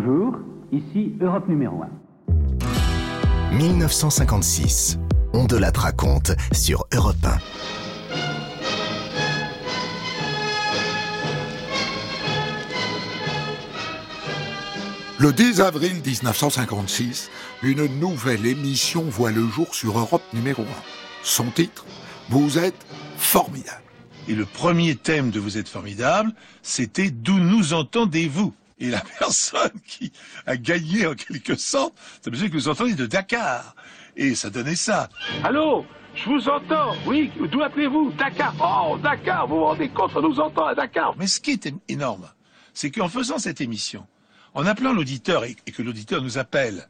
Bonjour, ici Europe numéro 1. 1956. On de la raconte sur Europe 1. Le 10 avril 1956, une nouvelle émission voit le jour sur Europe numéro 1. Son titre Vous êtes formidable. Et le premier thème de Vous êtes formidable, c'était D'où nous entendez-vous? Et la personne qui a gagné en quelque sorte, ça veut dire que vous entendez de Dakar. Et ça donnait ça. Allô? Je vous entends, oui, d'où appelez-vous? Dakar. Oh, Dakar, vous vous rendez compte, on nous entend à Dakar. Mais ce qui est énorme, c'est qu'en faisant cette émission, en appelant l'auditeur et, que l'auditeur nous appelle,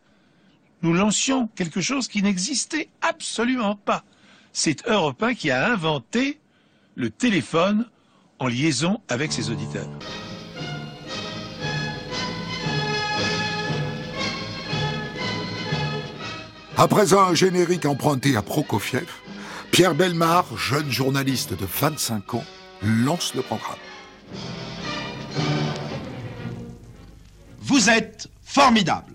nous lancions quelque chose qui n'existait absolument pas. C'est Europe 1 qui a inventé le téléphone en liaison avec ses auditeurs. Après un générique emprunté à Prokofiev, Pierre Belmar, jeune journaliste de 25 ans, lance le programme. Vous êtes formidable.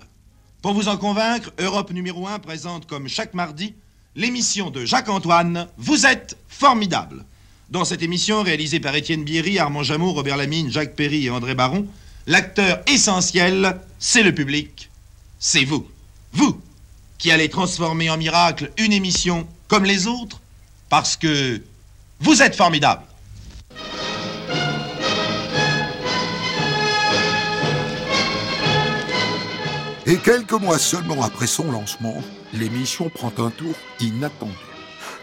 Pour vous en convaincre, Europe numéro 1 présente comme chaque mardi l'émission de Jacques-Antoine Vous êtes formidable. Dans cette émission, réalisée par Étienne Bierry, Armand Jameau, Robert Lamine, Jacques Perry et André Baron, l'acteur essentiel, c'est le public, c'est vous. Vous, qui allez transformer en miracle une émission comme les autres, parce que vous êtes formidable. Et quelques mois seulement après son lancement, l'émission prend un tour inattendu.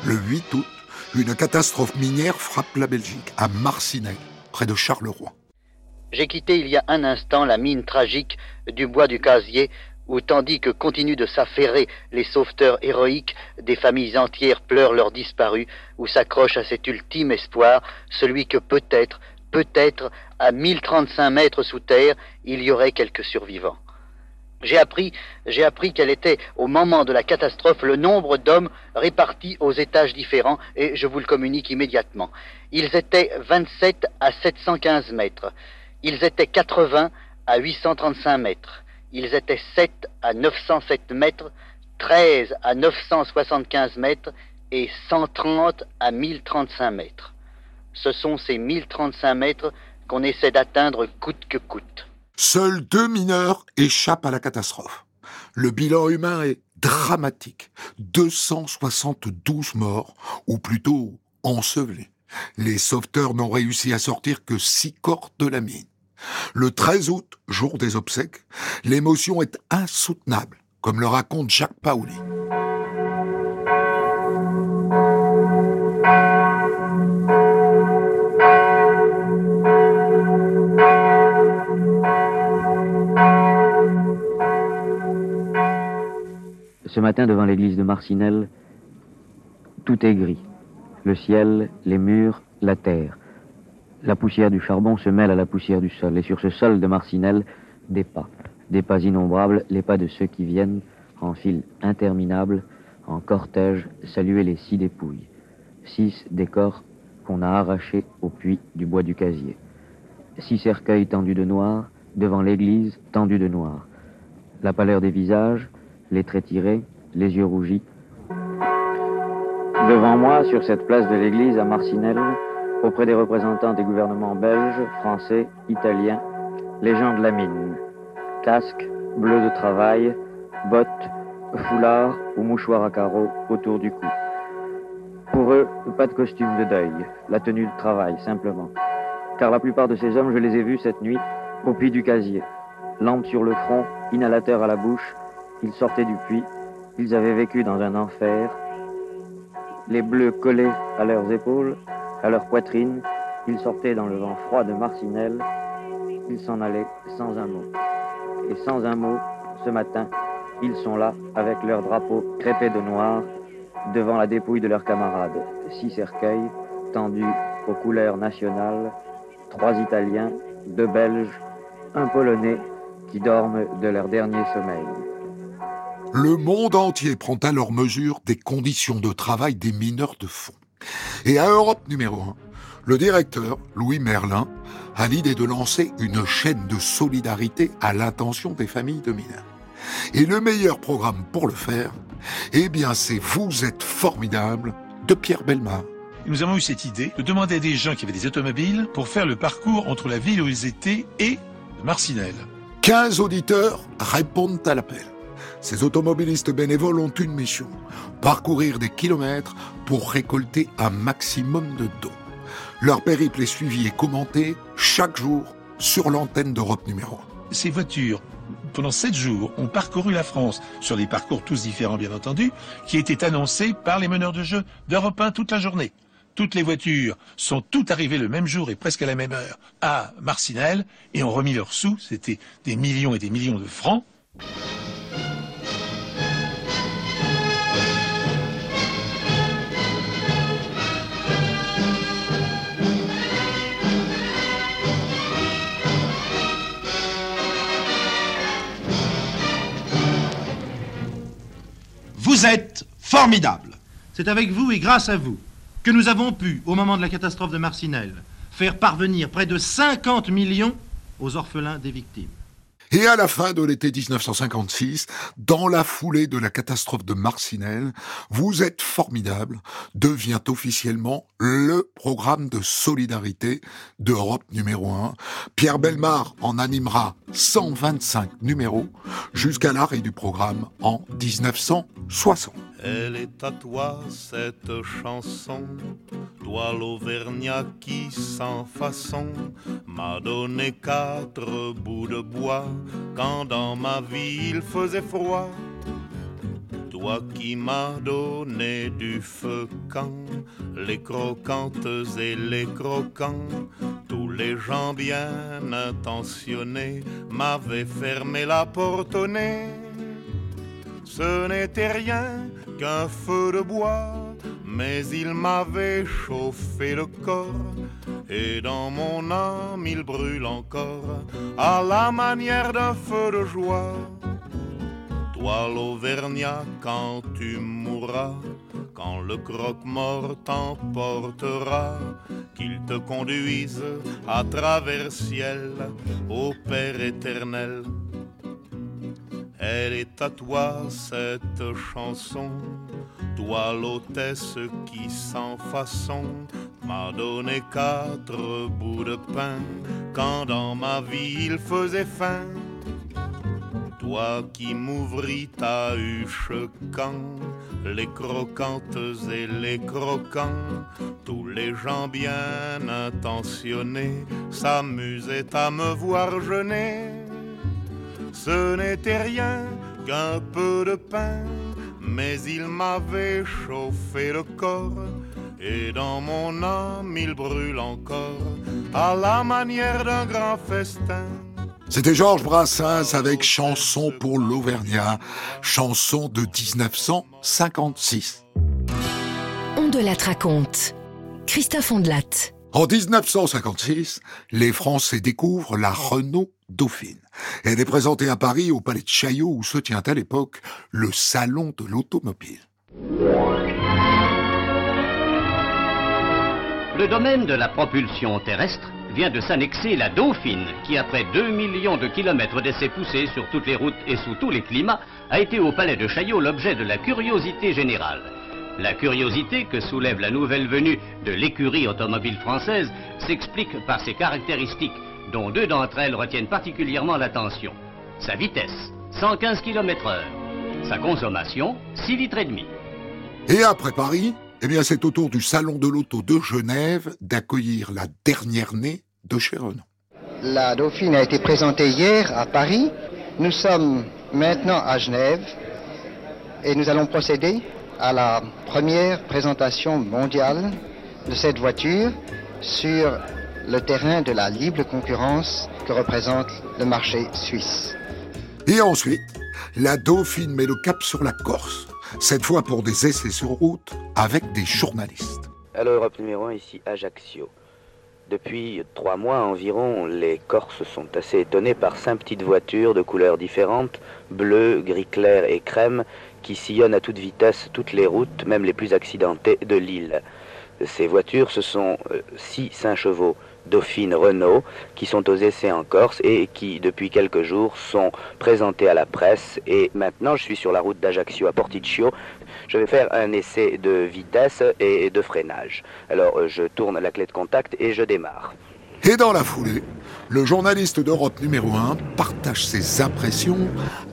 Le 8 août, une catastrophe minière frappe la Belgique, à Marcinelle, près de Charleroi. J'ai quitté il y a un instant la mine tragique du bois du casier, où tandis que continuent de s'affairer les sauveteurs héroïques, des familles entières pleurent leurs disparus, où s'accroche à cet ultime espoir celui que peut-être, peut-être, à 1035 mètres sous terre, il y aurait quelques survivants. J'ai appris, j'ai appris quel était, au moment de la catastrophe, le nombre d'hommes répartis aux étages différents, et je vous le communique immédiatement. Ils étaient 27 à 715 mètres. Ils étaient 80 à 835 mètres. Ils étaient 7 à 907 mètres, 13 à 975 mètres et 130 à 1035 mètres. Ce sont ces 1035 mètres qu'on essaie d'atteindre coûte que coûte. Seuls deux mineurs échappent à la catastrophe. Le bilan humain est dramatique. 272 morts, ou plutôt ensevelés. Les sauveteurs n'ont réussi à sortir que six corps de la mine. Le 13 août, jour des obsèques, l'émotion est insoutenable, comme le raconte Jacques Paoli. Ce matin, devant l'église de Marcinelle, tout est gris. Le ciel, les murs, la terre. La poussière du charbon se mêle à la poussière du sol. Et sur ce sol de Marcinelle, des pas. Des pas innombrables, les pas de ceux qui viennent, en file interminable, en cortège, saluer les six dépouilles. Six des corps qu'on a arrachés au puits du bois du casier. Six cercueils tendus de noir, devant l'église tendue de noir. La pâleur des visages, les traits tirés, les yeux rougis. Devant moi, sur cette place de l'église à Marcinelle, auprès des représentants des gouvernements belges, français, italiens, les gens de la mine. Casque, bleu de travail, bottes, foulard ou mouchoir à carreaux autour du cou. Pour eux, pas de costume de deuil, la tenue de travail, simplement. Car la plupart de ces hommes, je les ai vus cette nuit au puits du casier. Lampe sur le front, inhalateur à la bouche, ils sortaient du puits, ils avaient vécu dans un enfer, les bleus collés à leurs épaules, à leur poitrine, ils sortaient dans le vent froid de Marcinelle, ils s'en allaient sans un mot. Et sans un mot, ce matin, ils sont là avec leur drapeau crépé de noir devant la dépouille de leurs camarades. Six cercueils tendus aux couleurs nationales, trois Italiens, deux Belges, un Polonais qui dorment de leur dernier sommeil. Le monde entier prend alors mesure des conditions de travail des mineurs de fond. Et à Europe numéro 1, le directeur, Louis Merlin, à l'idée de lancer une chaîne de solidarité à l'intention des familles de mineurs. Et le meilleur programme pour le faire, eh bien c'est Vous êtes formidable de Pierre Belmar. Nous avons eu cette idée de demander à des gens qui avaient des automobiles pour faire le parcours entre la ville où ils étaient et Marcinelle. 15 auditeurs répondent à l'appel. Ces automobilistes bénévoles ont une mission, parcourir des kilomètres pour récolter un maximum de dons. Leur périple est suivi et commenté chaque jour sur l'antenne d'Europe numéro 1. Ces voitures, pendant sept jours, ont parcouru la France, sur des parcours tous différents bien entendu, qui étaient annoncés par les meneurs de jeu d'Europe 1 toute la journée. Toutes les voitures sont toutes arrivées le même jour et presque à la même heure à Marcinelle et ont remis leurs sous, c'était des millions et des millions de francs. Vous êtes formidable. C'est avec vous et grâce à vous que nous avons pu, au moment de la catastrophe de Marcinelle, faire parvenir près de 50 millions aux orphelins des victimes. Et à la fin de l'été 1956, dans la foulée de la catastrophe de Marcinelle, Vous êtes formidable devient officiellement le programme de solidarité d'Europe numéro 1. Pierre Belmar en animera 125 numéros jusqu'à l'arrêt du programme en 1960. Elle est à toi cette chanson, toi l'Auvergnat qui sans façon m'a donné quatre bouts de bois quand dans ma vie il faisait froid. Toi qui m'as donné du feu quand les croquantes et les croquants, tous les gens bien intentionnés m'avaient fermé la porte au nez. Ce n'était rien qu'un feu de bois, mais il m'avait chauffé le corps, et dans mon âme il brûle encore, à la manière d'un feu de joie. Toi l'Auvergnat, quand tu mourras, quand le croque-mort t'emportera, qu'il te conduise à travers ciel, au Père éternel elle est à toi cette chanson, toi l'hôtesse qui sans façon m'a donné quatre bouts de pain quand dans ma vie il faisait faim. Toi qui m'ouvris ta huche quand les croquantes et les croquants, tous les gens bien intentionnés s'amusaient à me voir jeûner ce n'était rien qu'un peu de pain, mais il m'avait chauffé le corps, et dans mon âme il brûle encore, à la manière d'un grand festin. C'était Georges Brassens avec Chanson pour l'Auvergnat, chanson de 1956. On de la raconte. Christophe Ondelat. En 1956, les Français découvrent la Renault Dauphine. Elle est présentée à Paris au Palais de Chaillot où se tient à l'époque le Salon de l'Automobile. Le domaine de la propulsion terrestre vient de s'annexer la Dauphine, qui après 2 millions de kilomètres d'essais poussés sur toutes les routes et sous tous les climats, a été au Palais de Chaillot l'objet de la curiosité générale. La curiosité que soulève la nouvelle venue de l'écurie automobile française s'explique par ses caractéristiques dont deux d'entre elles retiennent particulièrement l'attention. Sa vitesse, 115 km heure. Sa consommation, 6 litres et demi. Et après Paris, eh bien c'est au tour du Salon de l'Auto de Genève d'accueillir la dernière née de chez Renault. La Dauphine a été présentée hier à Paris. Nous sommes maintenant à Genève et nous allons procéder à la première présentation mondiale de cette voiture sur le terrain de la libre concurrence que représente le marché suisse. Et ensuite, la Dauphine met le cap sur la Corse, cette fois pour des essais sur route avec des journalistes. Alors Europe numéro 1, ici Ajaccio. Depuis trois mois environ, les Corses sont assez étonnés par cinq petites voitures de couleurs différentes, bleu, gris clair et crème, qui sillonnent à toute vitesse toutes les routes, même les plus accidentées de l'île. Ces voitures, ce sont 6 5 chevaux Dauphine Renault qui sont aux essais en Corse et qui depuis quelques jours sont présentés à la presse et maintenant je suis sur la route d'Ajaccio à Porticcio. Je vais faire un essai de vitesse et de freinage. Alors je tourne la clé de contact et je démarre. Et dans la foulée, le journaliste d'Europe numéro 1 partage ses impressions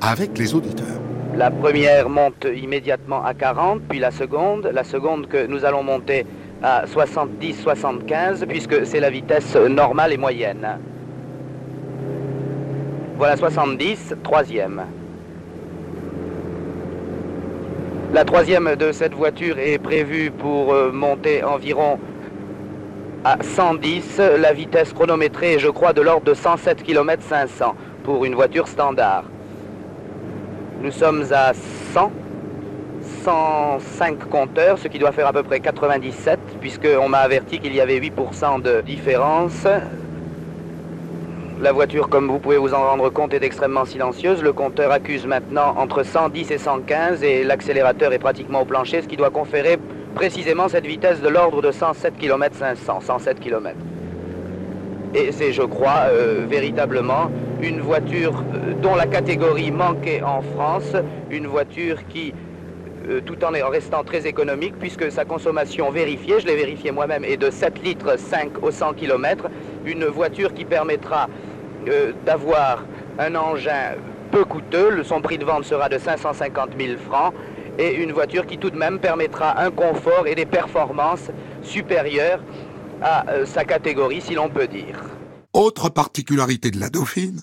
avec les auditeurs. La première monte immédiatement à 40, puis la seconde, la seconde que nous allons monter à 70-75 puisque c'est la vitesse normale et moyenne. Voilà 70, troisième. La troisième de cette voiture est prévue pour euh, monter environ à 110. La vitesse chronométrée est, je crois, de l'ordre de 107 km 500 pour une voiture standard. Nous sommes à 100. 105 compteurs, ce qui doit faire à peu près 97, puisqu'on m'a averti qu'il y avait 8% de différence. La voiture, comme vous pouvez vous en rendre compte, est extrêmement silencieuse. Le compteur accuse maintenant entre 110 et 115 et l'accélérateur est pratiquement au plancher, ce qui doit conférer précisément cette vitesse de l'ordre de 107 km 500, 107 km. Et c'est, je crois, euh, véritablement une voiture euh, dont la catégorie manquait en France, une voiture qui euh, tout en restant très économique, puisque sa consommation vérifiée, je l'ai vérifié moi-même, est de 7 litres 5 au 100 km. Une voiture qui permettra euh, d'avoir un engin peu coûteux, son prix de vente sera de 550 000 francs, et une voiture qui tout de même permettra un confort et des performances supérieures à euh, sa catégorie, si l'on peut dire. Autre particularité de la Dauphine,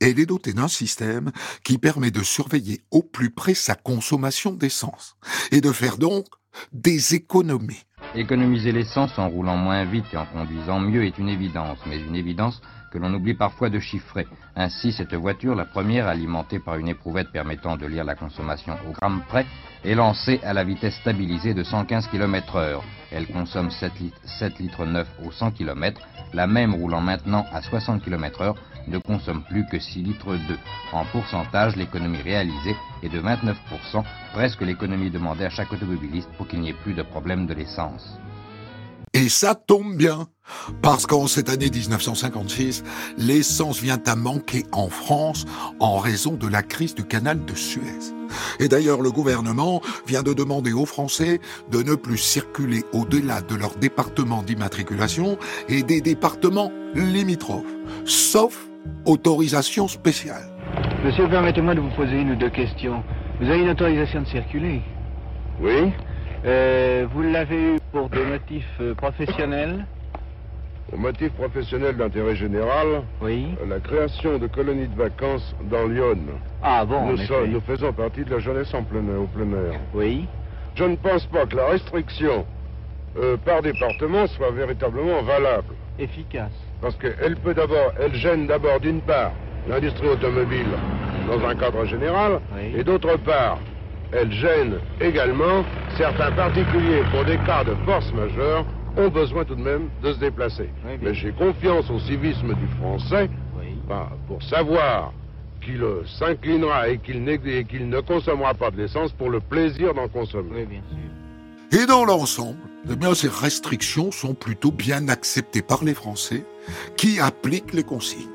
elle est dotée d'un système qui permet de surveiller au plus près sa consommation d'essence et de faire donc des économies. Économiser l'essence en roulant moins vite et en conduisant mieux est une évidence, mais une évidence que l'on oublie parfois de chiffrer. Ainsi, cette voiture, la première alimentée par une éprouvette permettant de lire la consommation au gramme près, est lancée à la vitesse stabilisée de 115 km heure. Elle consomme 7 litres, 7 litres 9 au 100 km. La même roulant maintenant à 60 km heure ne consomme plus que 6 litres 2. En pourcentage, l'économie réalisée est de 29%, presque l'économie demandée à chaque automobiliste pour qu'il n'y ait plus de problème de l'essence. Et ça tombe bien, parce qu'en cette année 1956, l'essence vient à manquer en France en raison de la crise du canal de Suez. Et d'ailleurs, le gouvernement vient de demander aux Français de ne plus circuler au-delà de leur département d'immatriculation et des départements limitrophes, sauf autorisation spéciale. Monsieur, permettez-moi de vous poser une ou deux questions. Vous avez une autorisation de circuler Oui. Euh, vous l'avez eu pour des motifs euh, professionnels Pour motifs professionnels d'intérêt général Oui. Euh, la création de colonies de vacances dans Lyon. Ah bon nous, nous faisons partie de la jeunesse en plein, au plein air. Oui. Je ne pense pas que la restriction par département soit véritablement valable. Efficace. Parce qu'elle peut d'abord, elle gêne d'abord d'une part l'industrie automobile dans un cadre général, et d'autre part, elle gêne également certains particuliers pour des cas de force majeure ont besoin tout de même de se déplacer. Mais j'ai confiance au civisme du Français pour savoir qu'il s'inclinera et qu'il ne consommera pas de l'essence pour le plaisir d'en consommer. bien sûr. Et dans l'ensemble, eh bien, ces restrictions sont plutôt bien acceptées par les Français qui appliquent les consignes?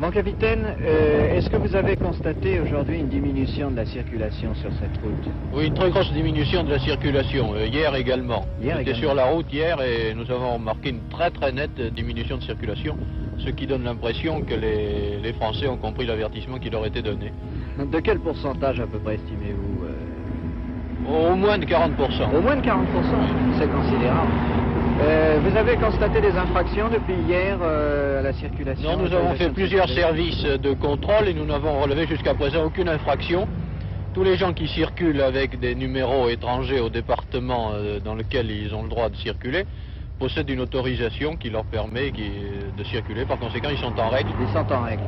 Mon capitaine, euh, est-ce que vous avez constaté aujourd'hui une diminution de la circulation sur cette route? Oui, une très grosse diminution de la circulation, euh, hier également. J'étais sur la route hier et nous avons remarqué une très très nette diminution de circulation, ce qui donne l'impression que les, les, Français ont compris l'avertissement qui leur était donné. De quel pourcentage à peu près estimez-vous euh... Au moins de 40%. Au moins de 40%, c'est considérable. Euh, vous avez constaté des infractions depuis hier euh, à la circulation Non, nous avons fait plusieurs services de contrôle et nous n'avons relevé jusqu'à présent aucune infraction. Tous les gens qui circulent avec des numéros étrangers au département euh, dans lequel ils ont le droit de circuler possèdent une autorisation qui leur permet qui, de circuler. Par conséquent, ils sont en règle. Ils sont en règle.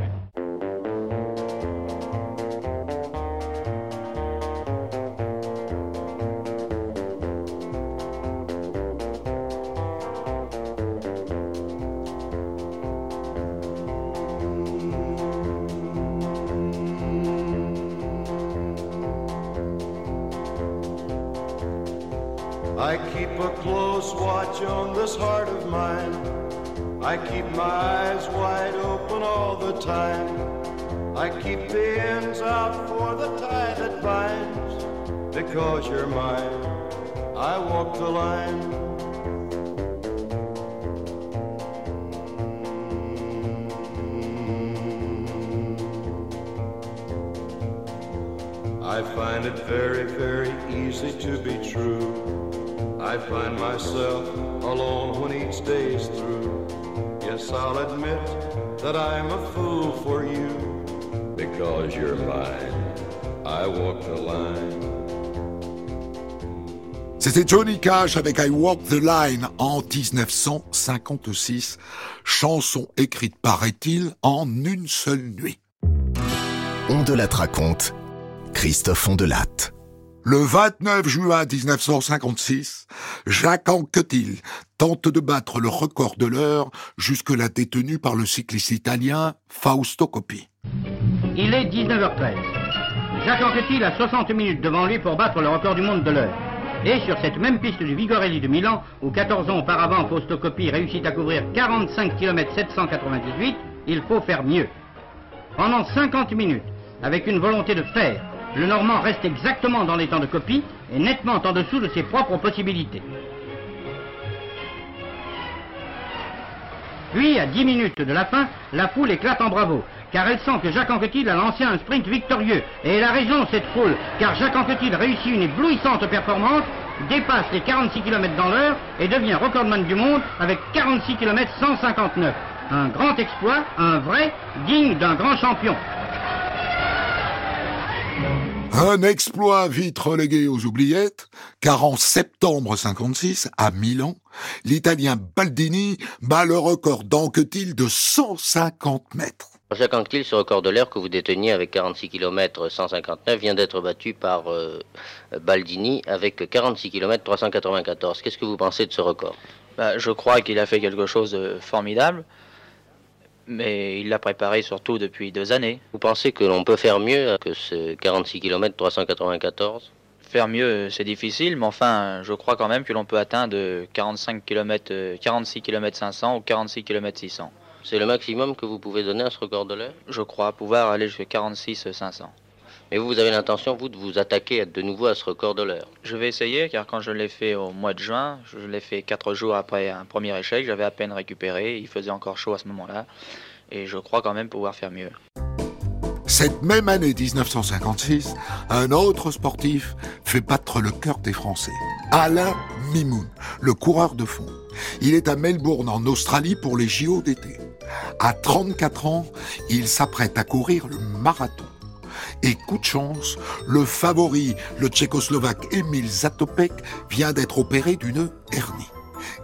On this heart of mine. I keep my eyes wide open all the time. I keep the ends out for the tie that binds. Because you're mine, I walk the line. I find it very, very easy to be true. I find myself alone when each day is through. Yes, I'll admit that I'm a fool for you. Because you're mine, I walk the line. C'était Johnny Cash avec I Walk the Line en 1956, chanson écrite, paraît-il, en une seule nuit. On de la raconte, Christophe Ondelatte. Le 29 juin 1956, Jacques Anquetil tente de battre le record de l'heure jusque-là détenu par le cycliste italien Fausto Coppi. Il est 19h13. Jacques Anquetil a 60 minutes devant lui pour battre le record du monde de l'heure. Et sur cette même piste du Vigorelli de Milan, où 14 ans auparavant Fausto Coppi réussit à couvrir 45 km 798, il faut faire mieux. Pendant 50 minutes, avec une volonté de faire, le Normand reste exactement dans les temps de Coppi et nettement en dessous de ses propres possibilités. Puis, à 10 minutes de la fin, la foule éclate en bravo, car elle sent que Jacques Anquetil a lancé un sprint victorieux. Et elle a raison, cette foule, car Jacques Anquetil réussit une éblouissante performance, dépasse les 46 km dans l'heure et devient recordman du monde avec 46 km 159. Un grand exploit, un vrai, digne d'un grand champion. Un exploit vite relégué aux oubliettes, car en septembre 56, à Milan, l'Italien Baldini bat le record d'Anquetil de 150 mètres. Jacques Anquetil, ce record de l'air que vous déteniez avec 46 km 159 vient d'être battu par euh, Baldini avec 46 km 394. Qu'est-ce que vous pensez de ce record? Bah, Je crois qu'il a fait quelque chose de formidable mais il l'a préparé surtout depuis deux années. Vous pensez que l'on peut faire mieux que ce 46 km 394 Faire mieux, c'est difficile, mais enfin, je crois quand même que l'on peut atteindre 45 km, 46 km 500 ou 46 km 600. C'est le maximum que vous pouvez donner à ce record de l'heure? Je crois pouvoir aller jusqu'à 46 500. Mais vous, vous avez l'intention, vous, de vous attaquer de nouveau à ce record de l'heure Je vais essayer, car quand je l'ai fait au mois de juin, je l'ai fait quatre jours après un premier échec, j'avais à peine récupéré, il faisait encore chaud à ce moment-là, et je crois quand même pouvoir faire mieux. Cette même année 1956, un autre sportif fait battre le cœur des Français. Alain Mimoun, le coureur de fond. Il est à Melbourne en Australie pour les JO d'été. À 34 ans, il s'apprête à courir le marathon. Et coup de chance, le favori, le tchécoslovaque Emil Zatopek, vient d'être opéré d'une hernie.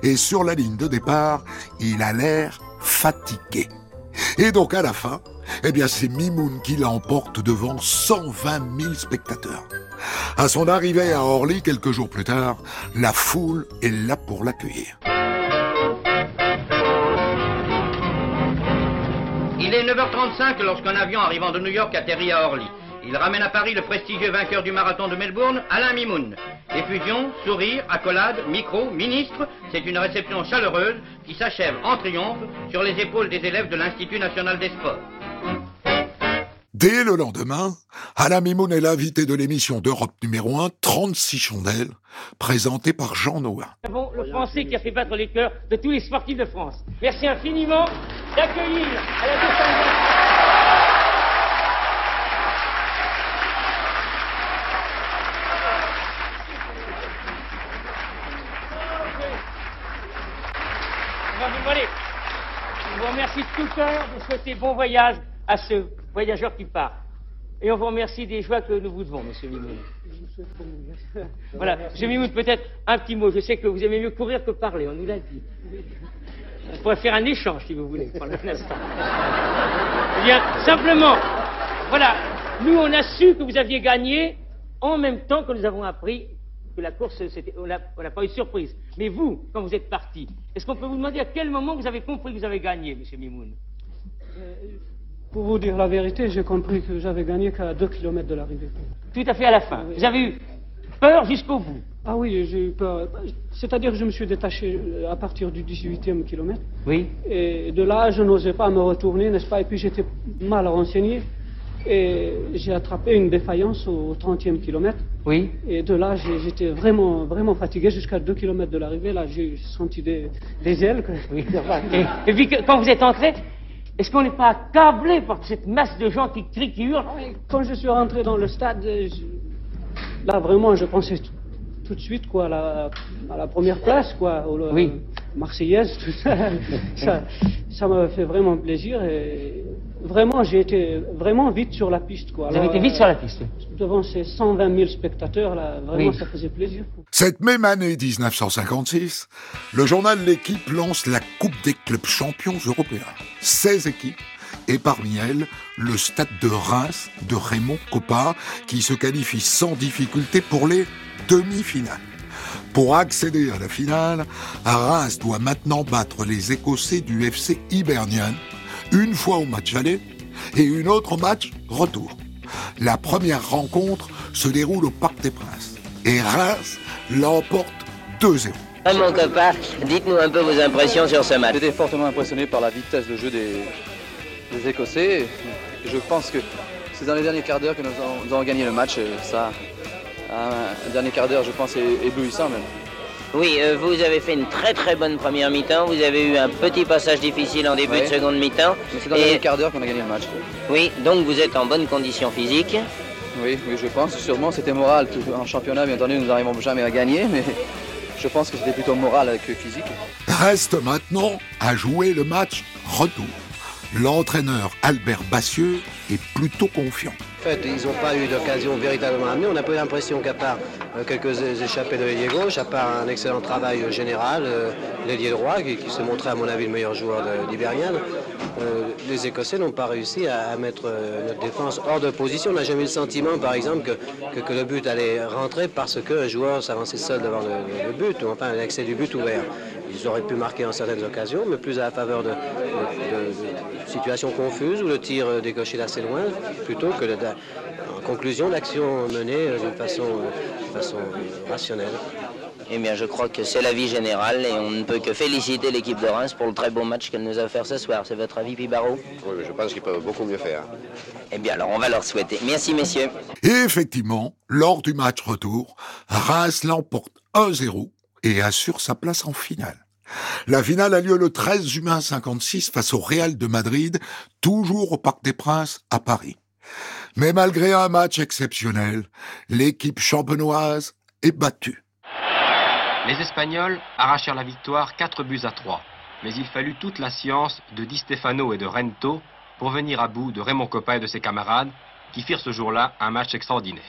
Et sur la ligne de départ, il a l'air fatigué. Et donc à la fin, eh bien c'est Mimoun qui l'emporte devant 120 000 spectateurs. À son arrivée à Orly quelques jours plus tard, la foule est là pour l'accueillir. Il est 9h35 lorsqu'un avion arrivant de New York atterrit à Orly. Il ramène à Paris le prestigieux vainqueur du marathon de Melbourne, Alain Mimoun. Effusion, sourire, accolade, micro, ministre, c'est une réception chaleureuse qui s'achève en triomphe sur les épaules des élèves de l'Institut national des sports. Dès le lendemain, Alain Mimoun est l'invité de l'émission d'Europe numéro 1, 36 chandelles, présentée par Jean Noin. Avons le Français qui a fait battre les cœurs de tous les sportifs de France. Merci infiniment d'accueillir à la. Allez, je vous remercie de tout cœur de souhaiter bon voyage à ce voyageur qui part. Et on vous remercie des joies que nous vous devons, Monsieur Mimoun. Voilà, Monsieur Mimoun, peut-être un petit mot. Je sais que vous aimez mieux courir que parler, on nous l'a dit. On pourrait faire un échange, si vous voulez, pendant un instant. Bien, simplement, voilà, nous, on a su que vous aviez gagné en même temps que nous avons appris que la course, on n'a pas eu de surprise. Mais vous, quand vous êtes parti, est-ce qu'on peut vous demander à quel moment vous avez compris que vous avez gagné, Monsieur Mimoun? Euh, Pour vous dire la vérité, j'ai compris que j'avais gagné qu'à 2 km de l'arrivée. Tout à fait à la fin. Vous avez eu peur jusqu'au bout. Ah oui, j'ai eu peur. C'est-à-dire que je me suis détaché euh, à partir du 18e kilomètre. Oui. Et de là, je n'osais pas me retourner, n'est-ce pas? Et puis j'étais mal renseigné. Et j'ai attrapé une défaillance au 30e kilomètre. Oui. Et de là, j'étais vraiment, vraiment fatigué jusqu'à 2 km de l'arrivée. Là, j'ai senti des, des ailes. Oui. et, puis quand vous êtes entré, est-ce qu'on n'est pas accablé par cette masse de gens qui crient, qui hurlent Quand je suis rentré dans le stade, là, vraiment, je pensais tout de suite quoi, à, la, à la première place, quoi. oui. Marseillaise, tout ça. ça, ça m'a fait vraiment plaisir. Et vraiment, j'ai été vraiment vite sur la piste. Quoi. Vous avez été vite sur la piste Devant ces 120 000 spectateurs, là, vraiment, ça faisait plaisir. Cette même année 1956, le journal L'équipe lance la Coupe des clubs champions européens. 16 équipes et parmi elles, le stade de Reims de Raymond Coppa qui se qualifie sans difficulté pour les demi-finales. Pour accéder à la finale, Reims doit maintenant battre les Écossais du FC Hibernian une fois au match aller et une autre au match retour. La première rencontre se déroule au Parc des Princes et Reims l'emporte 2-0. Mon copain, dites-nous un peu vos impressions sur ce match. J'étais fortement impressionné par la vitesse de jeu des, Écossais. Je pense que c'est dans les derniers quarts d'heure que nous avons, gagné le match. Ça, un dernier quart d'heure, je pense, éblouissant même. Oui, euh, vous avez fait une très très bonne première mi-temps. Vous avez eu un petit passage difficile en début de seconde mi-temps. C'est dans les quart d'heure qu'on a gagné le match. Oui, donc vous êtes en bonne condition physique. Oui, oui, je pense. Sûrement, c'était moral. En championnat, bien entendu, nous n'arrivons jamais à gagner, mais je pense que c'était plutôt moral que physique. Reste maintenant à jouer le match retour. L'entraîneur Albert Bassieux est plutôt confiant. En fait, ils n'ont pas eu d'occasion véritablement amenée. On n'a pas l'impression qu'à part euh, quelques échappées de l'ailier gauche, à part un excellent travail euh, général, euh, l'ailier droit, qui, se montrait à mon avis le meilleur joueur d'Iberian, les Écossais n'ont pas réussi à, mettre notre défense hors de position. On n'a jamais eu le sentiment, par exemple, que, le but allait rentrer parce qu'un joueur s'avançait seul devant le, but, ou enfin l'accès du but ouvert. Ils auraient pu marquer en certaines occasions, mais plus à la faveur de, situations confuses où le tir décoché d'assez loin, plutôt que de, en conclusion l'action menée d'une façon, façon rationnelle. Eh bien, je crois que c'est l'avis général et on ne peut que féliciter l'équipe de Reims pour le très bon match qu'elle nous a fait ce soir. C'est votre avis, Pibaro Oui, je pense qu'ils peuvent beaucoup mieux faire. Eh bien, alors, on va leur souhaiter. Merci, messieurs. Et effectivement, lors du match retour, Reims l'emporte 1-0 et assure sa place en finale. La finale a lieu le 13 juin 56 face au Real de Madrid, toujours au Parc des Princes à Paris. Mais malgré un match exceptionnel, l'équipe champenoise est battue. Les Espagnols arrachèrent la victoire 4 buts à 3, mais il fallut toute la science de Di Stefano et de Rento pour venir à bout de Raymond Coppa et de ses camarades, qui firent ce jour-là un match extraordinaire.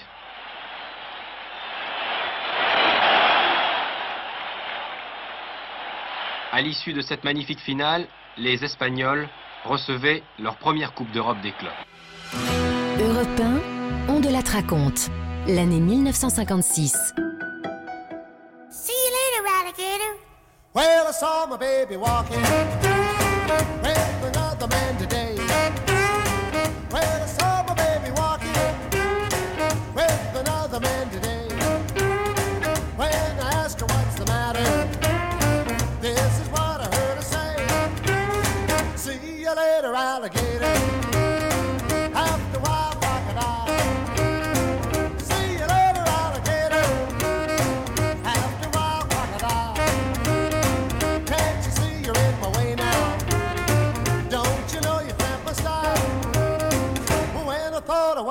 À l'issue de cette magnifique finale, les Espagnols recevaient leur première Coupe d'Europe des clubs. Europe 1, on de la raconte, l'année 1956. See you later, alligator. Well, I saw my baby walking with another man today. Well, I saw my baby walking with another man today. When I asked her what's the matter, this is what I heard her say. See you later, alligator.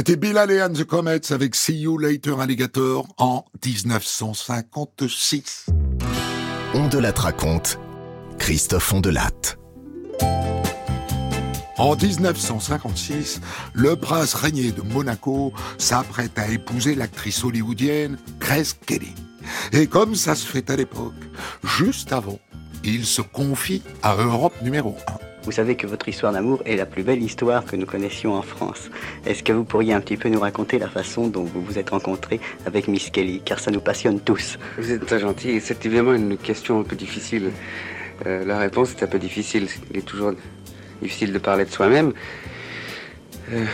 C'était Bilal and the Comets avec See You Later Alligator en 1956. On de la raconte, Christophe Ondelatte. En 1956, le prince régné de Monaco s'apprête à épouser l'actrice hollywoodienne Grace Kelly. Et comme ça se fait à l'époque, juste avant, il se confie à Europe numéro 1. Vous savez que votre histoire d'amour est la plus belle histoire que nous connaissions en France. Est-ce que vous pourriez un petit peu nous raconter la façon dont vous vous êtes rencontré avec Miss Kelly? Car ça nous passionne tous. Vous êtes très gentil. C'est évidemment une question un peu difficile. Euh, la réponse est un peu difficile. Il est toujours difficile de parler de soi-même. Euh,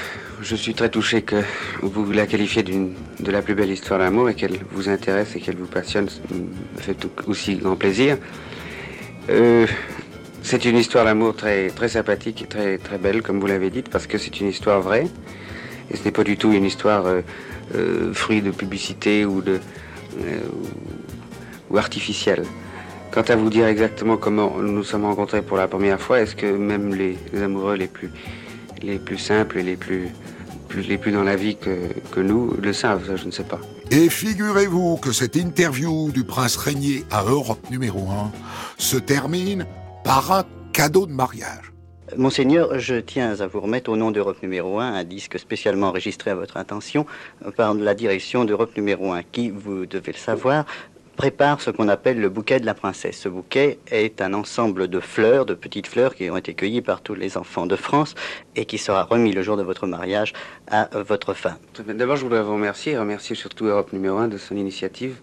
je suis très touché que vous la qualifiez de la plus belle histoire d'amour et qu'elle vous intéresse et qu'elle vous passionne. Ça me fait aussi grand plaisir. Euh, c'est une histoire d'amour très, très sympathique et très, très belle, comme vous l'avez dit, parce que c'est une histoire vraie. Et ce n'est pas du tout une histoire euh, euh, fruit de publicité ou, de, euh, ou artificielle. Quant à vous dire exactement comment nous nous sommes rencontrés pour la première fois, est-ce que même les, amoureux les plus, les plus simples et les plus, les plus dans la vie que, que nous le savent je ne sais pas. Et figurez-vous que cette interview du prince régné à Europe numéro 1 se termine par un cadeau de mariage. Monseigneur, je tiens à vous remettre au nom d'Europe numéro 1 un disque spécialement enregistré à votre intention par la direction d'Europe numéro 1 qui, vous devez le savoir, prépare ce qu'on appelle le bouquet de la princesse. Ce bouquet est un ensemble de fleurs, de petites fleurs qui ont été cueillies par tous les enfants de France et qui sera remis le jour de votre mariage à votre femme. D'abord, je voudrais vous remercier, remercier surtout Europe numéro 1 de son initiative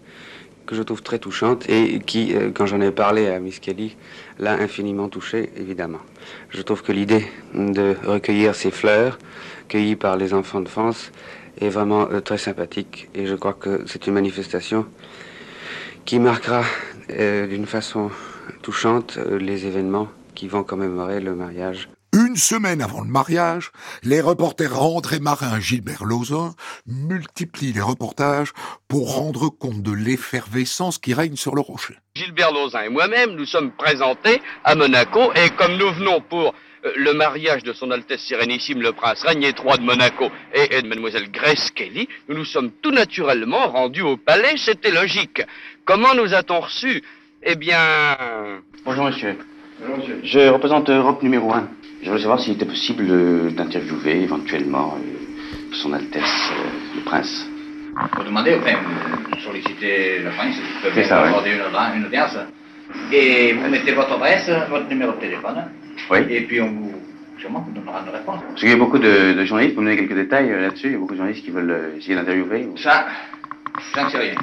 que je trouve très touchante et qui, euh, quand j'en ai parlé à Miss Kelly, l'a infiniment touchée, évidemment. Je trouve que l'idée de recueillir ces fleurs cueillies par les enfants de France est vraiment euh, très sympathique et je crois que c'est une manifestation qui marquera euh, d'une façon touchante les événements qui vont commémorer le mariage une semaine avant le mariage, les reporters André Marin et Gilbert Lozin multiplient les reportages pour rendre compte de l'effervescence qui règne sur le rocher. Gilbert Lozin et moi-même nous sommes présentés à Monaco et comme nous venons pour euh, le mariage de son Altesse Sérénissime le Prince Régnier III de Monaco et, de Mademoiselle Grace Kelly, nous nous sommes tout naturellement rendus au palais, c'était logique. Comment nous a-t-on reçus? Eh bien... Bonjour monsieur. Bonjour monsieur. Je représente Europe numéro 1. Je voulais savoir s'il était possible d'interviewer éventuellement euh, son Altesse euh, le Prince. Vous demandez, enfin, vous sollicitez le Prince, vous pouvez accorder une, une audience. Et vous mettez votre adresse, votre numéro de téléphone. Oui. Et puis on vous, sûrement, vous donnera une réponse. Parce qu'il y a beaucoup de, de journalistes, vous me donnez quelques détails euh, là-dessus, il y a beaucoup de journalistes qui veulent essayer d'interviewer. Ça, j'en sais rien.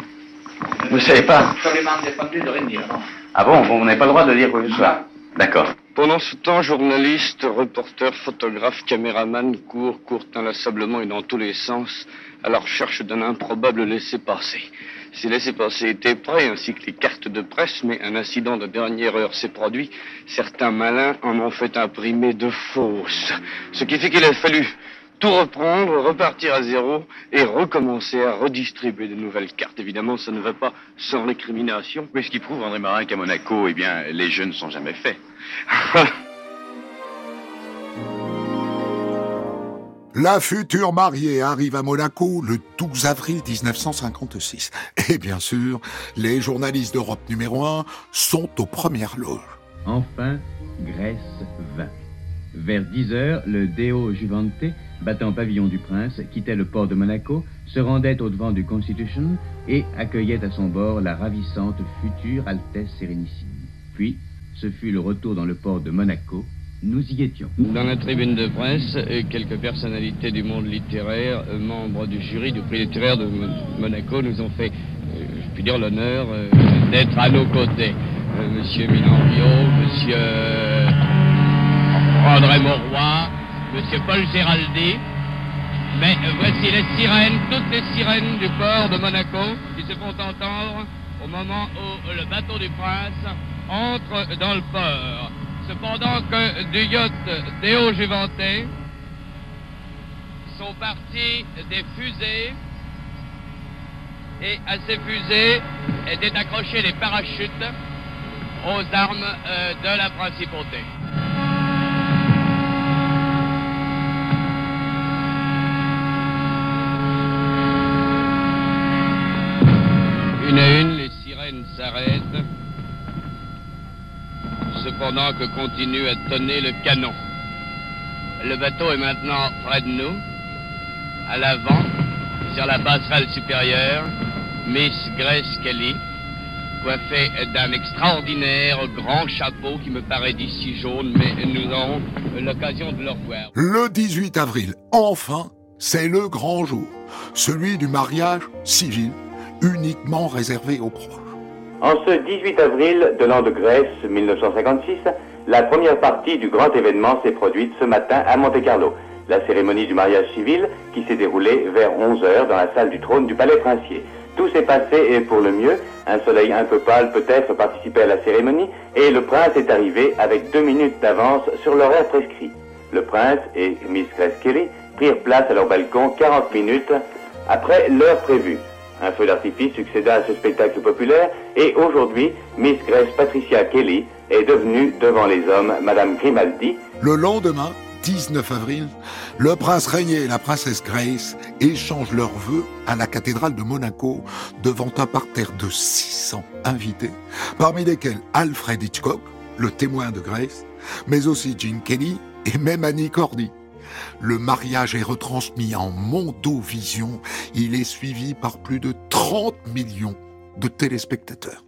Vous ne savez pas Absolument défendu de rien dire, non Ah bon, vous n'avez pas le droit de dire quoi que ce soit D'accord. Pendant ce temps, journalistes, reporters, photographes, caméramans courent, courent inlassablement et dans tous les sens à la recherche d'un improbable laissez-passer. Ces laissez-passer étaient prêts, ainsi que les cartes de presse, mais un incident de dernière heure s'est produit. Certains malins en ont fait imprimer de fausses. Ce qui fait qu'il a fallu tout reprendre, repartir à zéro et recommencer à redistribuer de nouvelles cartes. Évidemment, ça ne va pas sans récrimination. Mais ce qui prouve, André Marin, qu'à Monaco, eh bien, les jeux ne sont jamais faits. La future mariée arrive à Monaco le 12 avril 1956. Et bien sûr, les journalistes d'Europe numéro 1 sont aux premières loges. Enfin, Grèce 20. Vers 10 heures, le Deo Juvante battant pavillon du prince, quittait le port de Monaco, se rendait au-devant du Constitution et accueillait à son bord la ravissante future Altesse Sérénissime. Puis, ce fut le retour dans le port de Monaco. Nous y étions. Dans la tribune de presse, quelques personnalités du monde littéraire, euh, membres du jury du prix littéraire de Monaco, nous ont fait, euh, je puis dire, l'honneur euh, d'être à nos côtés. Monsieur Minanvio, Monsieur André Mauroy, Monsieur Paul Géraldi. Mais voici les sirènes, toutes les sirènes du port de Monaco qui se font entendre au moment où le bateau du prince entre dans le port. Cependant que du yacht Déo Juventé sont partis des fusées et à ces fusées étaient accrochés les parachutes aux armes euh, de la principauté. Une à une, les sirènes s'arrêtent cependant que continue à tonner le canon. Le bateau est maintenant près de nous, à l'avant, sur la passerelle supérieure, Miss Grace Kelly, coiffée d'un extraordinaire grand chapeau qui me paraît d'ici jaune, mais nous aurons l'occasion de le revoir. Le 18 avril, enfin, c'est le grand jour, celui du mariage civil, uniquement réservé aux proches. En ce 18 avril de l'an de Grèce 1956, la première partie du grand événement s'est produite ce matin à Monte-Carlo, la cérémonie du mariage civil qui s'est déroulée vers 11h dans la salle du trône du palais princier. Tout s'est passé et pour le mieux, un soleil un peu pâle peut-être participait à la cérémonie et le prince est arrivé avec deux minutes d'avance sur l'horaire prescrit. Le prince et Miss Kelly prirent place à leur balcon 40 minutes après l'heure prévue. Un feu d'artifice succéda à ce spectacle populaire et aujourd'hui, Miss Grace Patricia Kelly est devenue devant les hommes Madame Grimaldi. Le lendemain, 19 avril, le prince Régnier et la princesse Grace échangent leurs vœux à la cathédrale de Monaco devant un parterre de 600 invités, parmi lesquels Alfred Hitchcock, le témoin de Grace, mais aussi Gene Kelly et même Annie Cordy. Le mariage est retransmis en Mondovision. Il est suivi par plus de 30 millions de téléspectateurs.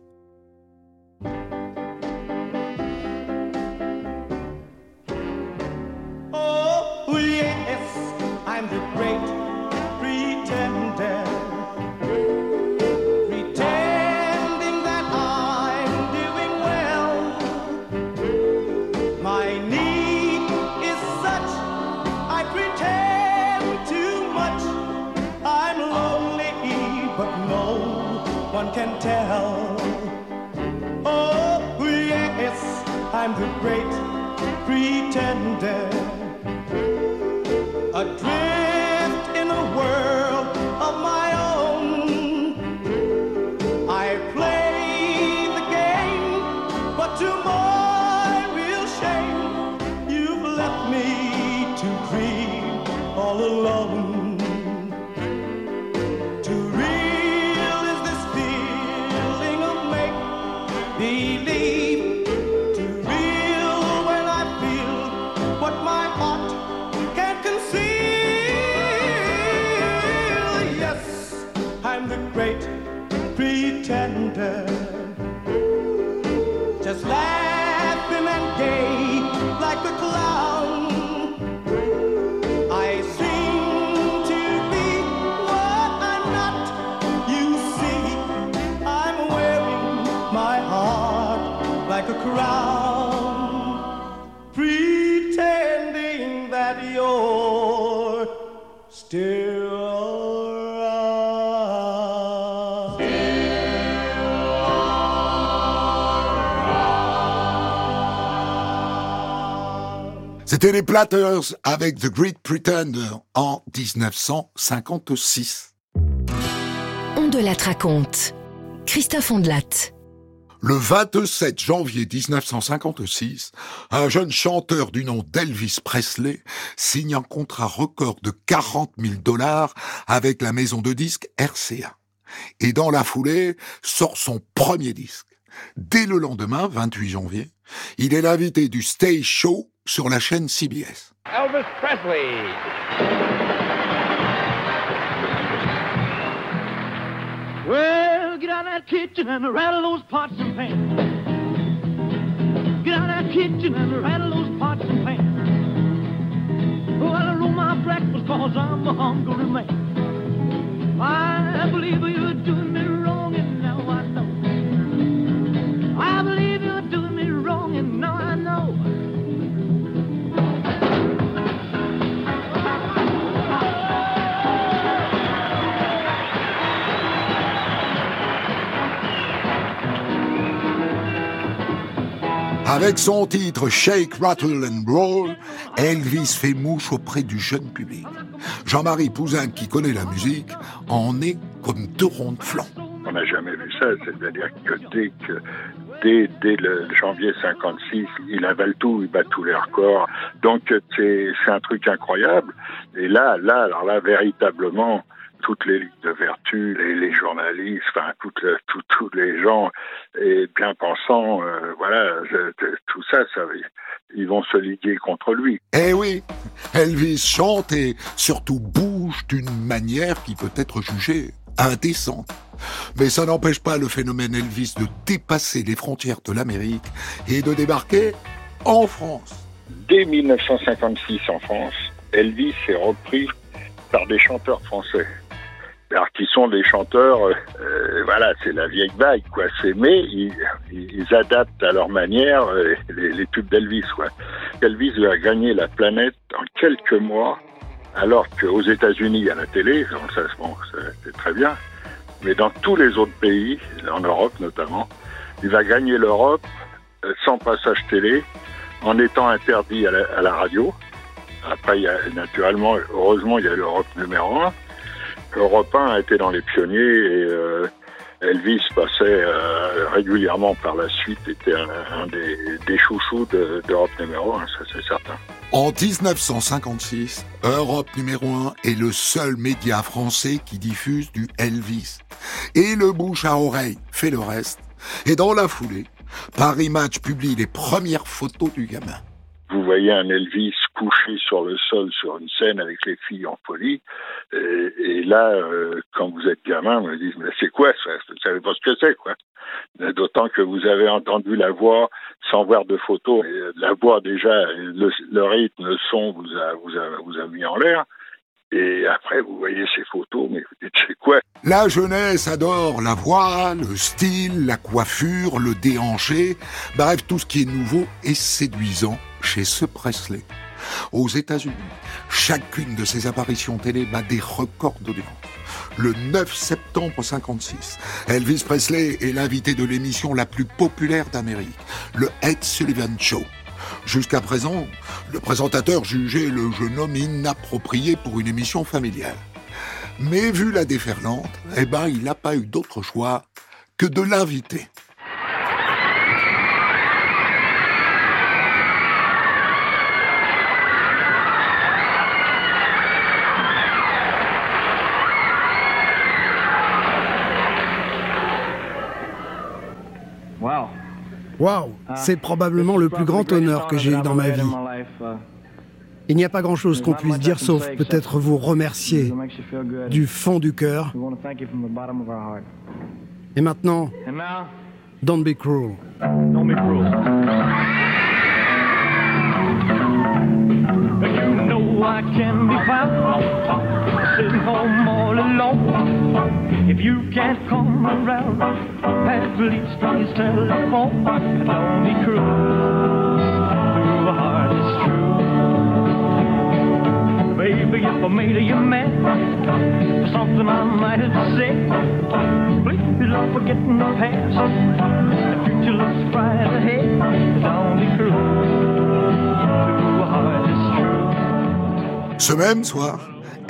A dream. C'était les Platters avec The Great Pretender en 1956. On de la raconte. Christophe Ondelat. Le 27 janvier 1956, un jeune chanteur du nom d'Elvis Presley signe un contrat record de 40 000 dollars avec la maison de disques RCA. Et dans la foulée, sort son premier disque. Dès le lendemain, 28 janvier, il est l'invité du Stage Show sur la chaîne CBS. Elvis Presley. Well, get out of that kitchen and rattle those pots and pans. Get out of that kitchen and rattle those pots and pans. Well, I roll my breakfast cause I'm a hungry man. I believe you're doing me wrong Avec son titre Shake, Rattle and Roll, Elvis fait mouche auprès du jeune public. Jean-Marie Pouzin, qui connaît la musique, en est comme deux ronds de flanc. On n'a jamais vu ça, c'est-à-dire que dès dès, dès le janvier 56, il avale tout, il bat tous les records. Donc c'est c'est un truc incroyable. Et là, là, alors là, véritablement, toutes les ligues de vertu, les, journalistes, enfin tous les gens et bien pensants, euh, voilà, tout ça, ça, ils vont se liguer contre lui. Eh oui, Elvis chante et surtout bouge d'une manière qui peut être jugée indécente. Mais ça n'empêche pas le phénomène Elvis de dépasser les frontières de l'Amérique et de débarquer en France. Dès 1956 en France, Elvis est repris par des chanteurs français. Alors qui sont des chanteurs, euh, voilà, c'est la vieille vague, quoi. C'est mais ils, adaptent à leur manière euh, les, tubes d'Elvis, quoi. Elvis a gagné la planète en quelques mois, alors qu'aux États-Unis, à la télé, ça, bon, c'est très bien, mais dans tous les autres pays, en Europe notamment, il va gagner l'Europe euh, sans passage télé, en étant interdit à la, radio. Après, il y a, naturellement, heureusement, il y a l'Europe numéro un. Europe 1 a été dans les pionniers et euh, Elvis passait euh, régulièrement par la suite, était un, des, chouchous d'Europe numéro 1, ça c'est certain. En 1956, Europe numéro 1 est le seul média français qui diffuse du Elvis. Et le bouche à oreille fait le reste. Et dans la foulée, Paris Match publie les premières photos du gamin. Vous voyez un Elvis couché sur le sol sur une scène avec les filles en folie. Et, là, euh, quand vous êtes gamin, vous me dites, mais c'est quoi ça? Vous savez pas ce que c'est, quoi. D'autant que vous avez entendu la voix sans voir de photos. la voix, déjà, le, rythme, le son vous a, vous a, vous a mis en l'air. Et après, vous voyez ces photos, mais vous dites, c'est quoi? La jeunesse adore la voix, le style, la coiffure, le déhanché, bref, tout ce qui est nouveau et séduisant chez ce Presley. Aux États-Unis, chacune de ses apparitions télé bat des records d'audience. Le 9 septembre 56, Elvis Presley est l'invité de l'émission la plus populaire d'Amérique, le Ed Sullivan Show. Jusqu'à présent, le présentateur jugeait le jeune homme inapproprié pour une émission familiale. Mais vu la déferlante, eh ben, il n'a pas eu d'autre choix que de l'inviter. Waouh, c'est probablement le plus grand honneur que j'ai eu dans ma vie. Il n'y a pas grand-chose qu'on puisse dire sauf peut-être vous remercier du fond du cœur. Et maintenant, don't be cruel. I can be found sitting home all alone. If you can't come around, at least please telephone. Don't be cruel to a heart is true. Baby, if I made you mad for something I might have said, please don't forget the past. The future looks bright ahead. Don't be cruel to a heart is true. Ce même soir,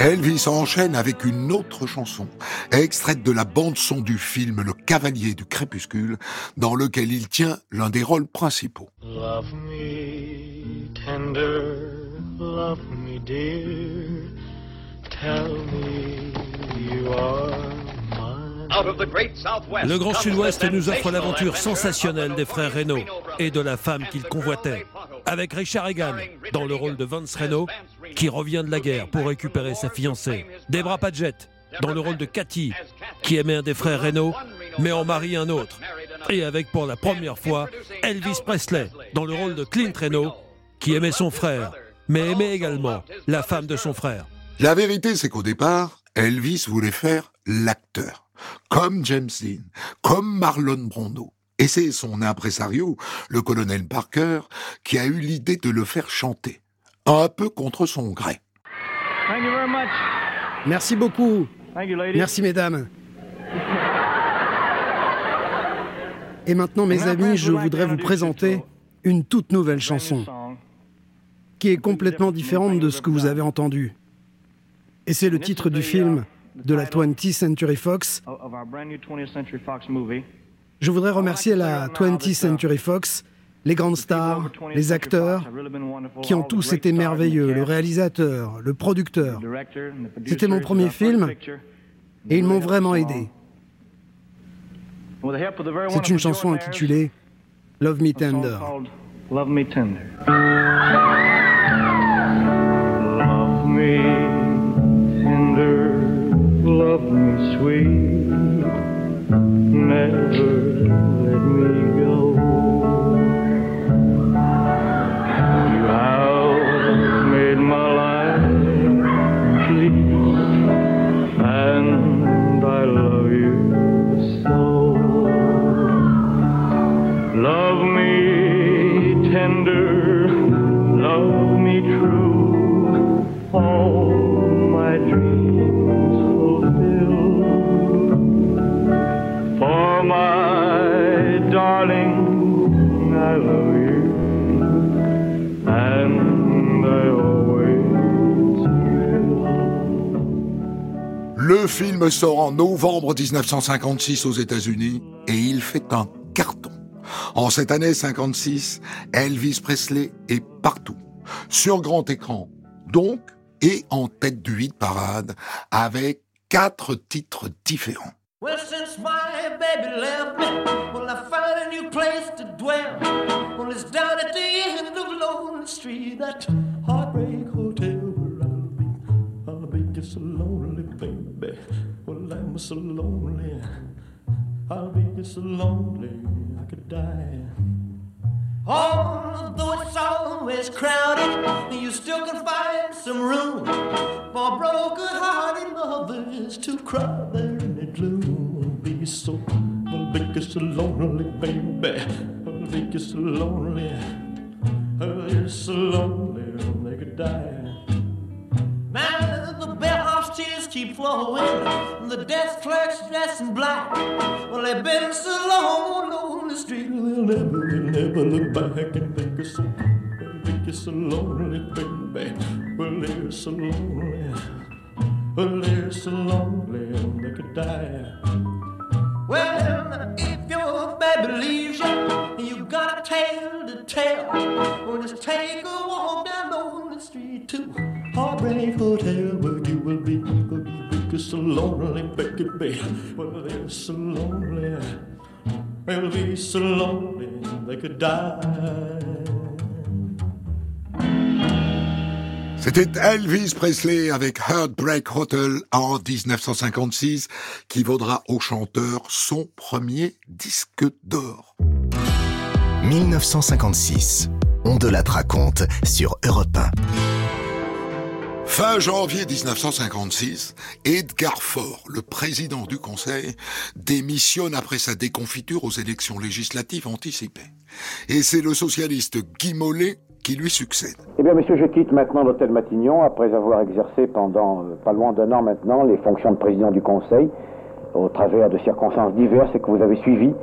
Elvis enchaîne avec une autre chanson, extraite de la bande-son du film Le Cavalier du Crépuscule, dans lequel il tient l'un des rôles principaux. Love me tender, love me dear, tell me you are le Grand Sud-Ouest nous offre l'aventure sensationnelle des frères Renault et de la femme qu'ils convoitaient, avec Richard Egan dans le rôle de Vance Renault, qui revient de la guerre pour récupérer sa fiancée, Debra Padgett dans le rôle de Cathy, qui aimait un des frères Renault, mais en marie un autre, et avec pour la première fois Elvis Presley dans le rôle de Clint Renault, qui aimait son frère, mais aimait également la femme de son frère. La vérité, c'est qu'au départ, Elvis voulait faire l'acteur comme James Dean, comme Marlon Brando. Et c'est son impresario, le colonel Parker, qui a eu l'idée de le faire chanter, un peu contre son gré. Merci beaucoup. Merci mesdames. Et maintenant, mes amis, je voudrais vous présenter une toute nouvelle chanson qui est complètement différente de ce que vous avez entendu. Et c'est le titre du film de la 20th Century Fox. Je voudrais remercier la 20th Century Fox, les grandes stars, les acteurs, qui ont tous été merveilleux, le réalisateur, le producteur. C'était mon premier film, Et ils m'ont vraiment aidé. C'est une chanson intitulée Love Me Tender. Love Me Tender. Love me sweet, never Le film sort en novembre 1956 aux États-Unis et il fait un carton. En cette année 56, Elvis Presley est partout, sur grand écran, donc, et en tête du hit parade, avec quatre titres différents. I'm so lonely. I'll be so lonely, I could die. Although it's always crowded, you still can find some room for broken-hearted lovers to cry there in the gloom. Be so, I'll be so lonely, baby. I'll be so lonely. I'll be so lonely, they could die. Now the bellhop's tears keep flowing, the desk clerk's dressed in black. Well, they've been so long on the street, they'll never, they'll never look back and think it's so, think it's so lonely, baby. Well, they're so lonely, well, they're so lonely, they could die. Well, if your baby leaves you, you got a tale to tell. Well, just take a walk down the street to Heartbreak Hotel, where you will be, will you be so lonely, baby. Well, they're so lonely, they'll be so lonely they could die. C'était Elvis Presley avec Heartbreak Hotel en 1956 qui vaudra au chanteur son premier disque d'or. 1956. On de la raconte sur Europe 1. Fin janvier 1956, Edgar Faure, le président du Conseil, démissionne après sa déconfiture aux élections législatives anticipées. Et c'est le socialiste Guy Mollet qui lui succède. Eh bien, monsieur, je quitte maintenant l'hôtel Matignon après avoir exercé pendant euh, pas loin d'un an maintenant les fonctions de président du Conseil au travers de circonstances diverses et que vous avez suivies.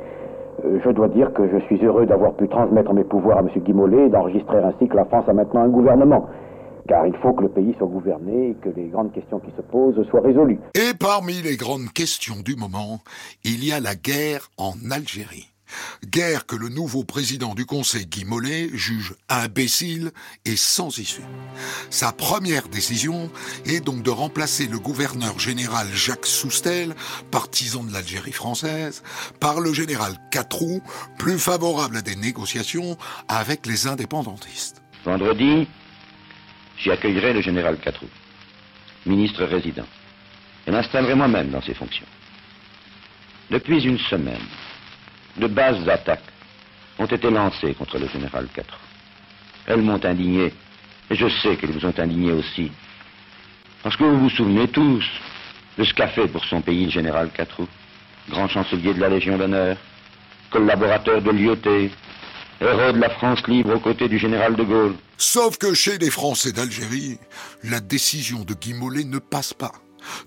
Euh, je dois dire que je suis heureux d'avoir pu transmettre mes pouvoirs à Guy Mollet et d'enregistrer ainsi que la France a maintenant un gouvernement. Car il faut que le pays soit gouverné et que les grandes questions qui se posent soient résolues. Et parmi les grandes questions du moment, il y a la guerre en Algérie. Guerre que le nouveau président du Conseil, Guy Mollet, juge imbécile et sans issue. Sa première décision est donc de remplacer le gouverneur général Jacques Soustel, partisan de l'Algérie française, par le général Catroux, plus favorable à des négociations avec les indépendantistes. Vendredi, j'y accueillerai le général Catroux, ministre résident, et m'installerai moi-même dans ses fonctions. Depuis une semaine, de basses attaques ont été lancées contre le général Catroux. Elles m'ont indigné, et je sais qu'elles vous ont indigné aussi. Parce que vous vous souvenez tous de ce qu'a fait pour son pays le général Catroux, grand chancelier de la Légion d'honneur, collaborateur de l'IOT, héros de la France libre aux côtés du général de Gaulle. Sauf que chez les Français d'Algérie, la décision de Guy Mollet ne passe pas.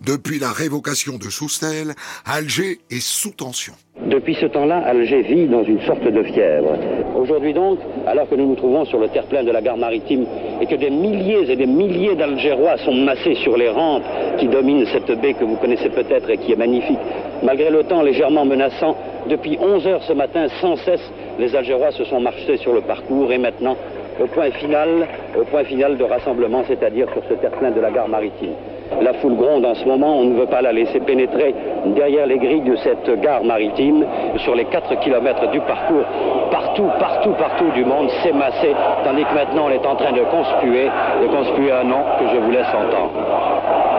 Depuis la révocation de Soustel, Alger est sous tension. Depuis ce temps-là, Alger vit dans une sorte de fièvre. Aujourd'hui donc, alors que nous nous trouvons sur le terre-plein de la gare maritime et que des milliers et des milliers d'Algérois sont massés sur les rampes qui dominent cette baie que vous connaissez peut-être et qui est magnifique, malgré le temps légèrement menaçant, depuis 11 heures ce matin, sans cesse, les Algérois se sont marchés sur le parcours et maintenant, au point final, au point final de rassemblement, c'est-à-dire sur ce terre-plein de la gare maritime. La foule gronde en ce moment, on ne veut pas la laisser pénétrer derrière les grilles de cette gare maritime. Sur les 4 km du parcours, partout, partout, partout du monde, s'est massé, tandis que maintenant on est en train de conspuer, de conspuer un nom que je vous laisse entendre.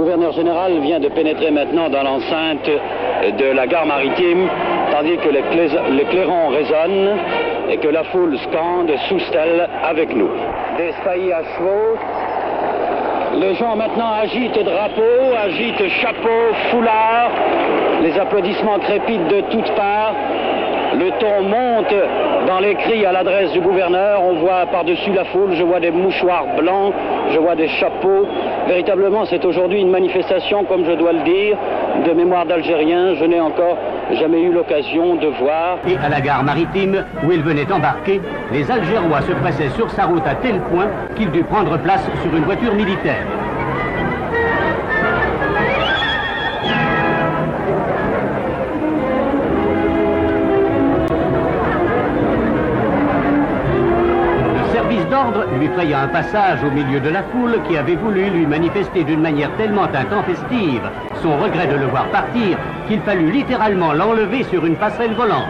Gouverneur général vient de pénétrer maintenant dans l'enceinte de la gare maritime, tandis que les, clairons résonnent et que la foule scande sous stèle avec nous. Des saillies à chevaux. Les gens maintenant agitent drapeaux, agitent chapeaux, foulards. Les applaudissements crépitent de toutes parts. Le ton monte dans les cris à l'adresse du gouverneur. On voit par-dessus la foule, je vois des mouchoirs blancs, je vois des chapeaux. Véritablement, c'est aujourd'hui une manifestation, comme je dois le dire, de mémoire d'Algériens. Je n'ai encore jamais eu l'occasion de voir. Et à la gare maritime où il venait embarquer, les Algérois se pressaient sur sa route à tel point qu'il dut prendre place sur une voiture militaire. D'ordre lui fraya un passage au milieu de la foule qui avait voulu lui manifester d'une manière tellement intempestive son regret de le voir partir qu'il fallut littéralement l'enlever sur une passerelle volante.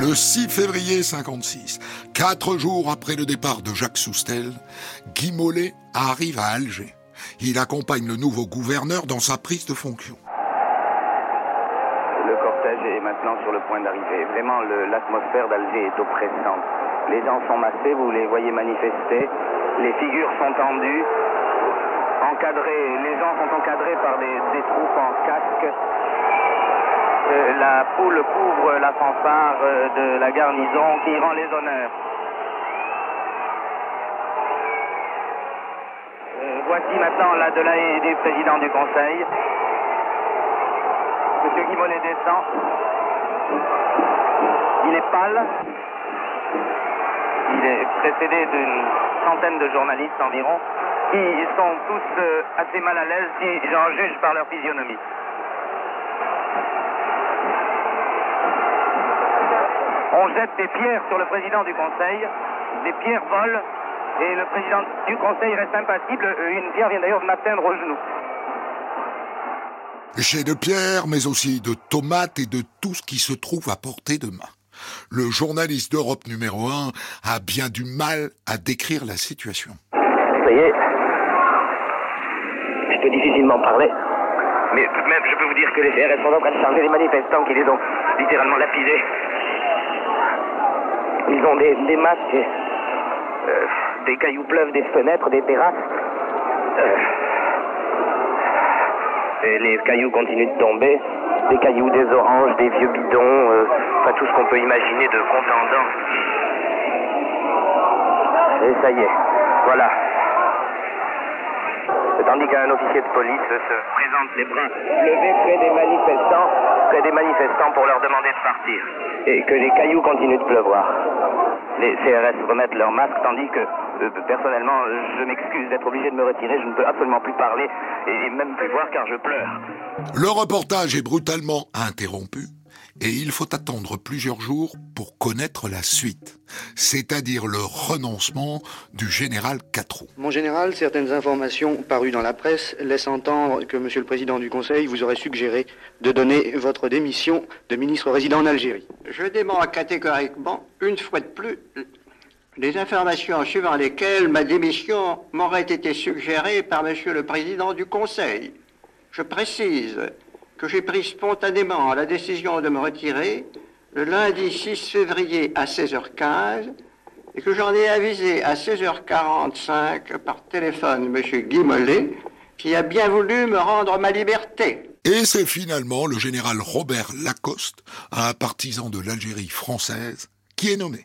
Le 6 février 56, quatre jours après le départ de Jacques Soustel, Guy Mollet arrive à Alger. Il accompagne le nouveau gouverneur dans sa prise de fonction. Le cortège est maintenant sur le point d'arriver. Vraiment, l'atmosphère d'Alger est oppressante. Les gens sont massés, vous les voyez manifester. Les figures sont tendues, encadrées. Les gens sont encadrés par des, troupes en casque. Euh, la foule couvre la fanfare euh, de la garnison qui rend les honneurs. Euh, voici maintenant la Delahaye du président du Conseil. Monsieur Guy Mollet descend. Il est pâle. Il est précédé d'une centaine de journalistes environ, qui sont tous euh, assez mal à l'aise si j'en juge par leur physionomie. On jette des pierres sur le président du Conseil, des pierres volent, et le président du Conseil reste impassible. Euh, Une pierre vient d'ailleurs de m'atteindre au genou. J'ai de pierres, mais aussi de tomates et de tout ce qui se trouve à portée de main. Le journaliste d'Europe numéro 1 a bien du mal à décrire la situation. Ça y. Je peux difficilement parler. Mais tout de même, je peux vous dire que les CRS sont en train de charger les manifestants qui les ont littéralement lapidés. Ils ont des, masques, euh, des cailloux pleuvent des fenêtres, des terrasses. Euh, et les cailloux continuent de tomber. Des cailloux, des oranges, des vieux bidons, euh, enfin tout ce qu'on peut imaginer de contendant. Et ça y est, voilà. Tandis qu'un officier de police se présente les bras levés près des manifestants, près des manifestants pour leur demander de partir. Et que les cailloux continuent de pleuvoir. Les CRS remettent leur masque, tandis que, euh, personnellement, je m'excuse d'être obligé de me retirer. Je ne peux absolument plus parler et même plus voir car je pleure. Le reportage est brutalement interrompu et il faut attendre plusieurs jours pour connaître la suite, c'est-à-dire le renoncement du général Catrou. Mon général, certaines informations parues dans la presse laissent entendre que Monsieur le Président du Conseil vous aurait suggéré de donner votre démission de ministre résident en Algérie. Je dément catégoriquement, une fois de plus, les informations suivant lesquelles ma démission m'aurait été suggérée par Monsieur le Président du Conseil. Je précise que j'ai pris spontanément la décision de me retirer le lundi 6 février à 16h15 et que j'en ai avisé à 16h45 par téléphone Monsieur Guy Mollet qui a bien voulu me rendre ma liberté. Et c'est finalement le général Robert Lacoste, un partisan de l'Algérie française, qui est nommé.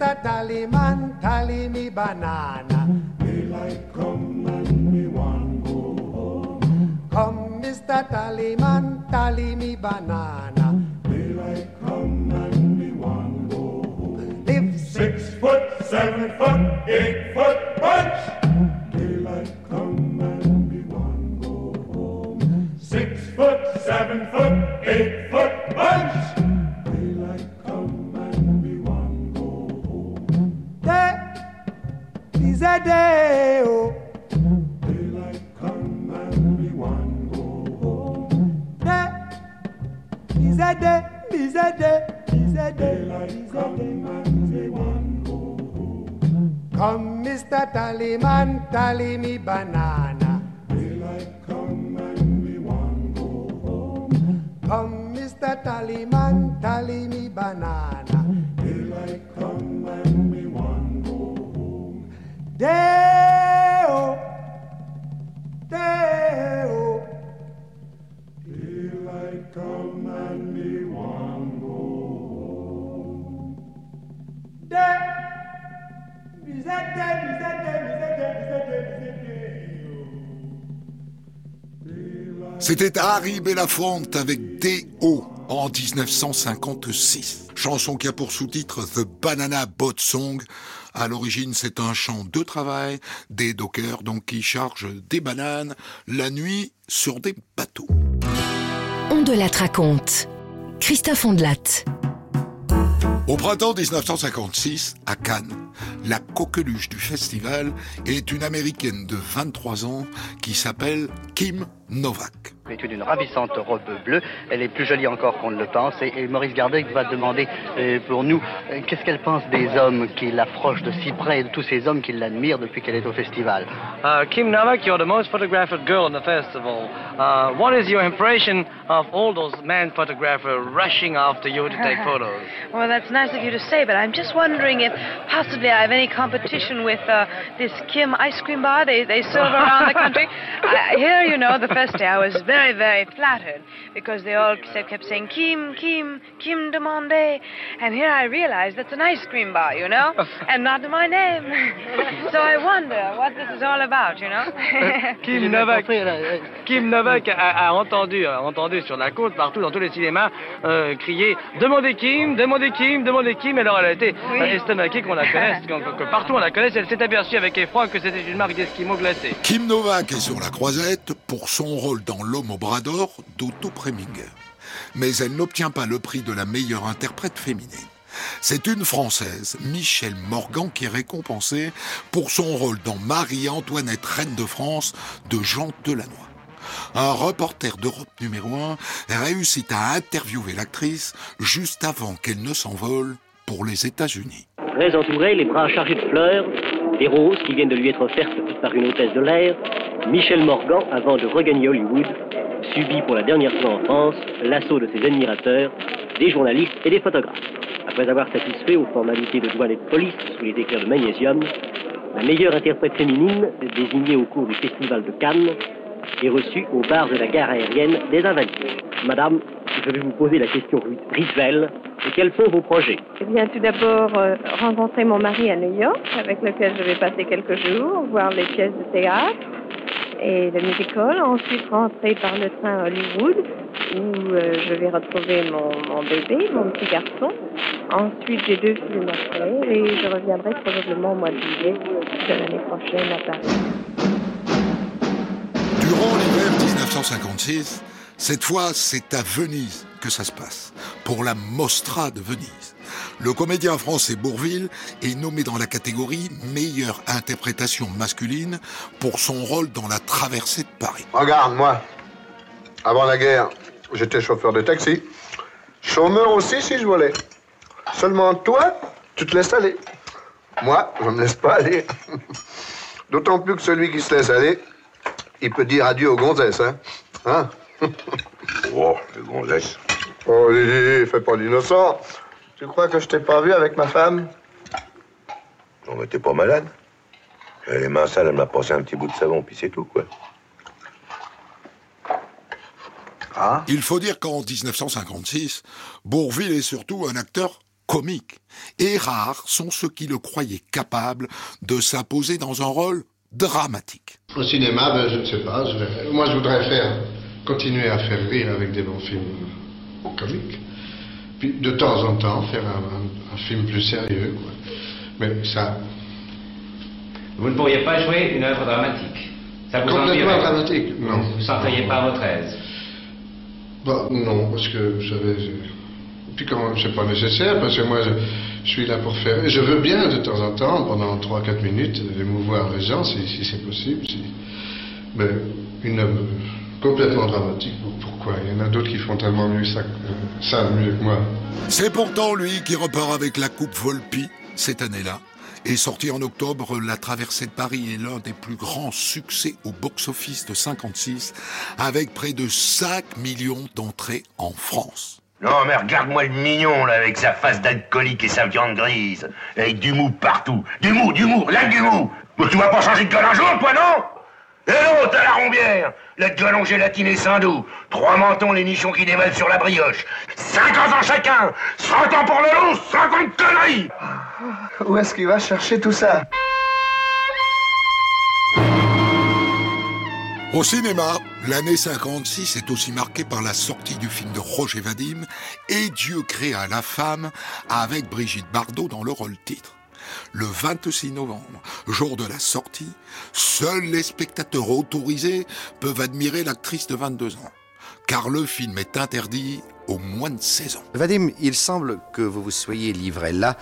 Mr. Tallyman, tally me banana. Daylight come and me want go home. Come, Mr. Tallyman, tally me banana. Daylight come and me want go home. Live six foot, seven foot, eight foot bunch. Daylight come and me want go home. Six foot, seven foot, eight foot bunch. Is a day, oh. Daylight come and me want go home. Day is a day, is a day, is a day, is a day, and me want go home. Come, Mr. Tallyman, tally me banana. Daylight come and me want go home. Come, Mr. Tallyman, tally me banana. Day-o, day-o. Daylight come and me want go home. C'était Harry Belafonte avec D.O. en 1956. Chanson qui a pour sous-titre The Banana Boat Song. À l'origine, c'est un chant de travail des dockers donc qui chargent des bananes la nuit sur des bateaux. On de la raconte. Christophe Ondelat. Au printemps 1956, à Cannes, la coqueluche du festival est une américaine de 23 ans qui s'appelle Kim Novak. vêtue d'une ravissante robe bleue. Elle est plus jolie encore qu'on ne le pense. Et, et Maurice Gardec va demander euh, pour nous euh, qu'est-ce qu'elle pense des hommes qui l'approchent de si près et de tous ces hommes qui l'admirent depuis qu'elle est au festival? Uh, Kim Novak, you're the most photographed girl in the festival. Uh, what is your impression of all those men photographers rushing after you to take photos? Well, that's nice of you to say, but I'm just wondering if possibly I have any competition with uh, this Kim ice cream bar they, they serve around the country. I, here, you know, the first day I was very, very flattered because they all said, kept saying, Kim, Kim, Kim demande. And here I realized that's an ice cream bar, you know, and not my name. so I wonder what this is all about, you know? Kim Novak, Kim Novak a, a entendu, a entendu sur la côte, partout dans tous les cinémas, euh, crier Demandez Kim, demandez Kim, demandez Kim. Alors elle a été Oui. euh, estomaquée qu'on la connaisse, qu'on- que, que partout on la connaisse. Elle s'est aperçue avec effroi que c'était une marque d'esquimaux glacés. Kim Novak est sur la croisette pour son rôle dans L'homme au bras d'or d'Otto Preminger. Mais elle n'obtient pas le prix de la meilleure interprète féminine. C'est une Française, Michelle Morgan, qui est récompensée pour son rôle dans Marie-Antoinette, reine de France, de Jean Delannoy. Un reporter d'Europe numéro 1 réussit à interviewer l'actrice juste avant qu'elle ne s'envole pour les États-Unis. Très entouré, les bras chargés de fleurs, des roses qui viennent de lui être offertes par une hôtesse de l'air, Michel Morgan, avant de regagner Hollywood, subit pour la dernière fois en France l'assaut de ses admirateurs, des journalistes et des photographes. Après avoir satisfait aux formalités de douane et de police sous les éclairs de magnésium, la meilleure interprète féminine, désignée au cours du Festival de Cannes, est reçue au bar de la gare aérienne des Invalides. Madame, je vais vous poser la question rituelle. Quels sont vos projets? Eh bien, tout d'abord, euh, rencontrer mon mari à New York, avec lequel je vais passer quelques jours, voir les pièces de théâtre et le musical. Ensuite, rentrer par le train à Hollywood, où euh, je vais retrouver mon, mon bébé, mon petit garçon. Ensuite, j'ai deux films après, et je reviendrai probablement au mois de juillet de l'année prochaine à Paris. Durant l'hiver 1956, cette fois, c'est à Venise que ça se passe, pour la Mostra de Venise. Le comédien français Bourville est nommé dans la catégorie meilleure interprétation masculine pour son rôle dans la traversée de Paris. Regarde, moi, avant la guerre, j'étais chauffeur de taxi. Chômeur aussi si je voulais. Seulement toi, tu te laisses aller. Moi, je me laisse pas aller. D'autant plus que celui qui se laisse aller, il peut dire adieu aux gonzesses, hein Hein? Oh, les gonzesses. Oh, Lily, fais pas l'innocent. Tu crois que je t'ai pas vu avec ma femme? Non, mais t'es pas malade. J'avais les mains sales, elle m'a passé un petit bout de savon, puis c'est tout, quoi. Il faut dire qu'en 1956, Bourville est surtout un acteur comique. Et rares sont ceux qui le croyaient capable de s'imposer dans un rôle dramatique. Au cinéma, ben, je ne sais pas. je vais- Moi, je voudrais faire, continuer à faire rire avec des bons films comiques. Puis, de temps en temps, faire un, un- un film plus sérieux. quoi. Mais ça, Vous ne pourriez pas jouer une œuvre dramatique. Ça vous complètement dramatique, non. Vous ne senteriez pas à votre aise Bah, non, parce que, vous savez, puis comment, c'est pas nécessaire, parce que moi, je, suis là pour faire, je veux bien, de temps en temps, pendant 3-4 minutes, émouvoir les gens, si, si c'est possible, si- mais une œuvre complètement dramatique, pourquoi? Il y en a d'autres qui font tellement mieux ça, ça mieux que moi. C'est pourtant lui qui repart avec la Coupe Volpi cette année-là. Et sorti en octobre, La Traversée de Paris est l'un des plus grands succès au box-office de 56, avec près de 5 millions d'entrées en France. Non, mais regarde-moi le mignon, là, avec sa face d'alcoolique et sa viande grise. Avec du mou partout. Du mou, du mou, là, du mou. Mais tu vas pas changer de gueule un jour, toi, non? Et l'autre, à la rombière. La gueule en gélatine sans doux. Trois mentons, les nichons qui dévalent sur la brioche. 50 ans chacun. 100 ans pour le loup, 50 conneries. Où est-ce qu'il va chercher tout ça? Au cinéma, l'année 56 est aussi marquée par la sortie du film de Roger Vadim et Dieu créa la femme avec Brigitte Bardot dans le rôle titre. Le 26 novembre, jour de la sortie, seuls les spectateurs autorisés peuvent admirer l'actrice de 22 ans, car le film est interdit aux moins de 16 ans. Vadim, il semble que vous vous soyez livré là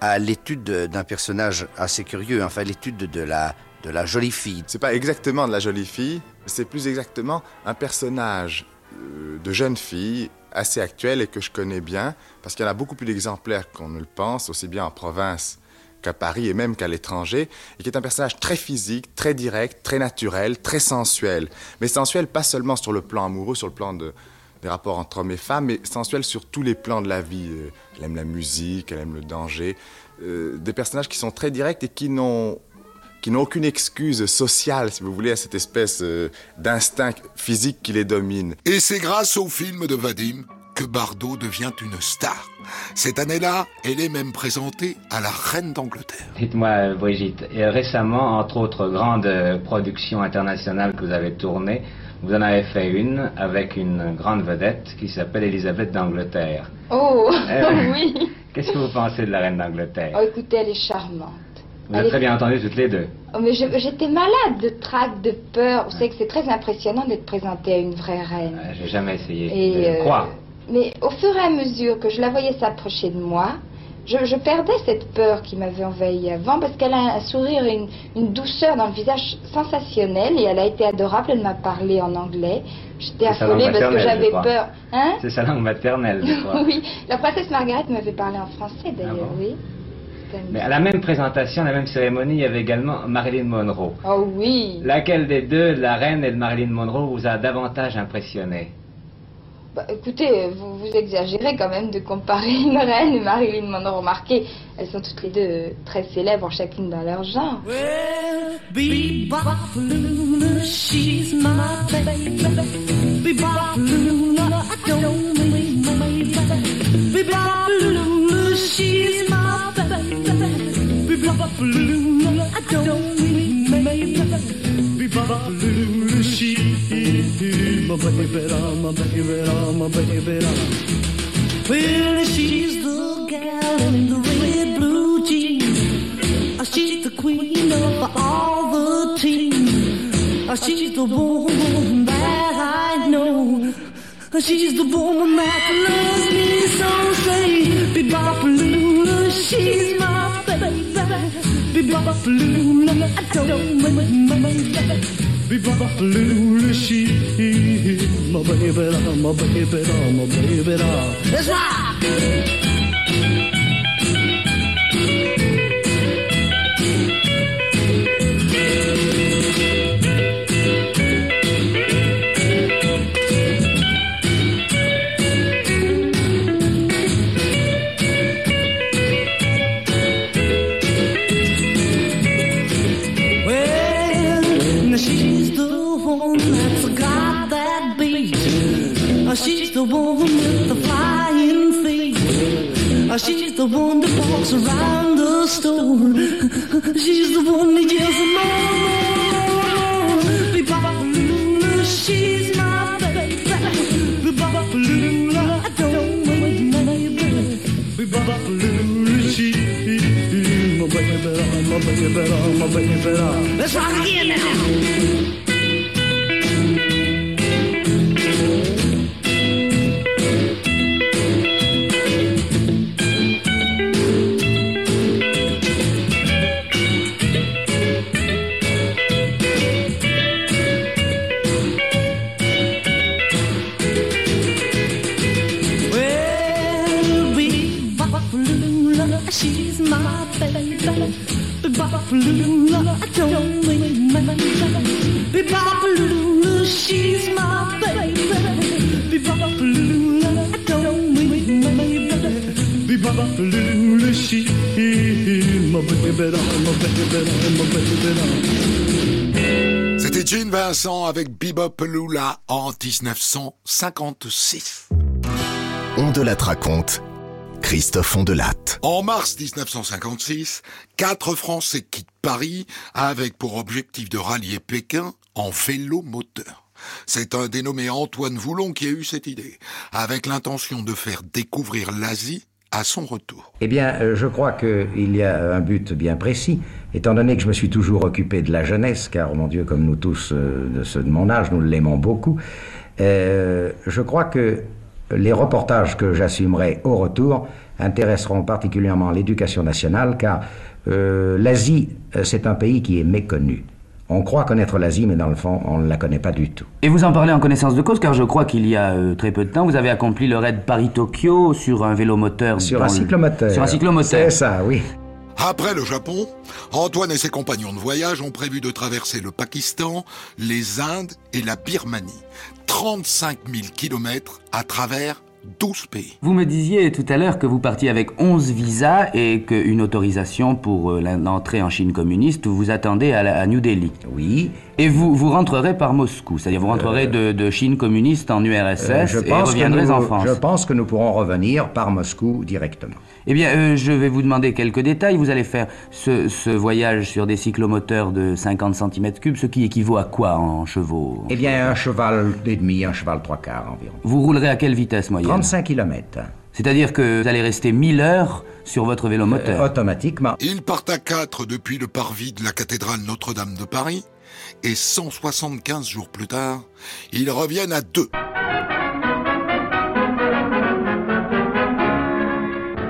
à l'étude d'un personnage assez curieux, enfin l'étude de la, de la jolie fille. C'est pas exactement de la jolie fille, c'est plus exactement un personnage euh, de jeune fille assez actuel et que je connais bien, parce qu'il y en a beaucoup plus d'exemplaires qu'on ne le pense, aussi bien en province qu'à Paris et même qu'à l'étranger, et qui est un personnage très physique, très direct, très naturel, très sensuel. Mais sensuel pas seulement sur le plan amoureux, sur le plan de, des rapports entre hommes et femmes, mais sensuel sur tous les plans de la vie. Euh, Elle aime la musique, elle aime le danger. Euh, des personnages qui sont très directs et qui n'ont qui n'ont aucune excuse sociale, si vous voulez, à cette espèce euh, d'instinct physique qui les domine. Et c'est grâce au film de Vadim que Bardot devient une star. Cette année-là, elle est même présentée à la Reine d'Angleterre. Dites-moi, Brigitte, et récemment, entre autres grandes euh, productions internationales que vous avez tournées, vous en avez fait une avec une grande vedette qui s'appelle Elisabeth d'Angleterre. Oh, Euh, oui. Qu'est-ce que vous pensez de la Reine d'Angleterre? Oh, écoutez, elle est charmante. Vous êtes très bien entendu toutes les deux. Oh, mais j'étais malade de trac, de peur. Vous savez que c'est très impressionnant d'être présentée à une vraie reine. Euh, J'ai jamais essayé Et, de euh, croire. Mais au fur et à mesure que je la voyais s'approcher de moi, je, je perdais cette peur qui m'avait envahi avant parce qu'elle a un sourire et une, une douceur dans le visage sensationnelle et elle a été adorable. Elle m'a parlé en anglais. J'étais affolée parce que j'avais peur. Hein? C'est sa langue maternelle, je crois. Oui, la princesse Margaret m'avait parlé en français d'ailleurs, Ah bon? oui. Mais à la même présentation, à la même cérémonie, il y avait également Marilyn Monroe. Oh oui. Laquelle des deux, la reine et de Marilyn Monroe, vous a davantage impressionné? Bah, écoutez, vous, vous exagérez quand même de comparer une reine et Marilyn Monroe. Remarquez, elles sont toutes les deux euh, très célèbres, chacune dans leur genre. Bebop Luna, she's my baby. Bebop Luna, I don't mean my baby. Bebop Luna, she's my baby. I don't my baby. Bebop Luna, she's my baby, my baby, my baby. Well, she's the gal in the red blue jeans. She's the queen of all the teams. She's the woman that I know. She's the woman that loves me so. Say, Bebop she's my baby. Bebop Luna, I don't mind my baby. Bebop Luna, she's my baby, my baby, my baby. Let's rock! The woman with the flying face. Oh, uh, she's the one that walks around the store. She's the one that yells, more, more, more. Be-bop-a-lula, she's my baby. Be-bop-a-lula, I don't wait, baby. Be-bop-a-lula, she's my baby, my baby, my baby. Let's rock again now. C'était Gene Vincent avec Bebop Lula en 1956. On de la raconte. Christophe Ondelatte. En mars 1956, quatre Français quittent Paris avec pour objectif de rallier Pékin en vélo moteur. C'est un dénommé Antoine Voulon qui a eu cette idée, avec l'intention de faire découvrir l'Asie à son retour. Eh bien, euh, je crois qu'il y a un but bien précis, étant donné que je me suis toujours occupé de la jeunesse, car, mon Dieu, comme nous tous euh, de ceux de mon âge, nous l'aimons beaucoup. Euh, je crois que les reportages que j'assumerai au retour intéresseront particulièrement l'éducation nationale, car euh, l'Asie, c'est un pays qui est méconnu. On croit connaître l'Asie, mais dans le fond, on ne la connaît pas du tout. Et vous en parlez en connaissance de cause, car je crois qu'il y a euh, très peu de temps, vous avez accompli le raid Paris-Tokyo sur un vélo moteur. Sur un le- cyclomoteur. Sur un cyclomoteur. C'est ça, oui. Après le Japon, Antoine et ses compagnons de voyage ont prévu de traverser le Pakistan, les Indes et la Birmanie. 35 000 kilomètres à travers 12 pays. Vous me disiez tout à l'heure que vous partiez avec 11 visas et qu'une autorisation pour euh, l'entrée en Chine communiste vous attendait à, la- à New Delhi. Oui. Et vous, vous rentrerez par Moscou, c'est-à-dire vous rentrerez de, de Chine communiste en URSS Euh, je, et pense reviendrez nous, en France. je pense que nous pourrons revenir par Moscou directement. Eh bien, euh, je vais vous demander quelques détails. Vous allez faire ce, ce voyage sur des cyclomoteurs de 50 cm3, ce qui équivaut à quoi en chevaux? Eh bien, un cheval et demi, un cheval trois quarts environ. Vous roulerez à quelle vitesse moyenne? 35 km. C'est-à-dire que vous allez rester 1000 heures sur votre vélo moteur. automatiquement. Ils partent à quatre depuis le parvis de la cathédrale Notre-Dame de Paris et 175 jours plus tard, ils reviennent à deux.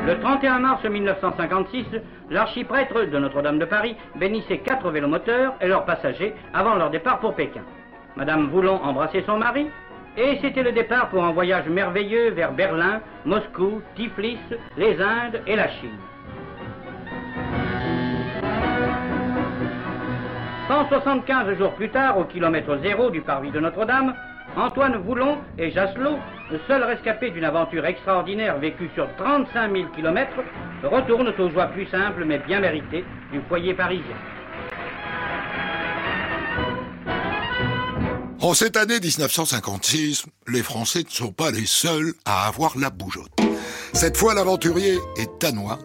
Le 31 mars 1956, l'archiprêtre de Notre-Dame de Paris bénissait quatre vélomoteurs et leurs passagers avant leur départ pour Pékin. Madame Voulon embrassait son mari et c'était le départ pour un voyage merveilleux vers Berlin, Moscou, Tiflis, les Indes et la Chine. 175 jours plus tard, au kilomètre zéro du parvis de Notre-Dame, Antoine Voulon et Jasselot, le seul rescapé d'une aventure extraordinaire vécue sur 35 000 kilomètres, retournent aux joies plus simples mais bien méritées du foyer parisien. En cette année 1956, les Français ne sont pas les seuls à avoir la bougeotte. Cette fois, l'aventurier est danois,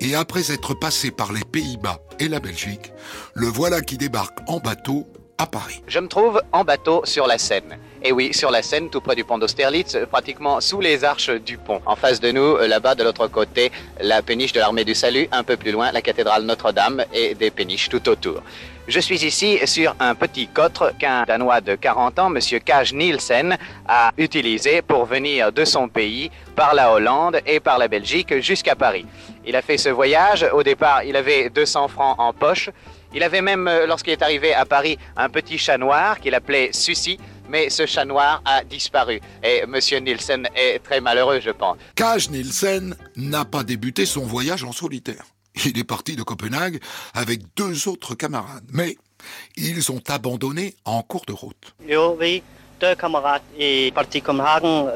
et après être passé par les Pays-Bas et la Belgique, le voilà qui débarque en bateau à Paris. Je me trouve en bateau sur la Seine. Et oui, sur la Seine, tout près du pont d'Austerlitz, euh, pratiquement sous les arches du pont. En face de nous, euh, là-bas, de l'autre côté, la péniche de l'armée du salut, un peu plus loin, la cathédrale Notre-Dame et des péniches tout autour. Je suis ici sur un petit cotre qu'un Danois de 40 ans, M. Kaj Nielsen, a utilisé pour venir de son pays par la Hollande et par la Belgique jusqu'à Paris. Il a fait ce voyage. Au départ, il avait 200 francs en poche. Il avait même, euh, lorsqu'il est arrivé à Paris, un petit chat noir qu'il appelait Sucy, mais ce chat noir a disparu. Et M. Nielsen est très malheureux, je pense. Kaj Nielsen n'a pas débuté son voyage en solitaire. Il est parti de Copenhague avec deux autres camarades, mais ils ont abandonné en cours de route. Jo, vi, deux camarades est parti Copenhagen,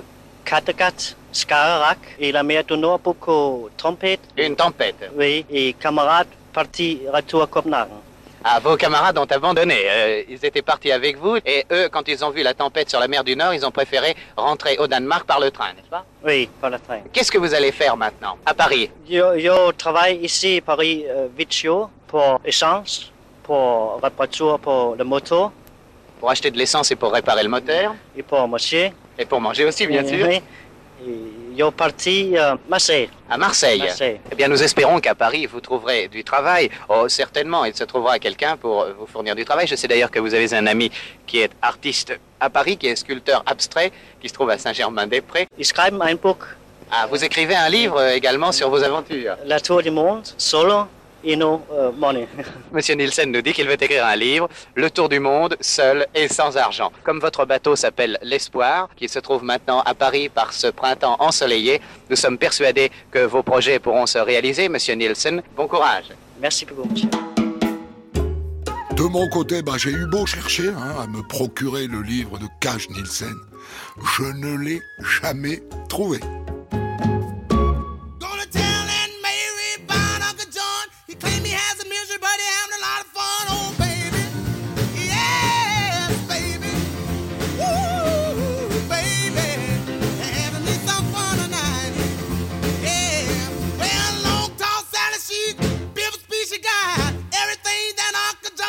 Kattegat, Skagerrak, et la mer du Nord beaucoup tempête. Une tempête. Oui, et camarade parti retour à Copenhagen. Ah, vos camarades ont abandonné. Euh, ils étaient partis avec vous et eux, quand ils ont vu la tempête sur la mer du Nord, ils ont préféré rentrer au Danemark par le train, n'est-ce pas? Oui, par le train. Qu'est-ce que vous allez faire maintenant à Paris? Je, je travaille ici, Paris, euh, pour essence, pour réparation pour la moto. Pour acheter de l'essence et pour réparer le moteur Et pour manger. Et pour manger aussi, bien sûr. oui. Et Je parti à Marseille. À Marseille. Marseille. Eh bien, nous espérons qu'à Paris, vous trouverez du travail. Oh, certainement, il se trouvera quelqu'un pour euh, vous fournir du travail. Je sais d'ailleurs que vous avez un ami qui est artiste à Paris, qui est sculpteur abstrait, qui se trouve à Saint-Germain-des-Prés. Schreibe Buch. Ah, vous écrivez un livre euh, également sur vos aventures. La tour du monde, solo euh, money. Monsieur Nielsen nous dit qu'il veut écrire un livre, Le Tour du Monde, seul et sans argent. Comme votre bateau s'appelle L'Espoir, qui se trouve maintenant à Paris par ce printemps ensoleillé, nous sommes persuadés que vos projets pourront se réaliser. Monsieur Nielsen, bon courage. Merci beaucoup, monsieur. De mon côté, bah, j'ai eu beau chercher hein, à me procurer le livre de Cage Nielsen. Je ne l'ai jamais trouvé.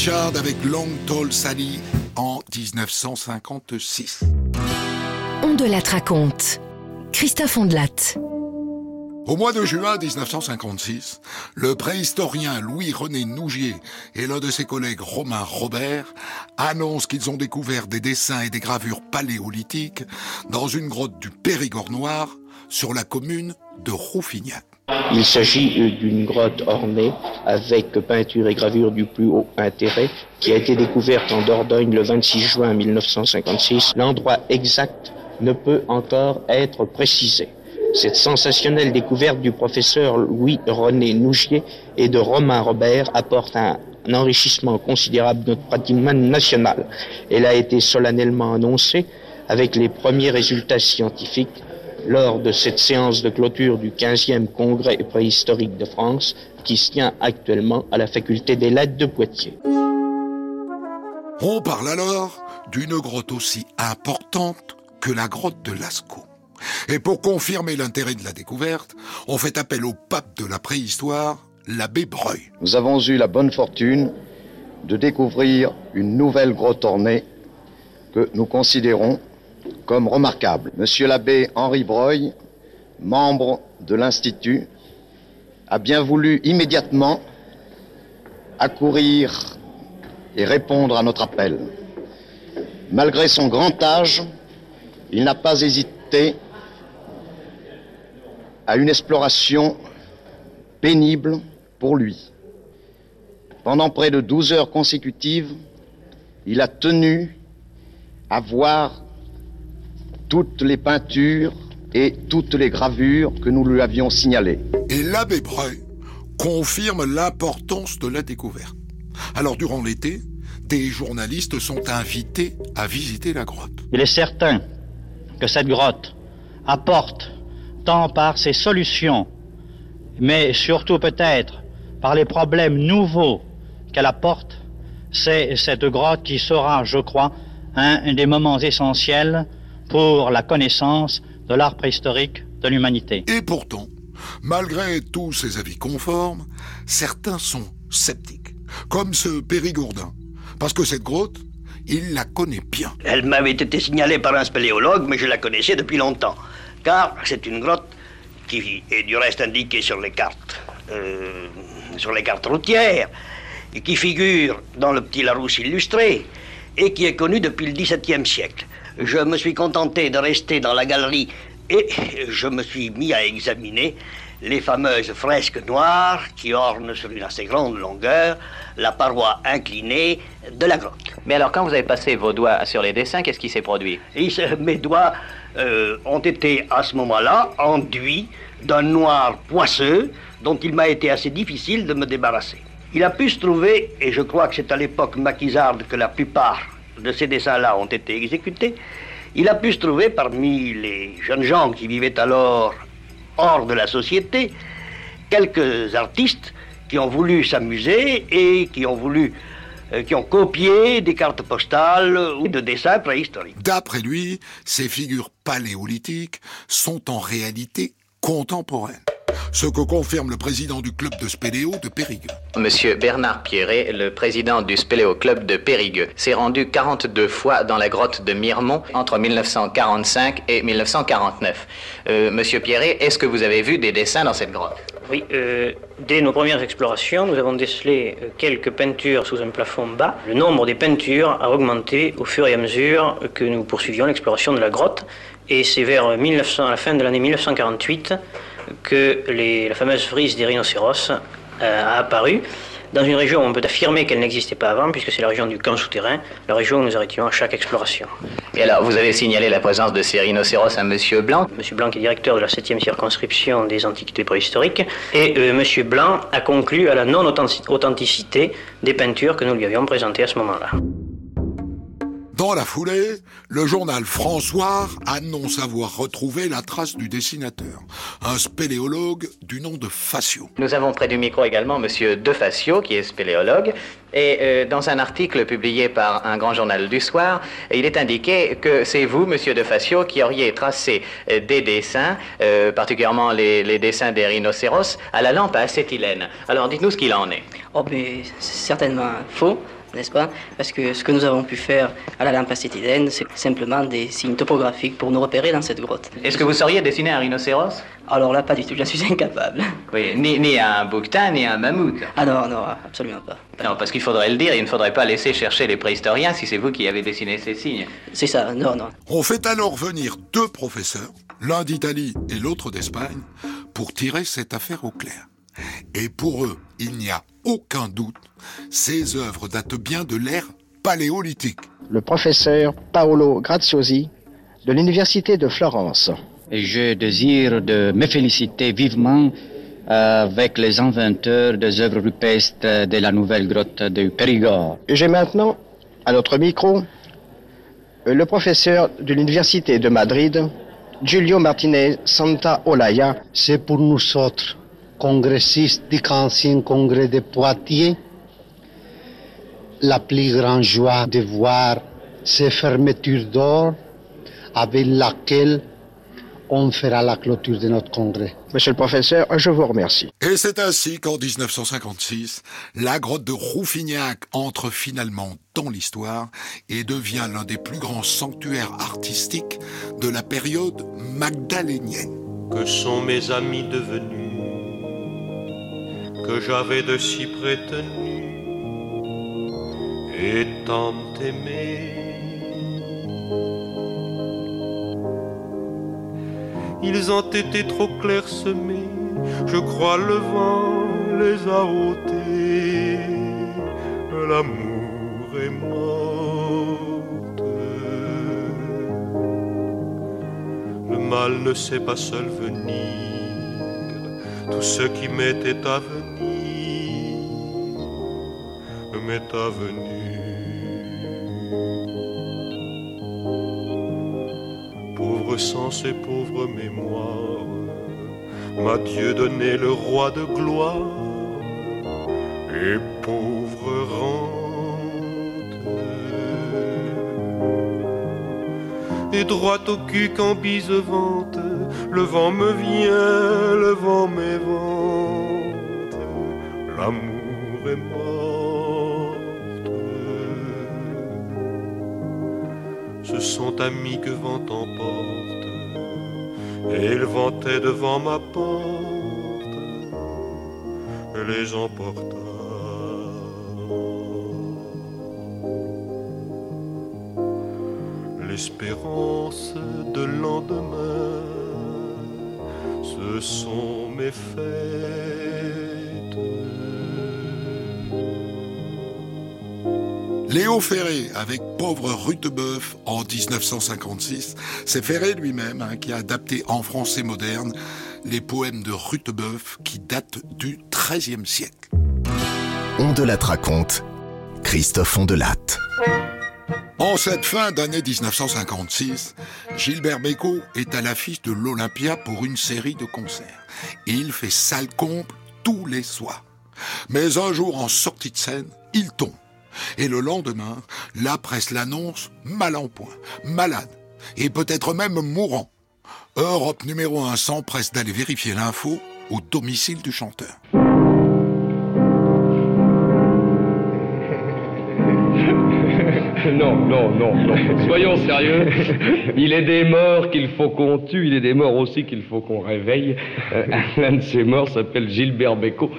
Richard avec Long Tall Sally en 1956. On de la raconte. Christophe Ondelat. Au mois de juin 1956, le préhistorien Louis-René Nougier et l'un de ses collègues Romain Robert annoncent qu'ils ont découvert des dessins et des gravures paléolithiques dans une grotte du Périgord noir sur la commune de Rouffignac. Il s'agit euh, d'une grotte ornée avec peinture et gravure du plus haut intérêt qui a été découverte en Dordogne le 26 juin 1956. L'endroit exact ne peut encore être précisé. Cette sensationnelle découverte du professeur Louis-René Nougier et de Romain Robert apporte un, un enrichissement considérable de notre patrimoine national. Elle a été solennellement annoncée avec les premiers résultats scientifiques lors de cette séance de clôture du 15e congrès préhistorique de France qui se tient actuellement à la faculté des lettres de Poitiers. On parle alors d'une grotte aussi importante que la grotte de Lascaux. Et pour confirmer l'intérêt de la découverte, on fait appel au pape de la préhistoire, l'abbé Breuil. Nous avons eu la bonne fortune de découvrir une nouvelle grotte ornée que nous considérons comme remarquable. Monsieur l'abbé Henri Breuil, membre de l'Institut, a bien voulu immédiatement accourir et répondre à notre appel. Malgré son grand âge, il n'a pas hésité à une exploration pénible pour lui. Pendant près de 12 heures consécutives, il a tenu à voir toutes les peintures et toutes les gravures que nous lui avions signalées. Et l'abbé Breuil confirme l'importance de la découverte. Alors durant l'été, des journalistes sont invités à visiter la grotte. Il est certain que cette grotte apporte, tant par ses solutions, mais surtout peut-être par les problèmes nouveaux qu'elle apporte, c'est cette grotte qui sera, je crois, un des moments essentiels pour la connaissance de l'art préhistorique de l'humanité. Et pourtant, malgré tous ces avis conformes, certains sont sceptiques, comme ce Périgourdin, parce que cette grotte, il la connaît bien. Elle m'avait été signalée par un spéléologue, mais je la connaissais depuis longtemps, car c'est une grotte qui est du reste indiquée sur les cartes, euh, sur les cartes routières, et qui figure dans le petit Larousse illustré, et qui est connue depuis le XVIIe siècle. Je me suis contenté de rester dans la galerie et je me suis mis à examiner les fameuses fresques noires qui ornent sur une assez grande longueur la paroi inclinée de la grotte. Mais alors, quand vous avez passé vos doigts sur les dessins, qu'est-ce qui s'est produit? Et ce- mes doigts euh, ont été à ce moment-là enduits d'un noir poisseux dont il m'a été assez difficile de me débarrasser. Il a pu se trouver, et je crois que c'est à l'époque maquisarde que la plupart de ces dessins-là ont été exécutés, il a pu se trouver parmi les jeunes gens qui vivaient alors hors de la société, quelques artistes qui ont voulu s'amuser et qui ont voulu, euh, qui ont copié des cartes postales ou de dessins préhistoriques. D'après lui, ces figures paléolithiques sont en réalité contemporaines. Ce que confirme le président du club de spéléo de Périgueux. Monsieur Bernard Pierret, le président du Spéléo Club de Périgueux, s'est rendu 42 fois dans la grotte de Miremont entre 1945 et 1949. Euh, Monsieur Pierret, est-ce que vous avez vu des dessins dans cette grotte? Oui, euh, dès nos premières explorations, nous avons décelé euh, quelques peintures sous un plafond bas. Le nombre des peintures a augmenté au fur et à mesure que nous poursuivions l'exploration de la grotte. Et c'est vers 1900, à la fin de l'année 1948 que les- la fameuse frise des rhinocéros euh, a apparu dans une région où on peut affirmer qu'elle n'existait pas avant, puisque c'est la région du camp souterrain, la région où nous arrêtions à chaque exploration. Et alors, vous avez signalé la présence de ces rhinocéros à Monsieur Blanc? Monsieur Blanc est directeur de la 7e circonscription des antiquités préhistoriques. Et euh, Monsieur Blanc a conclu à la non-authenticité des peintures que nous lui avions présentées à ce moment-là. Dans la foulée, le journal François annonce avoir retrouvé la trace du dessinateur, un spéléologue du nom de Facio. Nous avons près du micro également Monsieur Defacio, qui est spéléologue. Et euh, dans un article publié par un grand journal du soir, il est indiqué que c'est vous, Monsieur Defacio, qui auriez tracé euh, des dessins, euh, particulièrement les, les dessins des rhinocéros, à la lampe à acétylène. Alors dites-nous ce qu'il en est. Oh, mais c'est certainement faux, n'est-ce pas? Parce que ce que nous avons pu faire à la lampe acétylène, c'est simplement des signes topographiques pour nous repérer dans cette grotte. Est-ce que vous sauriez dessiner un rhinocéros? Alors là, pas du tout, j'en suis incapable. Oui, ni, ni un bouquetin, ni un mammouth. Ah non, non, absolument pas. Non, parce qu'il faudrait le dire, il ne faudrait pas laisser chercher les préhistoriens si c'est vous qui avez dessiné ces signes. C'est ça, non, non. On fait alors venir deux professeurs, l'un d'Italie et l'autre d'Espagne, pour tirer cette affaire au clair. Et pour eux, il n'y a aucun doute, ces œuvres datent bien de l'ère paléolithique. Le professeur Paolo Graziosi de l'Université de Florence. Et je désire de me féliciter vivement avec les inventeurs des œuvres rupestres de la nouvelle grotte de Périgord. Et j'ai maintenant, à notre micro, euh, le professeur de l'Université de Madrid, Giulio Martinez Santa Olaya. C'est pour nous autres, congressistes du ancien congrès de Poitiers, la plus grande joie de voir ces fermetures d'or avec laquelle on fera la clôture de notre congrès. Monsieur le professeur, je vous remercie. Et c'est ainsi qu'en 1956, la grotte de Rouffignac entre finalement dans l'histoire et devient l'un des plus grands sanctuaires artistiques de la période magdalénienne. Que sont mes amis devenus Que j'avais de si prétenus et tant aimé. Ils ont été trop clairsemés, je crois le vent les a ôtés. L'amour est morte. Le mal ne sait pas seul venir, tout ce qui m'était à venir m'est à venir. Pauvre sens et pauvre mémoire, m'a Dieu donné le roi de gloire et pauvre rente. Et droit au cul qu'en bise vente, le vent me vient, le vent m'évente, l'amour est morte. Sont amis que vent emporte, et ils vantaient devant ma porte, les emporta. L'espérance de lendemain, ce sont mes fêtes. Léo Ferré avec Pauvre Rutebeuf en 1956. C'est Ferré lui-même hein, qui a adapté en français moderne les poèmes de Rutebeuf qui datent du XIIIe siècle. On de raconte. Christophe Ondelatte. En cette fin d'année 1956, Gilbert Bécaud est à l'affiche de l'Olympia pour une série de concerts. Et il fait salle comble tous les soirs. Mais un jour, en sortie de scène, il tombe. Et le lendemain, la presse l'annonce mal en point, malade, et peut-être même mourant. Europe numéro 1 s'empresse d'aller vérifier l'info au domicile du chanteur. Non, non, non, non. Soyons sérieux. Il est des morts qu'il faut qu'on tue, il est des morts aussi qu'il faut qu'on réveille. Euh, L'un de ces morts s'appelle Gilbert Bécaud,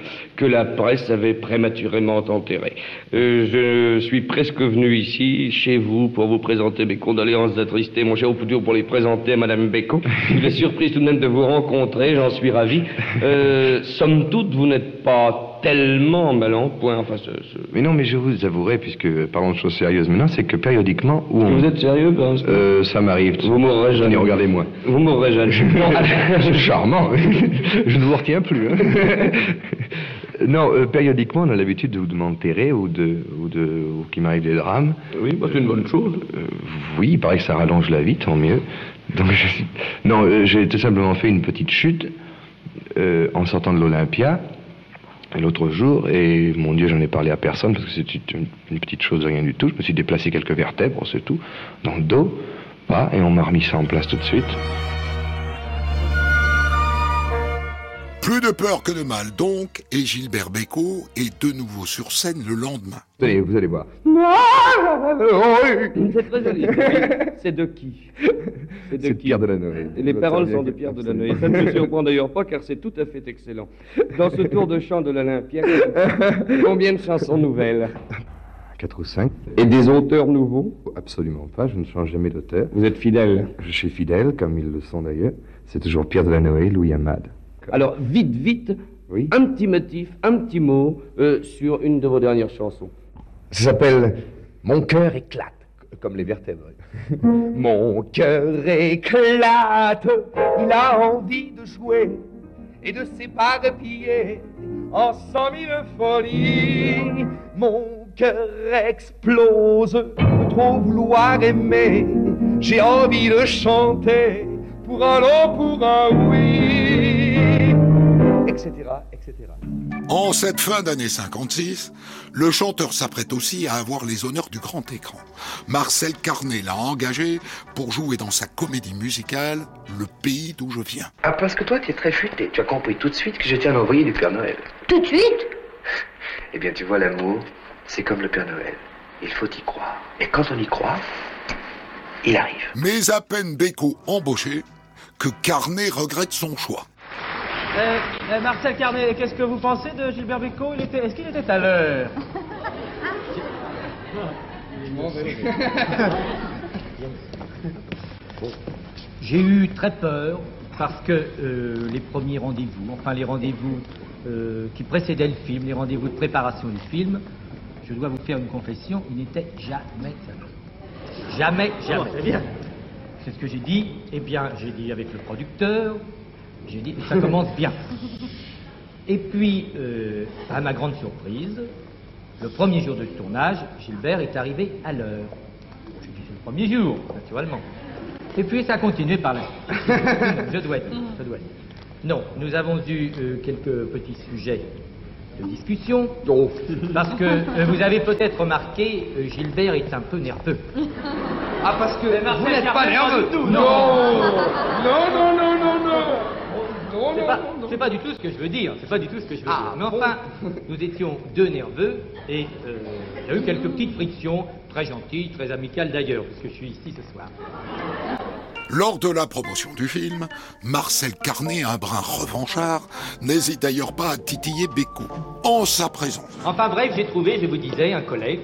que la presse avait prématurément enterré. Euh, je suis presque venu ici, chez vous, pour vous présenter mes condoléances attristées, mon cher, ou plutôt pour les présenter à Madame Bécaud. Je suis surprise tout de même de vous rencontrer, j'en suis ravi. Euh, somme toute, vous n'êtes pas tellement mal en point. Enfin, ce- ce- Mais non, mais je vous avouerai, puisque parlons de choses sérieuses maintenant, c'est que périodiquement, où on... Vous êtes sérieux euh, Ça m'arrive. Vous mourrez. Tenez, regardez-moi. Vous mourrez jeune. C'est charmant. je ne vous retiens plus. hein. Non, euh, périodiquement, on a l'habitude de vous m'enterrer ou de, ou de, ou qu'il m'arrive des drames. Oui, bah, c'est une bonne chose. Euh, oui, il paraît que ça rallonge la vie, tant mieux. Donc, je suis- non, euh, j'ai tout simplement fait une petite chute en sortant de l'Olympia l'autre jour, et mon Dieu, j'en ai parlé à personne parce que c'est une, une petite chose, rien du tout. Je me suis déplacé quelques vertèbres, c'est tout, dans le dos, pas, et on m'a remis ça en place tout de suite. Plus de peur que de mal donc, et Gilbert Bécaud est de nouveau sur scène le lendemain. Allez, vous allez voir. C'est très joli. C'est de qui C'est de qui Pierre Delanoë. Les Vous paroles sont de Pierre Delanoë. Ça ne me surprend d'ailleurs pas car c'est tout à fait excellent. Dans ce tour de chant de l'Olympia, combien de chansons nouvelles Quatre ou cinq. Et des auteurs nouveaux Absolument pas, je ne change jamais d'auteur. Vous êtes fidèle Je suis fidèle, comme ils le sont d'ailleurs. C'est toujours Pierre Delanoë, Louis Amade. Alors, vite, vite, un petit motif, un petit mot euh, sur une de vos dernières chansons. Ça s'appelle Mon cœur éclate, comme les vertèbres. Mon cœur éclate, il a envie de jouer et de s'éparpiller en cent mille folies. Mon cœur explose de trop vouloir aimer. J'ai envie de chanter pour un non, pour un oui, etc., etc. En cette fin d'année 56, le chanteur s'apprête aussi à avoir les honneurs du grand écran. Marcel Carnet l'a engagé pour jouer dans sa comédie musicale Le pays d'où je viens. Ah, parce que toi, tu es très futé. Tu as compris tout de suite que je tiens à l'envoyer du Père Noël. Tout de suite? Eh bien, tu vois, l'amour, c'est comme le Père Noël. Il faut y croire. Et quand on y croit, il arrive. Mais à peine Bécaud embauché que Carnet regrette son choix. Euh, euh, Marcel Carnet, qu'est-ce que vous pensez de Gilbert Bécaud Il était, Est-ce qu'il était à l'heure? J'ai eu très peur parce que euh, les premiers rendez-vous, enfin les rendez-vous euh, qui précédaient le film, les rendez-vous de préparation du film, je dois vous faire une confession, ils n'étaient jamais à l'heure. Jamais, jamais. c'est bien. c'est ce que j'ai dit. Eh bien, j'ai dit avec le producteur, j'ai dit, ça commence bien. Et puis, euh, à ma grande surprise, le premier jour de tournage, Gilbert est arrivé à l'heure. J'ai dit, c'est le premier jour, naturellement. Et puis, ça a continué par là. je dois dire, je dois dire. Non, nous avons eu euh, quelques petits sujets de discussion. Parce que euh, vous avez peut-être remarqué, euh, Gilbert est un peu nerveux. Ah, parce que vous n'êtes pas nerveux. nerveux Non. Non, non, non, non, non Non, C'est non, pas, non, non. c'est pas du tout ce que je veux dire. C'est pas du tout ce que je veux Ah, dire. Mais enfin, nous étions deux nerveux et euh, il y a eu quelques petites frictions, très gentilles, très amicales d'ailleurs, puisque je suis ici ce soir. Lors de la promotion du film, Marcel Carnet, un brin revanchard, n'hésite d'ailleurs pas à titiller Bécou en sa présence. Enfin bref, j'ai trouvé, je vous disais, un collègue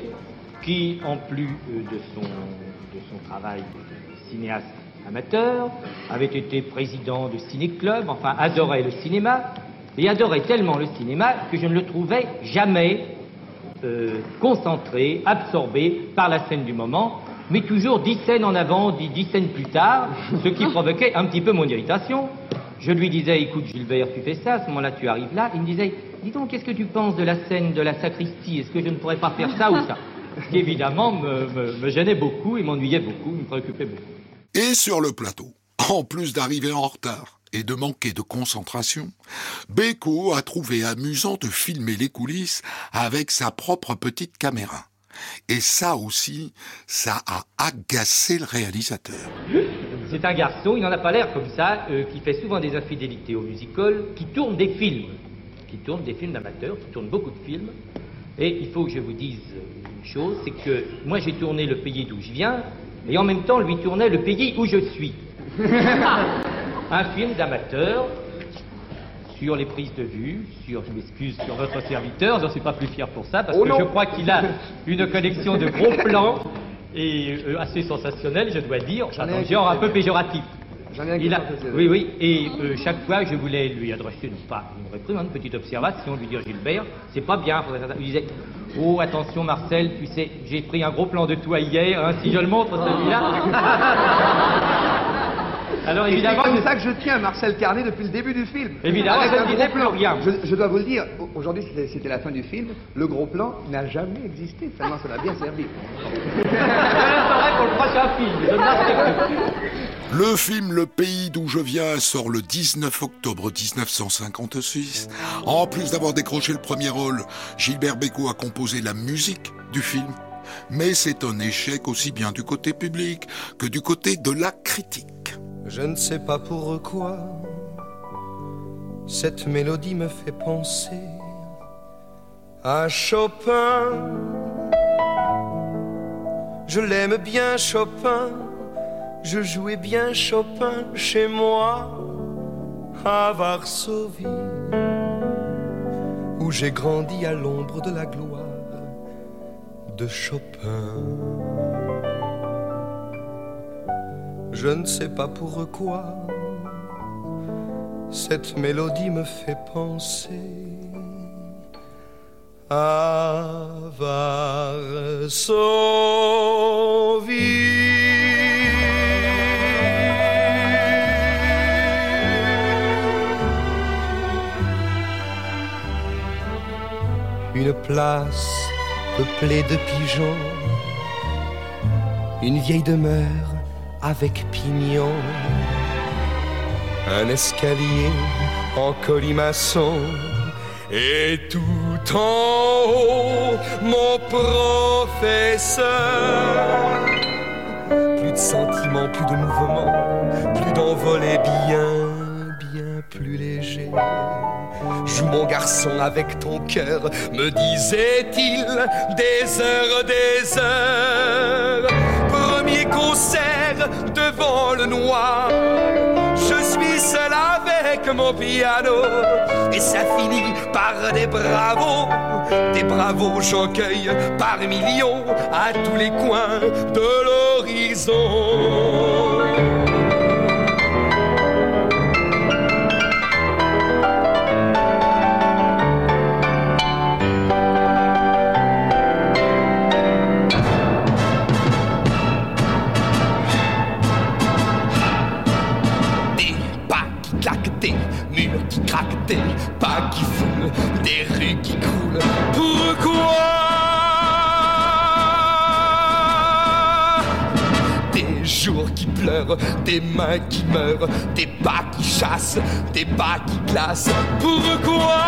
qui, en plus euh, de, son, de son travail de cinéaste amateur, avait été président de ciné-club, enfin adorait le cinéma, et adorait tellement le cinéma que je ne le trouvais jamais euh, concentré, absorbé par la scène du moment, mais toujours dix scènes en avant, dix, dix scènes plus tard, ce qui provoquait un petit peu mon irritation. Je lui disais, écoute Gilbert, tu fais ça, à ce moment-là tu arrives là. Il me disait, dis donc, qu'est-ce que tu penses de la scène de la sacristie? Est-ce que je ne pourrais pas faire ça ou ça? Ce qui évidemment me, me- me gênait beaucoup et m'ennuyait beaucoup, me préoccupait beaucoup. Et sur le plateau, en plus d'arriver en retard et de manquer de concentration, Beko a trouvé amusant de filmer les coulisses avec sa propre petite caméra. Et ça aussi, ça a agacé le réalisateur. C'est un garçon, il n'en a pas l'air comme ça, euh, qui fait souvent des infidélités au musical, qui tourne des films, qui tourne des films d'amateurs, qui tourne beaucoup de films. Et il faut que je vous dise une chose, c'est que moi j'ai tourné le pays d'où je viens, et en même temps lui tournait le pays où je suis. un film d'amateur sur les prises de vue, sur, je m'excuse, sur votre serviteur, je ne suis pas plus fier pour ça, parce Oh que non. je crois qu'il a une collection de gros plans et euh, assez sensationnel, je dois dire, un genre un peu péjoratif. J'en ai un qui Il a- fait plaisir. oui, oui, et euh, chaque fois je voulais lui adresser, non pas une réprimande, une petite observation, lui dire Gilbert, c'est pas bien, faudrait faire ça. il disait Oh, attention Marcel, tu sais, j'ai pris un gros plan de toi hier, hein, si je le montre celui-là. Alors évidemment, c'est ça que je tiens Marcel Carnet depuis le début du film. Évidemment, Avec je un ne plan. plus rien. Je, je dois vous le dire, au- aujourd'hui c'était- la fin du film, le gros plan n'a jamais existé, ça m'a bien servi. pour prochain film. Le film Le pays d'où je viens sort le 19 octobre 1956. En plus d'avoir décroché le premier rôle, Gilbert Bécaud a composé la musique du film. Mais c'est un échec aussi bien du côté public que du côté de la critique. Je ne sais pas pourquoi cette mélodie me fait penser à Chopin. Je l'aime bien Chopin, je jouais bien Chopin chez moi à Varsovie, où j'ai grandi à l'ombre de la gloire de Chopin. Je ne sais pas pourquoi cette mélodie me fait penser à Varsovie. Une place peuplée de pigeons, une vieille demeure avec pignon, un escalier en colimaçon, et tout en haut, mon professeur. Plus de sentiments, plus de mouvements, plus d'envolée, bien, bien plus léger. Joue mon garçon avec ton cœur, me disait-il, des heures, des heures. Premier concert devant le noir. Je suis seul avec mon piano et ça finit par des bravos. Des bravos, j'en cueille par millions à tous les coins de l'horizon. Des mains qui meurent, des pas qui chassent, des pas qui glacent. Pourquoi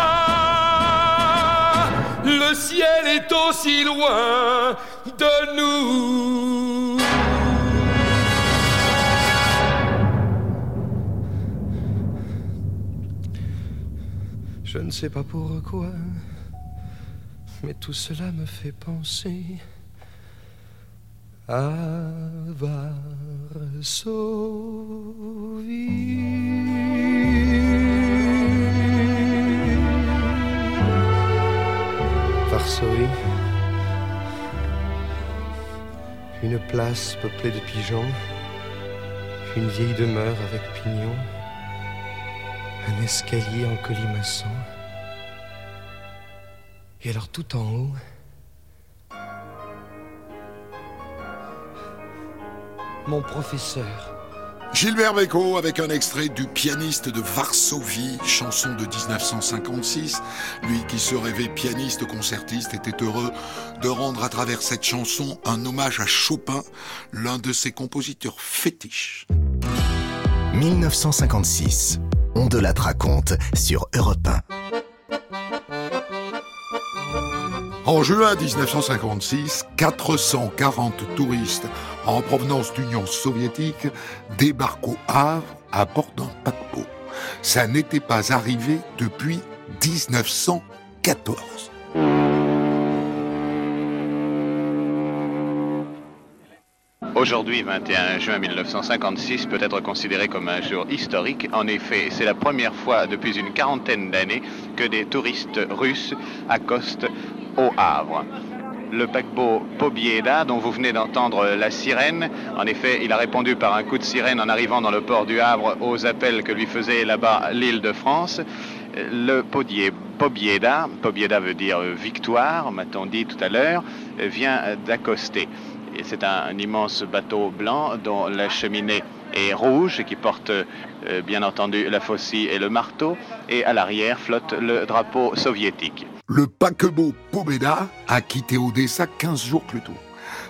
le ciel est aussi loin de nous? Je ne sais pas pourquoi, mais tout cela me fait penser Varsovie. Varsovie. Une place peuplée de pigeons, une vieille demeure avec pignons, un escalier en colimaçon. Et alors tout en haut, mon professeur. Gilbert Bécaud avec un extrait du pianiste de Varsovie, chanson de 1956. Lui qui se rêvait pianiste concertiste était heureux de rendre à travers cette chanson un hommage à Chopin, l'un de ses compositeurs fétiches. 1956. On de la raconte sur Europe 1. En juin 1956, 440 touristes en provenance d'Union soviétique débarquent au Havre à bord d'un paquebot. Ça n'était pas arrivé depuis 1914. Aujourd'hui, 21 juin 1956, peut être considéré comme un jour historique. En effet, c'est la première fois depuis une quarantaine d'années que des touristes russes accostent au Havre. Le paquebot Pobieda, dont vous venez d'entendre la sirène, en effet, il a répondu par un coup de sirène en arrivant dans le port du Havre aux appels que lui faisait là-bas l'île de France. Le podier Pobieda, Pobieda veut dire victoire, m'a-t-on dit tout à l'heure, vient d'accoster. C'est un, un immense bateau blanc dont la cheminée est rouge et qui porte euh, bien entendu la faucille et le marteau. Et à l'arrière flotte le drapeau soviétique. Le paquebot Pobeda a quitté Odessa 15 jours plus tôt.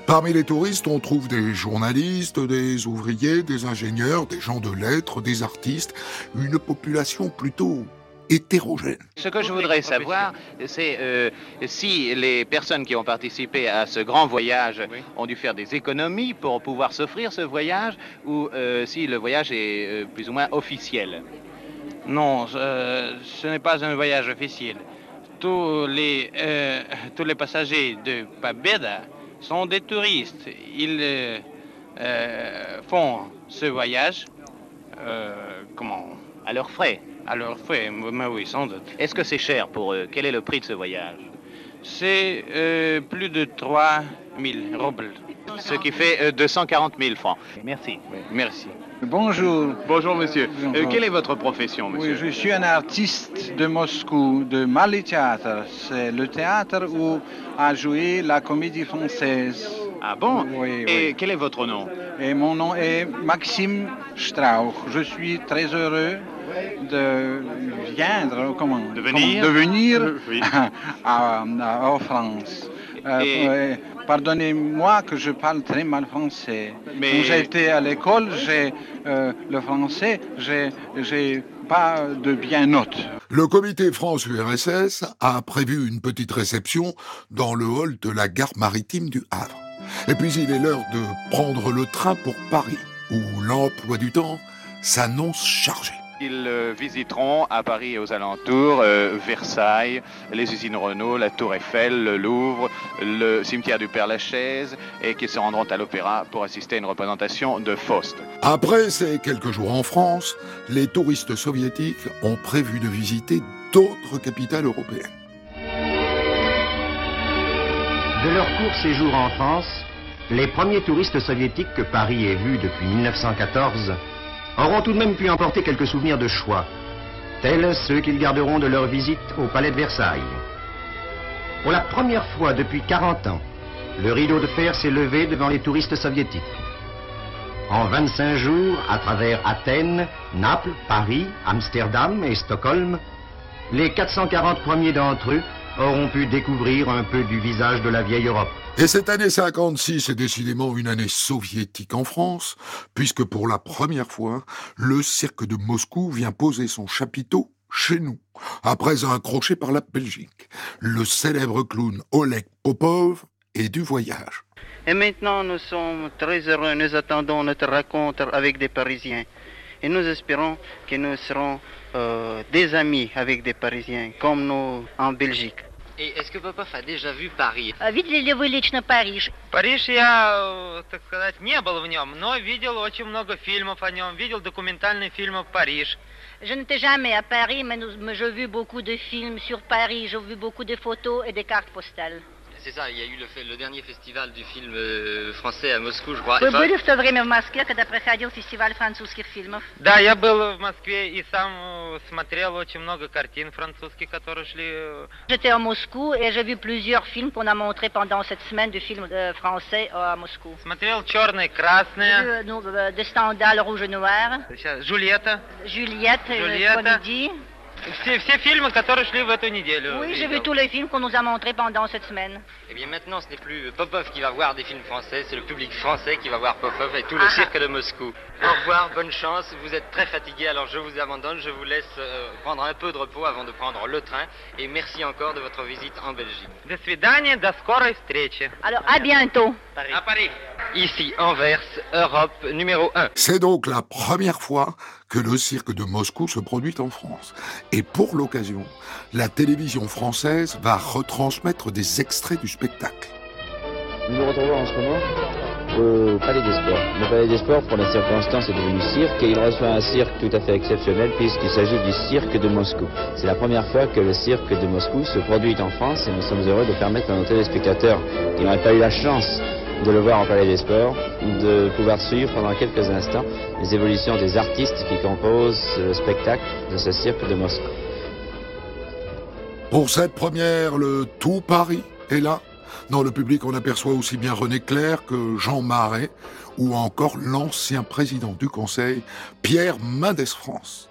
Parmi les touristes, on trouve des journalistes, des ouvriers, des ingénieurs, des gens de lettres, des artistes, une population plutôt hétérogène. Ce que je voudrais savoir, c'est euh, si les personnes qui ont participé à ce grand voyage ont dû faire des économies pour pouvoir s'offrir ce voyage ou euh, si le voyage est euh, plus ou moins officiel? Non, ce, ce n'est pas un voyage officiel. Tous les, euh, tous les passagers de Pabeda sont des touristes. Ils font ce voyage, comment? À leurs frais À leurs frais, mais oui, sans doute. Est-ce que c'est cher pour eux? Quel est le prix de ce voyage? C'est plus de 3 000 roubles. Ce qui fait 240 000 francs. Merci. Oui, merci. Bonjour. Bonjour monsieur. Bonjour. Euh, quelle est votre profession monsieur? Oui, je suis un artiste de Moscou, de Mali Théâtre. C'est le théâtre où a joué la comédie française. Ah bon? Oui, Et oui. quel est votre nom? Et mon nom est Maxime Strauch. Je suis très heureux de viendre, comment De venir comment- de venir Oui. à, à- en France. Euh, Et- euh, Pardonnez-moi que je parle très mal français. Mais- Quand j'étais à l'école, j'ai euh, le français, j'ai j'ai pas de bien note. Le comité France-URSS a prévu une petite réception dans le hall de la gare maritime du Havre. Et puis il est l'heure de prendre le train pour Paris, où l'emploi du temps s'annonce chargé. Ils euh, visiteront à Paris et aux alentours euh, Versailles, les usines Renault, la Tour Eiffel, le Louvre, le cimetière du Père-Lachaise et qu'ils se rendront à l'Opéra pour assister à une représentation de Faust. Après ces quelques jours en France, les touristes soviétiques ont prévu de visiter d'autres capitales européennes. De leur court séjour en France, les premiers touristes soviétiques que Paris ait vus depuis 1914 auront tout de même pu emporter quelques souvenirs de choix, tels ceux qu'ils garderont de leur visite au palais de Versailles. Pour la première fois depuis 40 ans, le rideau de fer s'est levé devant les touristes soviétiques. en 25 jours à travers Athènes, Naples, Paris, Amsterdam et Stockholm, les 440 premiers d'entre eux auront pu découvrir un peu du visage de la vieille Europe. Et cette année 56 est décidément une année soviétique en France, puisque pour la première fois, le cirque de Moscou vient poser son chapiteau chez nous, après un crochet par la Belgique. Le célèbre clown Oleg Popov est du voyage. Et maintenant, nous sommes très heureux, nous attendons notre rencontre avec des Parisiens. Et nous espérons que nous serons euh, des amis avec des Parisiens, comme nous en Belgique. Et est-ce que Popov a déjà vu Paris Видели ли вы лично Париж? Париж я, э, так сказать, не был в нем, но видел очень много фильмов о нем, видел документальные фильмы «Париж». Je n'étais jamais à Paris, mais, nous- mais j'ai vu beaucoup de films sur Paris, j'ai vu beaucoup de photos et des cartes postales. C'est ça, il y a eu le, fait- le dernier festival du film euh, français à Moscou, je crois. Вы Enfin, были в то время в Москве, когда проходил фестиваль французских фильмов? Да, я был в Москве и сам э, смотрел очень много картин французских, которые шли. э, J'étais à Moscou et j'ai vu plusieurs films qu'on a montrés pendant cette semaine de films euh, français euh, à Moscou. Смотрел «Черное» и J'ai vu «Красное», euh, nous, euh, de Stendhal, Rouge et Noir, Сейчас, «Жульетта». Juliette, euh, Juliette. Comédie. Все, все фильмы, которые шли в эту неделю. Oui, j'ai видел. vu tous les films qu'on nous a montrés pendant cette semaine. Eh bien maintenant, ce n'est plus Popov qui va voir des films français, c'est le public français qui va voir Popov et tout le Ah. cirque de Moscou. Au revoir, bonne chance, vous êtes très fatigué, alors je vous abandonne, je vous laisse euh, prendre un peu de repos avant de prendre le train, et merci encore de votre visite en Belgique. До свидания, до скорой встречи. Alors, à bientôt. À Paris. Ici, Anvers, Europe numéro 1. C'est donc la première fois que le cirque de Moscou se produit en France. Et pour l'occasion, la télévision française va retransmettre des extraits du spectacle. Nous nous retrouvons en ce moment au Palais des Sports. Le Palais des Sports, pour la circonstance, est devenu cirque et il reçoit un cirque tout à fait exceptionnel puisqu'il s'agit du cirque de Moscou. C'est la première fois que le cirque de Moscou se produit en France et nous sommes heureux de permettre à nos téléspectateurs qui n'auraient pas eu la chance de le voir au Palais des Sports, de pouvoir suivre pendant quelques instants les évolutions des artistes qui composent le spectacle de ce cirque de Moscou. Pour cette première, le tout Paris est là. Dans le public, on aperçoit aussi bien René Clair que Jean Marais ou encore l'ancien président du Conseil, Pierre Mendès France.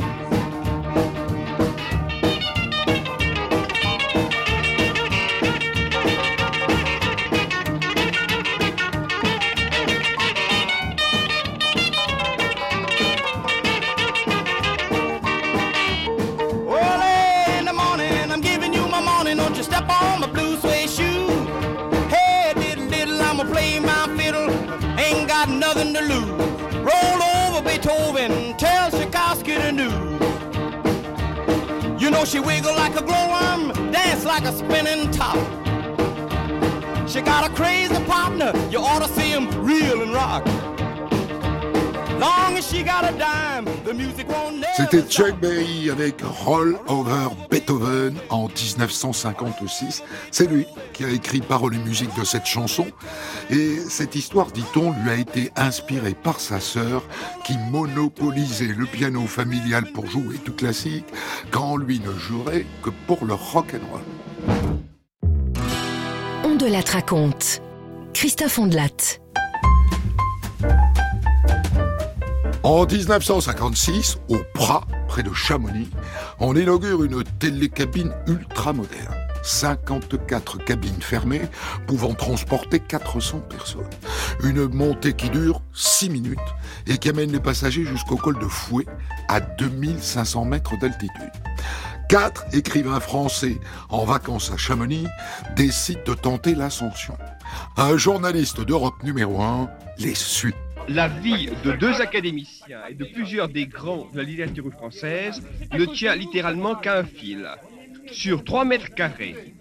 She wiggle like a glowworm, dance like a spinning top. She got a crazy partner, you ought to see him reel and rock. C'était Chuck Berry avec Roll Over Beethoven en 1956. C'est lui qui a écrit paroles et musique de cette chanson. Et cette histoire, dit-on, lui a été inspirée par sa sœur qui monopolisait le piano familial pour jouer du classique quand lui ne jouerait que pour le rock and roll. On de la raconte. Christophe Ondelat. En 1956, au Prat, près de Chamonix, on inaugure une télécabine ultra moderne. 54 cabines fermées pouvant transporter 400 personnes. Une montée qui dure 6 minutes et qui amène les passagers jusqu'au col de Fouet à 2500 mètres d'altitude. Quatre écrivains français en vacances à Chamonix décident de tenter l'ascension. Un journaliste d'Europe numéro 1 les suit. La vie de deux académiciens et de plusieurs des grands de la littérature française ne tient littéralement qu'à un fil. Sur 3 mètres carrés,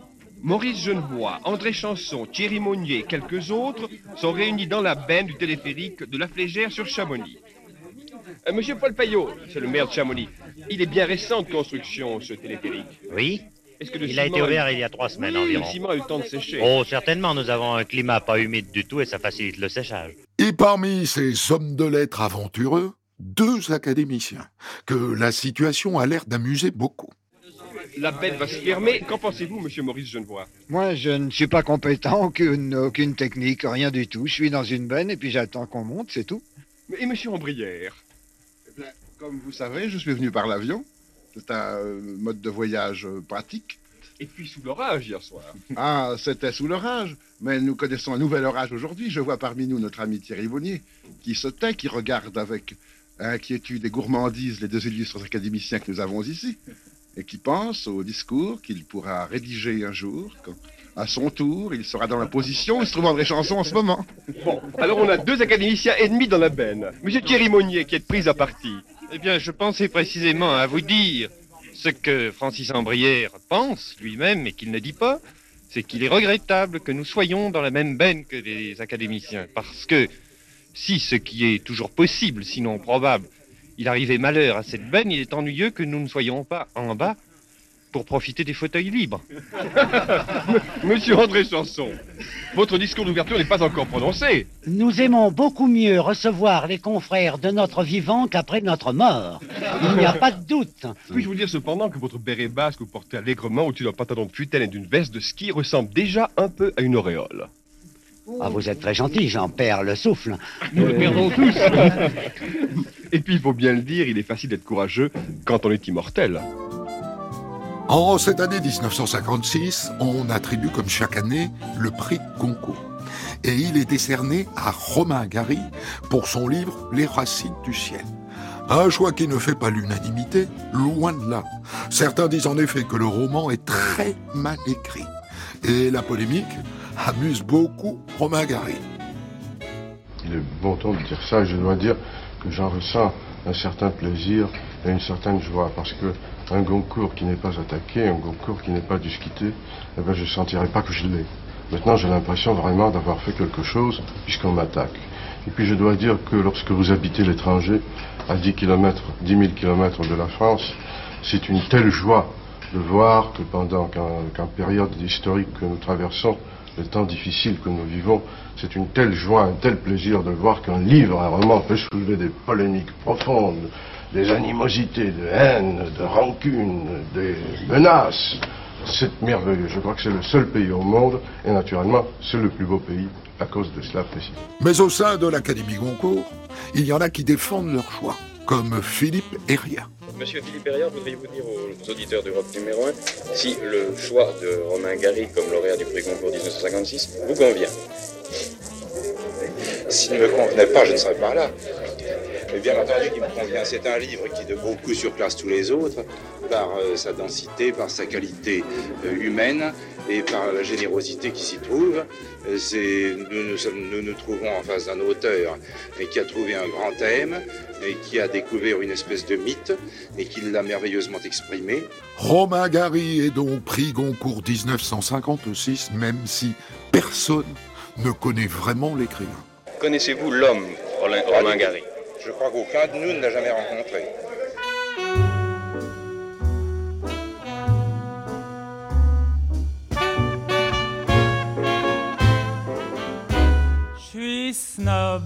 Maurice Genevoix, André Chanson, Thierry Monnier et quelques autres sont réunis dans la benne du téléphérique de la Flégère sur Chamonix. Euh, Monsieur Paul Payot, c'est le maire de Chamonix. Il est bien récent de construction, ce téléphérique. Oui. Est-ce que le Il a été ouvert il y a trois semaines Oui, environ. Le ciment a eu le temps de sécher. Oh, certainement, nous avons un climat pas humide du tout et ça facilite le séchage. Et parmi ces hommes de lettres aventureux, deux académiciens, que la situation a l'air d'amuser beaucoup. La benne va se fermer. Qu'en pensez-vous, monsieur Maurice Genevoix Moi, je ne suis pas compétent, aucune, aucune technique, rien du tout. Je suis dans une benne et puis j'attends qu'on monte, c'est tout. Et monsieur Ambrière? Eh bien, Comme vous savez, je suis venu par l'avion. C'est un euh, mode de voyage euh, pratique. Et puis sous l'orage hier soir. Ah, c'était sous l'orage. Mais nous connaissons un nouvel orage aujourd'hui. Je vois parmi nous notre ami Thierry Bonnier, qui se tait, qui regarde avec inquiétude et gourmandise les deux illustres académiciens que nous avons ici, et qui pense au discours qu'il pourra rédiger un jour, quand, à son tour, il sera dans la position où se trouve André Chanson en ce moment. Bon, alors on a deux académiciens ennemis dans la benne. Monsieur Thierry Monnier qui est pris à partie. Eh bien, je pensais précisément à vous dire ce que Francis Ambrière pense lui-même et qu'il ne dit pas, c'est qu'il est regrettable que nous soyons dans la même benne que les académiciens. Parce que si ce qui est toujours possible, sinon probable, il arrivait malheur à cette benne, il est ennuyeux que nous ne soyons pas en bas pour profiter des fauteuils libres. Monsieur André Chanson, votre discours d'ouverture n'est pas encore prononcé. Nous aimons beaucoup mieux recevoir les confrères de notre vivant qu'après notre mort. Il n'y a pas de doute. Puis-je vous dire cependant que votre béret basque que vous portez allègrement au-dessus d'un pantalon de futaine et d'une veste de ski ressemble déjà un peu à une auréole. Ah, vous êtes très gentil, j'en perds le souffle. Nous le Euh, perdons tous. Et puis, il faut bien le dire, il est facile d'être courageux quand on est immortel. En cette année 1956, on attribue comme chaque année le prix Goncourt. Et il est décerné à Romain Gary pour son livre Les racines du ciel. Un choix qui ne fait pas l'unanimité, loin de là. Certains disent en effet que le roman est très mal écrit. Et la polémique amuse beaucoup Romain Gary. Il est bon temps de dire ça je dois dire que j'en ressens un certain plaisir et une certaine joie parce que un Goncourt qui n'est pas attaqué, un Goncourt qui n'est pas discuté, eh ben je ne sentirai pas que je l'ai. Maintenant j'ai l'impression vraiment d'avoir fait quelque chose puisqu'on m'attaque. Et puis je dois dire que lorsque vous habitez l'étranger, à 10 km, 10 000 km de la France, c'est une telle joie de voir que pendant qu'en période historique que nous traversons, les temps difficiles que nous vivons, c'est une telle joie, un tel plaisir de voir qu'un livre, un roman peut soulever des polémiques profondes, des animosités, de haine, de rancune, des menaces. C'est merveilleux. Je crois que c'est le seul pays au monde, et naturellement, c'est le plus beau pays à cause de cela précisément. Mais au sein de l'Académie Goncourt, il y en a qui défendent leur choix, comme Philippe Heria. Monsieur Philippe Herriard, voudriez-vous dire aux auditeurs d'Europe numéro 1 si le choix de Romain Gary comme lauréat du prix Goncourt 1956 vous convient? S'il ne me convenait pas, je ne serais pas là. Mais bien entendu qu'il me convient. C'est un livre qui de beaucoup surclasse tous les autres par euh, sa densité, par sa qualité euh, humaine et par la générosité qui s'y trouve. Euh, c'est- nous, nous, sommes- nous nous trouvons en face d'un auteur et qui a trouvé un grand thème et qui a découvert une espèce de mythe et qui l'a merveilleusement exprimé. Romain Gary est donc prix Goncourt 1956, même si personne ne connaît vraiment l'écrivain. Connaissez-vous l'homme Romain, Romain Gary? Je crois qu'aucun de nous ne l'a jamais rencontré. Je suis snob,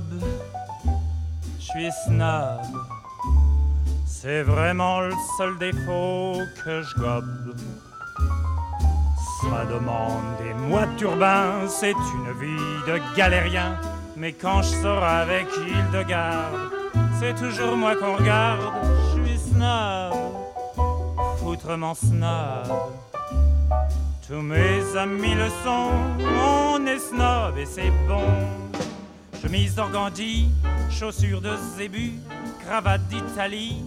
je suis snob. C'est vraiment le seul défaut que je gobe. Ça demande des mois de turbin, c'est une vie de galérien. Mais quand je sors avec Hildegarde, c'est toujours moi qu'on regarde. Je suis snob, foutrement snob. Tous mes amis le sont, on est snob et c'est bon. Chemise d'organdie, chaussures de zébu, cravate d'Italie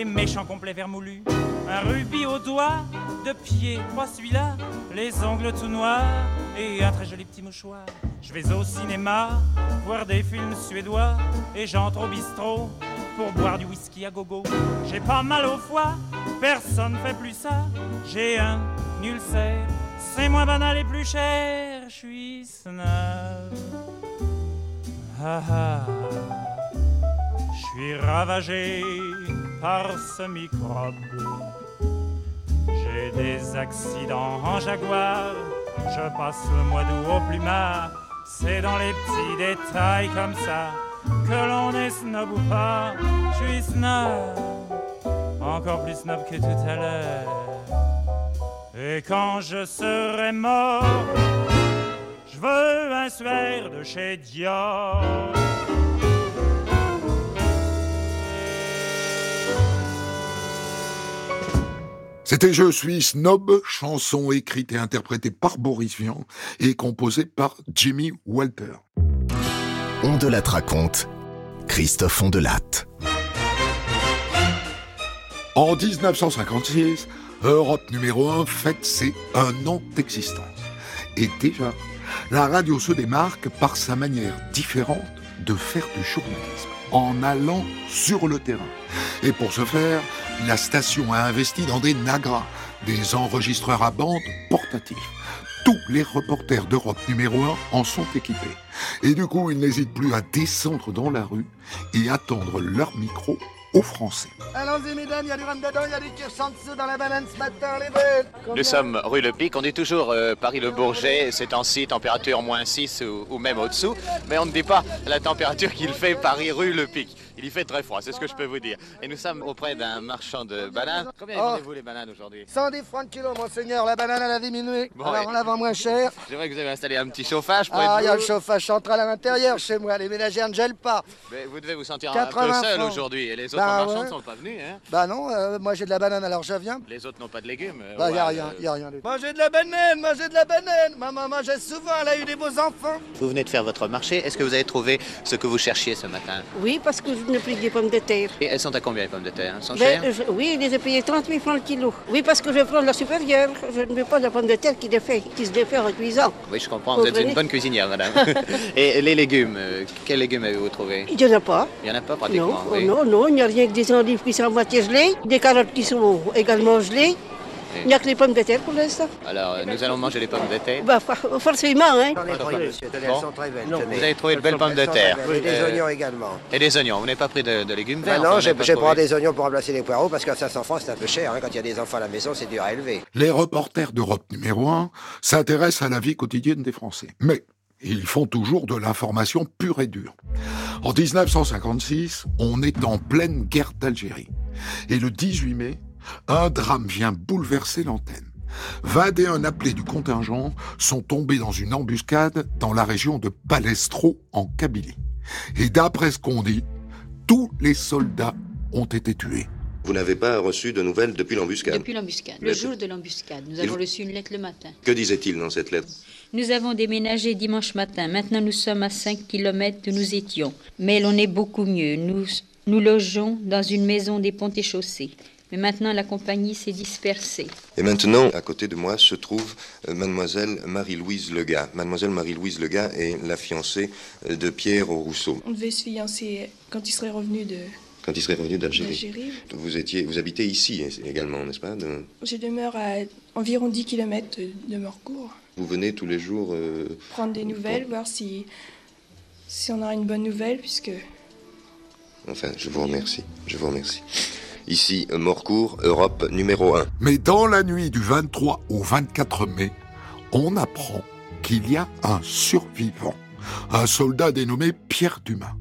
et méchant complet vermoulu. Un rubis au doigt, de pied, pas celui-là, les ongles tout noirs et un très joli petit mouchoir. Je vais au cinéma, voir des films suédois et j'entre au bistrot pour boire du whisky à gogo. J'ai pas mal au foie, personne fait plus ça. J'ai un ulcère, c'est moins banal et plus cher. Je suis snob. Ah ah. Je suis ravagé par ce microbe. J'ai des accidents en jaguar. Je passe le mois d'août au plumard. C'est dans les petits détails comme ça que l'on est snob ou pas. Je suis snob, encore plus snob que tout à l'heure. Et quand je serai mort, je veux un suaire de chez Dior. C'était Je suis snob, chanson écrite et interprétée par Boris Vian et composée par Jimmy Walter. On de la raconte, Christophe Ondelatte. En 1956, Europe numéro 1 fête ses un an d'existence. Et déjà, la radio se démarque par sa manière différente de faire du journalisme, en allant sur le terrain. Et pour ce faire, la station a investi dans des Nagra, des enregistreurs à bande portatifs. Tous les reporters d'Europe numéro 1 en sont équipés. Et du coup, ils n'hésitent plus à descendre dans la rue et attendre leur micro aux Français. Allons-y, mesdames, il y a du rhum dedans, il y a du kirsch en dessous dans la banane ce matin, les belles. Nous sommes rue Le Pic, on dit toujours euh, Paris-le-Bourget, c'est ainsi, température moins 6 ou, ou même au-dessous, mais on ne dit pas la température qu'il fait Paris-rue Le Pic. Il y fait très froid, c'est ce que je peux vous dire. Et nous sommes auprès d'un marchand de bananes. Combien Oh. vendez-vous les bananes aujourd'hui 110 francs le kilo, monseigneur, la banane elle a diminué. Bon, Alors on la vend moins cher. C'est vrai que vous avez installé un petit chauffage pour Ah, il y a être le chauffage central à l'intérieur chez moi, les ménagères ne gèlent pas. Mais vous devez vous sentir un peu 80 seul aujourd'hui. Et les autres Bah, marchands ne ouais. sont pas venus. Hein Bah non, euh, moi j'ai de la banane alors je viens. les autres n'ont pas de légumes. euh, Bah y a ouais, rien, euh, y a rien. Mangez de la banane, mangez de la banane. Ma maman mangeait souvent, elle a eu des beaux enfants. Vous venez de faire votre marché. Est-ce que vous avez trouvé ce que vous cherchiez ce matin? Oui, parce que je plus que des pommes de terre. Et elles sont à combien les pommes de terre hein? Sont Ben, chères? je- oui, je les ai payées 38 francs le kilo. Oui, parce que je prends la supérieure. Je ne veux pas de la pomme de terre qui, défait, qui se défait en cuisant. Oui, je comprends. Vous Vous êtes une bonne cuisinière, madame. Et les légumes, euh, quels légumes avez-vous trouvé Il n'y en a pas. Il n'y en a pas Non, pratiquement. oh oui. non, non, il n'y a rien que des olives qui sont à moitié gelées, des carottes qui sont également gelées. Il n'y a que les pommes de terre pour l'instant. Alors, euh, nous allons manger les pommes de terre. Bah, for- forcément, hein. J'en ai trouvé, monsieur, tenez, Bon. elles sont très belles, Vous avez trouvé de Elles belles pommes de terre. Et des Euh, oignons également. Et des oignons. Vous n'avez pas pris de, de légumes Bah verts non, pris trouvé des oignons pour remplacer les poireaux parce qu'à 500 francs c'est un peu cher. hein. Quand il y a des enfants à la maison, c'est dur à élever. Les reporters d'Europe numéro 1 s'intéressent à la vie quotidienne des Français. Mais ils font toujours de l'information pure et dure. En 1956, on est en pleine guerre d'Algérie. Et le 18 mai, un drame vient bouleverser l'antenne. 21 appelés du contingent sont tombés dans une embuscade dans la région de Palestro, en Kabylie. Et d'après ce qu'on dit, tous les soldats ont été tués. Vous n'avez pas reçu de nouvelles depuis l'embuscade? Depuis l'embuscade, le jour de l'embuscade, nous Et avons vous- reçu une lettre le matin. Que disait-il dans cette lettre? Nous avons déménagé dimanche matin. Maintenant, nous sommes à 5 km d'où nous étions. Mais l'on est beaucoup mieux. Nous, nous logeons dans une maison des ponts et chaussées. Mais maintenant, la compagnie s'est dispersée. Et maintenant, à côté de moi, se trouve euh, mademoiselle Marie-Louise Lega. Mademoiselle Marie-Louise Lega est la fiancée euh, de Pierre Rousseau, On devait se fiancer quand il serait revenu de. quand il serait revenu d'Algérie. Vous, étiez, vous habitez ici hein, également, n'est-ce pas de- Je demeure à environ 10 km de Morcourt. Vous venez tous les jours euh, Prendre des nouvelles, voir si, si on aura une bonne nouvelle, puisque Enfin, je vous remercie. Je vous remercie. Ici, Morcourt, Europe numéro 1. Mais dans la nuit du 23 au 24 mai, on apprend qu'il y a un survivant, un soldat dénommé Pierre Dumas.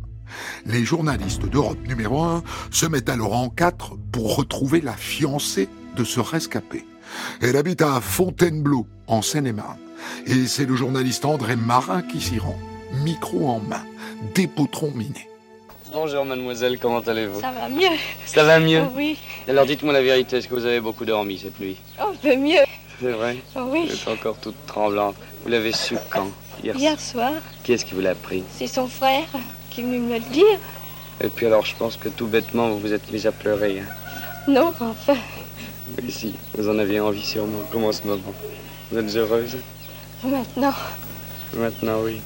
Les journalistes d'Europe numéro 1 se mettent alors en quatre pour retrouver la fiancée de ce rescapé. Elle habite à Fontainebleau, en Seine-et-Marne. Et c'est le journaliste André Marin qui s'y rend, micro en main, des potrons minés. Bonjour mademoiselle, comment allez-vous? Ça va mieux. Ça va mieux? Oui. Alors dites-moi la vérité, est-ce que vous avez beaucoup dormi cette nuit? Oh, un peu mieux. C'est vrai? Oh oui. Vous êtes encore toute tremblante. Vous l'avez su quand? Hier. Hier soir, Qui est-ce qui vous l'a appris c'est son frère qui est venu me le dire. Et puis alors je pense que tout bêtement vous vous êtes mis à pleurer. hein? Non, enfin, Oui, si, vous en aviez envie sûrement, comme en ce moment? Vous êtes heureuse? Maintenant. Maintenant oui.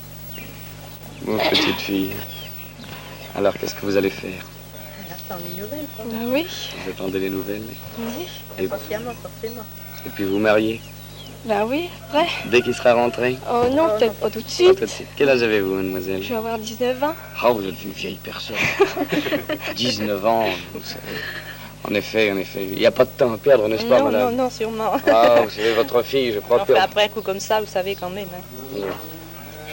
Mon petite fille. Alors qu'est-ce que vous allez faire Attends les nouvelles, quoi. Bah oui. Vous attendez les nouvelles Oui. Et, Forcément, forcément. et puis vous mariez Bah oui, après. Dès qu'il sera rentré Oh non, peut-être pas tout de Pas suite. tout de suite. Quel âge avez-vous, mademoiselle Je vais avoir 19 ans. Ah, vous êtes une vieille personne. 19 ans, vous savez. En effet, en effet. Il n'y a pas de temps à perdre, n'est-ce pas, non, non, madame non, sûrement. Ah, vous savez, votre fille, je crois Enfin, que... après un coup comme ça, vous savez quand même. hein.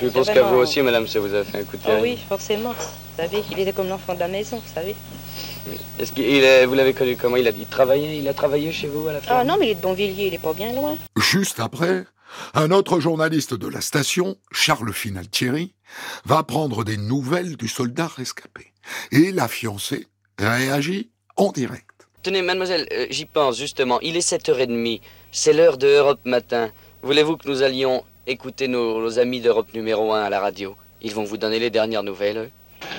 Je pense qu'à vous aussi, madame, ça vous a fait un coup de Oh terrible. oui, forcément. Vous savez, il était comme l'enfant de la maison, vous savez. Est-ce qu'il est- vous l'avez connu comment? Il a, il travaillait, il a travaillé chez vous à la fin Ah non, mais il est de Bonvilliers, il est pas bien loin. Juste après, un autre journaliste de la station, Charles Finaltieri, va prendre des nouvelles du soldat rescapé. Et la fiancée réagit en direct. Tenez, mademoiselle, euh, j'y pense justement. Il est 7h30. C'est l'heure de Europe Matin. Voulez-vous que nous allions écouter nos, nos amis d'Europe numéro 1 à la radio Ils vont vous donner les dernières nouvelles.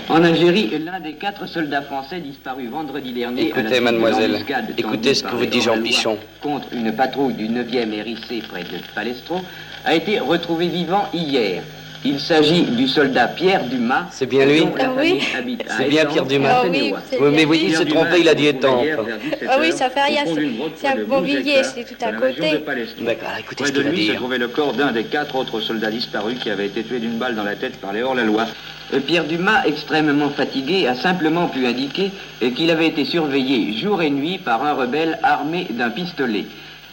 En Algérie, l'un des quatre soldats français disparus vendredi dernier. Écoutez, mademoiselle, écoutez ce que vous dit Jean Pichon. Contre une patrouille du 9e RIC près de Palestro, a été retrouvé vivant hier. Il s'agit du soldat Pierre Dumas. C'est bien lui Ah oui. famille habite à C'est bien Pierre Dumas. Ah oui, Oui, mais oui, il s'est trompé, il a dit étampes. hier vers 17 Ah oui, ça fait rien, c'est- de Beauvilliers, c'est tout à côté. D'accord, écoutez Près ce de lui se trouvait le corps d'un des quatre autres soldats disparus qui avait été tué d'une balle dans la tête par les hors-la-loi. Euh, Pierre Dumas, extrêmement fatigué, a simplement pu indiquer euh, qu'il avait été surveillé jour et nuit par un rebelle armé d'un pistolet.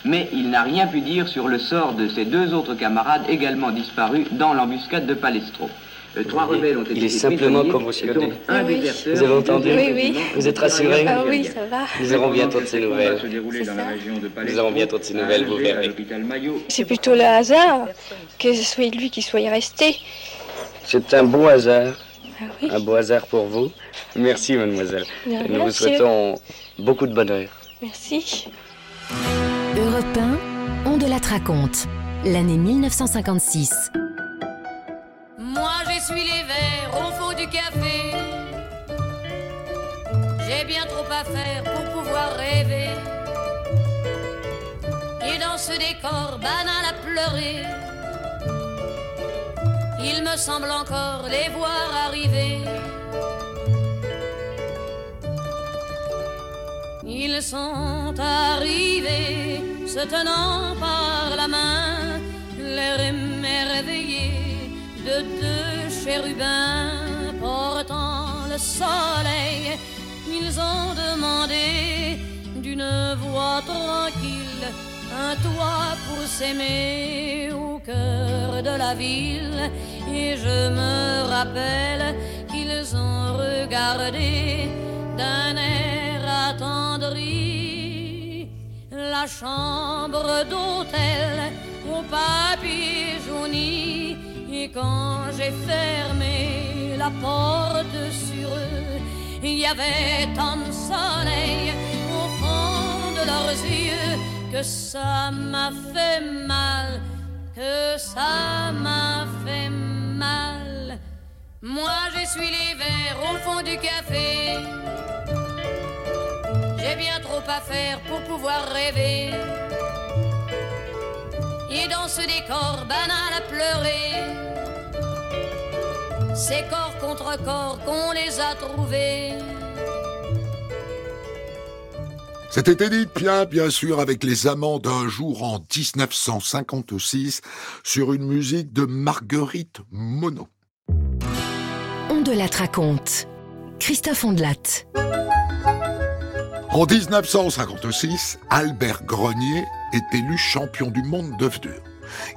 Mais il n'a rien pu dire sur le sort de ses deux autres camarades également disparus dans l'embuscade de Palestro. Euh, Trois voyez, rebelles ont été il est simplement commotionné. dont un Oui. déserteur, Vous avez entendu Oui, oui. Vous êtes rassuré Ah oui, ça va. Nous aurons bientôt de ces nouvelles. Nous aurons bientôt de ces nouvelles, vous verrez. C'est plutôt le hasard que ce soit lui qui soit resté. C'est un beau hasard. Ah oui. Un beau hasard pour vous. Merci, mademoiselle. Et nous vous souhaitons beaucoup de bonheur. Merci. Europe 1, on de la raconte. L'année 1956. Moi j'essuie les verres au fond du café. J'ai bien trop à faire pour pouvoir rêver. Et dans ce décor banal à pleurer, il me semble encore les voir arriver. Ils sont arrivés, se tenant par la main, l'air émerveillé de deux chérubins portant le soleil. Ils ont demandé d'une voix tranquille un toit pour s'aimer au cœur de la ville. Et je me rappelle qu'ils ont regardé d'un air attendri la chambre d'hôtel au papier jauni. Et quand j'ai fermé la porte sur eux, il y avait tant de soleil au fond de leurs yeux que ça m'a fait mal, que ça m'a fait mal. Moi j'essuie les verres au fond du café. J'ai bien trop à faire pour pouvoir rêver. Et dans ce décor banal à pleurer, c'est corps contre corps qu'on les a trouvés. C'était Edith Piaf, bien sûr, avec les amants d'un jour en 1956, sur une musique de Marguerite Monod. On de la raconte. Christophe Ondelat. En 1956, Albert Grenier est élu champion du monde d'œufs durs.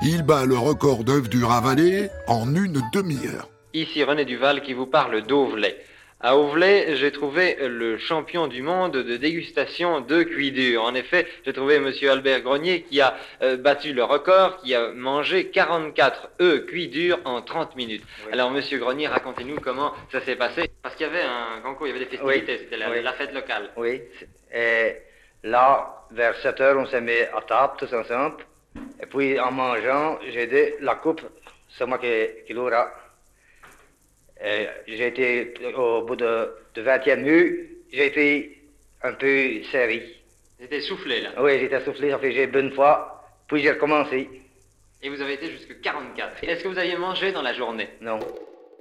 Il bat le record d'œufs durs avalés en une demi-heure. Ici René Duval qui vous parle d'Auvelay. À Auvelay, j'ai trouvé le champion du monde de dégustation de cuit dur. En effet, j'ai trouvé Monsieur Albert Grenier qui a euh, battu le record, qui a mangé 44 œufs cuits durs en 30 minutes. Alors, Monsieur Grenier, racontez-nous comment ça s'est passé. Parce qu'il y avait un concours, il y avait des festivités, c'était la, Oui. la fête locale. Oui. Et là, vers 7 heures, on s'est mis à table tous ensemble. Et puis, en mangeant, j'ai dit, la coupe, c'est moi qui, qui l'aura. Et J'ai été, au bout de, de 20e nu, j'ai été un peu serré. J'étais soufflé, là. Oui, j'étais soufflé, ça fait j'ai bu une fois, puis j'ai recommencé. Et vous avez été jusque 44. Est-ce que vous aviez mangé dans la journée? Non.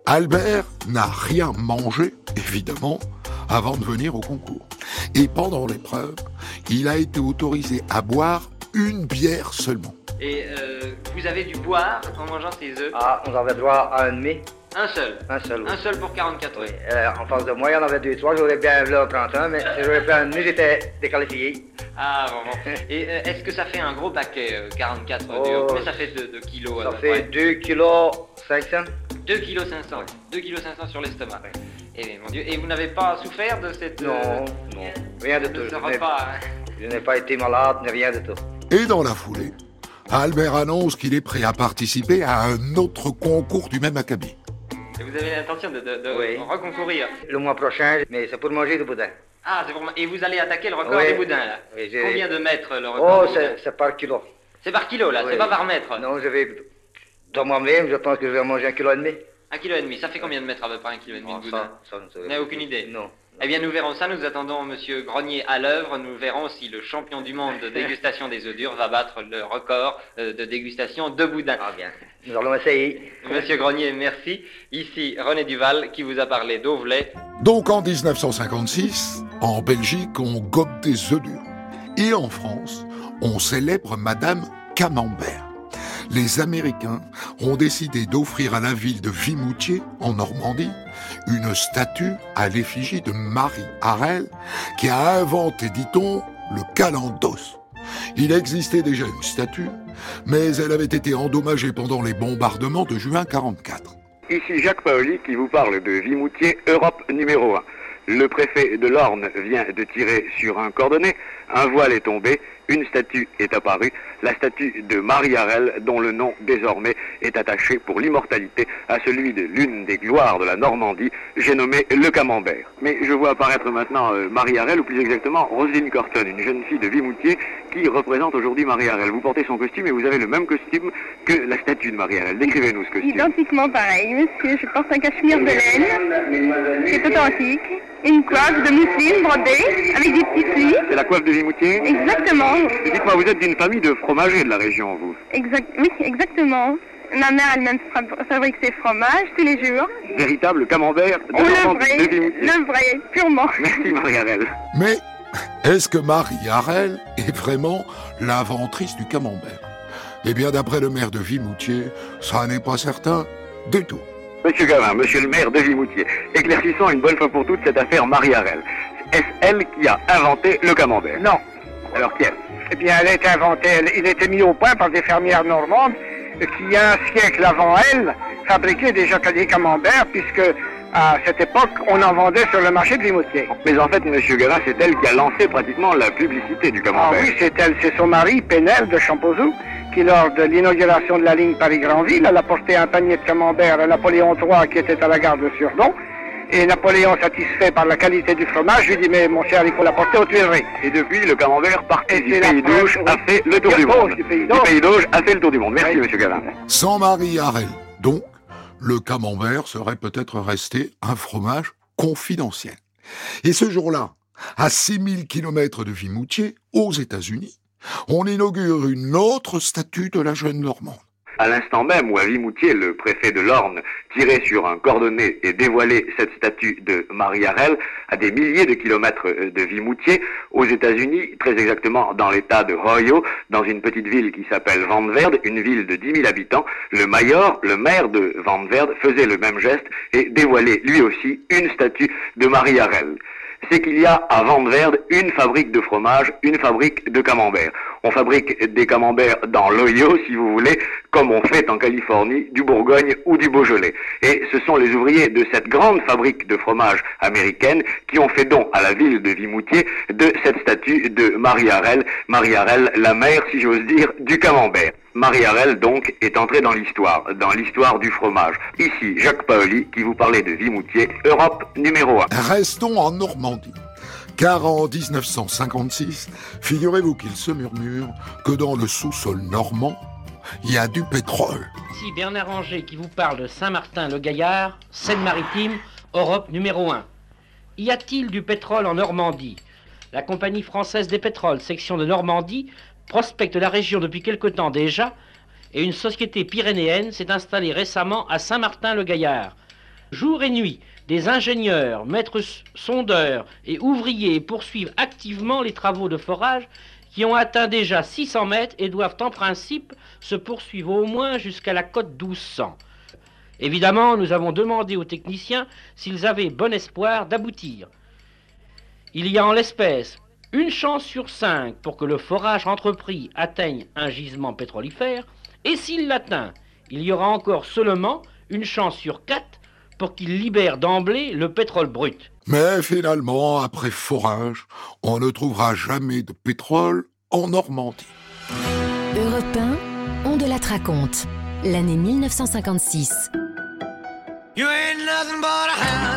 Albert n'a rien mangé, évidemment, avant de venir au concours. Et pendant l'épreuve, il a été autorisé à boire une bière seulement. Et euh, vous avez dû boire en mangeant ces œufs? Ah, on avait droit à un demi. Un seul Un seul, oui. Un seul pour 44 œufs. Euh, en face de moi, il y en avait deux, trois. J'aurais bien voulu en prendre un, mais si j'aurais pris un demi, j'étais déqualifié. Ah, bon, bon. Et euh, est-ce que ça fait un gros paquet, euh, 44 Oh, durs Combien ça fait de, de kilos à Ça fait près 2 kilos 500. 2 kilos 500. 2 kilos 500 sur l'estomac. Et mon Dieu, et vous n'avez pas souffert de cette... Non, euh, non, rien de de tout. ce Je n'ai- repas hein? Je n'ai pas été malade, ni rien de tout. Et dans la foulée, Albert annonce qu'il est prêt à participer à un autre concours du même acabit. Et vous avez l'intention de, de, de reconcourir Le mois prochain, mais c'est pour manger du boudin. Ah, c'est pour... Et vous allez attaquer le record Oui. des boudins, là Oui, Combien de mètres, le record Oh, c'est par kilo. C'est par kilo, là, c'est pas par mètre Non, je vais. Dans moi-même, je pense que je vais manger un kilo et demi. Un kilo et demi, ça fait combien de mètres à peu près un kilo et demi de boudin Ça, ça, Vous n'avez aucune idée Non. Eh bien, nous verrons ça. Nous attendons Monsieur Grenier à l'œuvre. Nous verrons si le champion du monde de dégustation des œufs durs va battre le record euh, de dégustation de boudin. Ah bien. Nous allons essayer. Monsieur Grenier, merci. Ici René Duval qui vous a parlé d'Auvelay. Donc en 1956, en Belgique, on gobe des œufs durs. Et en France, on célèbre Madame Camembert. Les Américains ont décidé d'offrir à la ville de Vimoutier, en Normandie, une statue à l'effigie de Marie Harel, qui a inventé, dit-on, le calendos. Il existait déjà une statue, mais elle avait été endommagée pendant les bombardements de juin 44. Ici Jacques Paoli qui vous parle de Vimoutier, Europe numéro 1. Le préfet de l'Orne vient de tirer sur un cordonnet, un voile est tombé, une statue est apparue, la statue de Marie Harel, dont le nom désormais est attaché pour l'immortalité à celui de l'une des gloires de la Normandie, j'ai nommé le Camembert. Mais je vois apparaître maintenant euh, Marie Harel, ou plus exactement Roselyne Corton, une jeune fille de Vimoutier qui représente aujourd'hui Marie Harel. Vous portez son costume et vous avez le même costume que la statue de Marie Harel. Décrivez-nous ce costume. Identiquement pareil, monsieur. Je porte un cachemire de laine, qui est authentique, une coiffe de mousseline brodée, avec des petits plis. C'est la coiffe de Vimoutier? Exactement. Et Dites-moi, vous êtes d'une famille de fromagers de la région, vous Exact, oui, exactement. Ma mère elle-même fabrique ses fromages tous les jours. Véritable camembert de On le vrai, le vrai, purement. Merci Marie-Arelle. Mais est-ce que Marie Harel est vraiment l'inventrice du camembert? Eh bien, d'après le maire de Vimoutier, ça n'est pas certain du tout. Monsieur Gavin, monsieur le maire de Vimoutier, éclaircissons une bonne fois pour toutes cette affaire Marie-Arelle. Est-ce elle qui a inventé le camembert? Non. Alors qui est Eh bien, elle a été inventée, elle- il a été mis au point par des fermières normandes qui, un siècle avant elle, fabriquaient déjà des camemberts, puisque à cette époque, on en vendait sur le marché de Vimoutier. Mais en fait, monsieur Gavin, c'est elle qui a lancé pratiquement la publicité du Ah camembert. oui, c'est elle, c'est son mari, Penel de Champouzou, qui lors de l'inauguration de la ligne Paris-Granville, elle a porté un panier de camembert à Napoléon III qui était à la gare de Surdon. Et Napoléon, satisfait par la qualité du fromage, lui dit, mais mon cher, il faut la porter aux Tuileries. Et depuis, le camembert parti Et du pays d'Auge a fait le tour du monde. du pays Du d'Auge. pays d'Auge a fait le tour du monde. Merci, monsieur Gavin. Sans Marie Harel, donc, le camembert serait peut-être resté un fromage confidentiel. Et ce jour-là, à 6000 km de Vimoutier, aux États-Unis, on inaugure une autre statue de la jeune Normande. À l'instant même où à Vimoutier, le préfet de l'Orne tirait sur un cordonnet et dévoilait cette statue de Marie Harel, à des milliers de kilomètres euh, de Vimoutier, aux États-Unis, très exactement dans l'État de Ohio, dans une petite ville qui s'appelle Van Verde, une ville de 10 000 habitants, le mayor, le maire de Van Verde, faisait le même geste et dévoilait lui aussi une statue de Marie Harel c'est qu'il y a à Van Verde une fabrique de fromage, une fabrique de camembert. On fabrique des camemberts dans l'Ohio, si vous voulez, comme on fait en Californie, du Bourgogne ou du Beaujolais. Et ce sont les ouvriers de cette grande fabrique de fromage américaine qui ont fait don à la ville de Vimoutier de cette statue de Marie Harel, Marie Harel, la mère, si j'ose dire, du camembert. Marie Harel, donc, est entrée dans l'histoire, dans l'histoire du fromage. Ici, Jacques Paoli, qui vous parlait de Vimoutier, Europe numéro 1. Restons en Normandie. Car en 1956, figurez-vous qu'il se murmure que dans le sous-sol normand, il y a du pétrole. Ici Bernard Ranger qui vous parle de Saint-Martin-le-Gaillard, Seine-Maritime, Europe numéro 1. Y a-t-il du pétrole en Normandie? La Compagnie française des pétroles, section de Normandie, prospecte la région depuis quelque temps déjà, et une société pyrénéenne s'est installée récemment à Saint-Martin-le-Gaillard. Jour et nuit, des ingénieurs, maîtres sondeurs et ouvriers poursuivent activement les travaux de forage qui ont atteint déjà 600 mètres et doivent en principe se poursuivre au moins jusqu'à la côte 1200. Évidemment, nous avons demandé aux techniciens s'ils avaient bon espoir d'aboutir. Il y a en l'espèce une chance sur cinq pour que le forage entrepris atteigne un gisement pétrolifère, et s'il l'atteint, il y aura encore seulement une chance sur quatre pour qu'il libère d'emblée le pétrole brut. Mais finalement, après forage, on ne trouvera jamais de pétrole en Normandie. Europe 1, on de la raconte. L'année 1956. You ain't nothing but a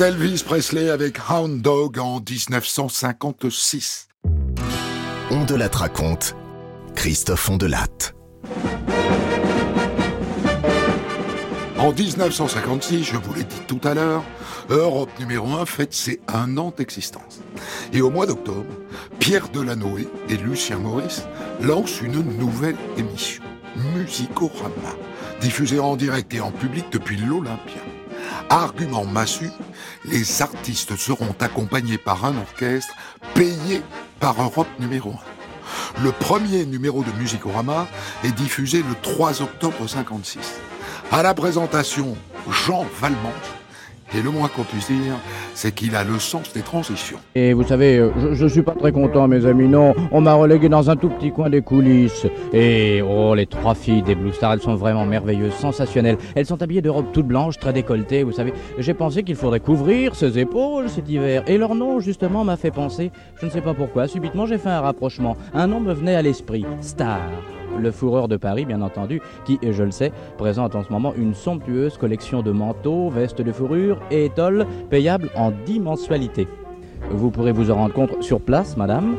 C'était Elvis Presley avec Hound Dog en 1956. On de la raconte. Christophe Ondelatte. En 1956, je vous l'ai dit tout à l'heure, Europe numéro 1 fête ses un an d'existence. Et au mois d'octobre, Pierre Delanoë et Lucien Maurice lancent une nouvelle émission, Musicorama, diffusée en direct et en public depuis l'Olympia. Argument massu, les artistes seront accompagnés par un orchestre payé par Europe numéro 1. Le premier numéro de Musicorama est diffusé le 3 octobre 56. À la présentation, Jean Valmont. Et le moins qu'on puisse dire, c'est qu'il a le sens des transitions. Et vous savez, euh, je, je suis pas très content, mes amis. Non, on m'a relégué dans un tout petit coin des coulisses. Et oh, les trois filles des Blue Stars, elles sont vraiment merveilleuses, sensationnelles. Elles sont habillées de robes toutes blanches, très décolletées. Vous savez, j'ai pensé qu'il faudrait couvrir ses épaules cet hiver. Et leur nom, justement, m'a fait penser. Je ne sais pas pourquoi. Subitement, j'ai fait un rapprochement. Un nom me venait à l'esprit. Star. Le fourreur de Paris, bien entendu, qui, je le sais, présente en ce moment une somptueuse collection de manteaux, vestes de fourrure et étoiles payables en 10 mensualités. Vous pourrez vous en rendre compte sur place, madame,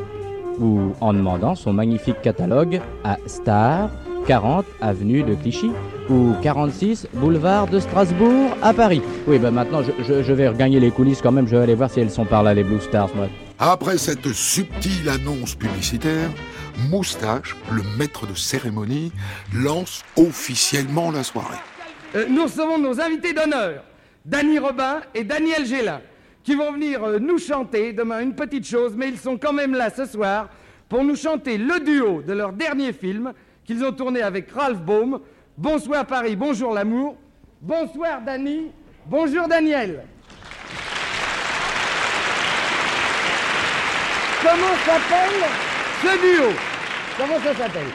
ou en demandant son magnifique catalogue à Star, 40 avenue de Clichy, ou 46 boulevard de Strasbourg à Paris. Oui, ben maintenant, je, vais regagner les coulisses quand même, je vais aller voir si elles sont par là, les Blue Stars. Après cette subtile annonce publicitaire, Moustache, le maître de cérémonie, lance officiellement la soirée. Euh, nous recevons nos invités d'honneur, Danny Robin et Daniel Gélin, qui vont venir euh, nous chanter demain une petite chose, mais ils sont quand même là ce soir pour nous chanter le duo de leur dernier film qu'ils ont tourné avec Ralph Baum. Bonsoir Paris, bonjour l'amour. Bonsoir Danny, bonjour Daniel. comment s'appelle ce duo Comment ça s'appelle?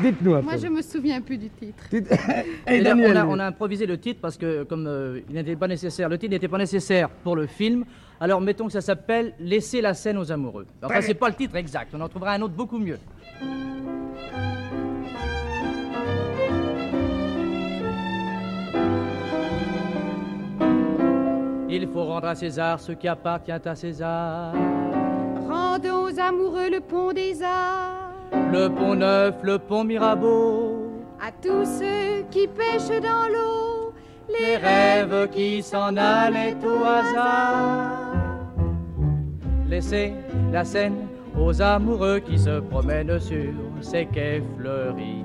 Dites-nous un Moi, peu. je me souviens plus du titre. Et Et là, Daniel on, a, on a improvisé le titre parce que comme euh, il n'était pas nécessaire, le titre n'était pas nécessaire pour le film. Alors mettons que ça s'appelle Laisser la scène aux amoureux. Enfin, Ouais, c'est pas le titre exact. On en trouvera un autre beaucoup mieux. Il faut rendre à César ce qui appartient à César. Rendons amoureux le pont des arts. Le pont neuf, le pont Mirabeau, À tous ceux qui pêchent dans l'eau. les rêves qui s'en allaient au hasard. Laissez la scène aux amoureux qui se promènent sur ces quais fleuris.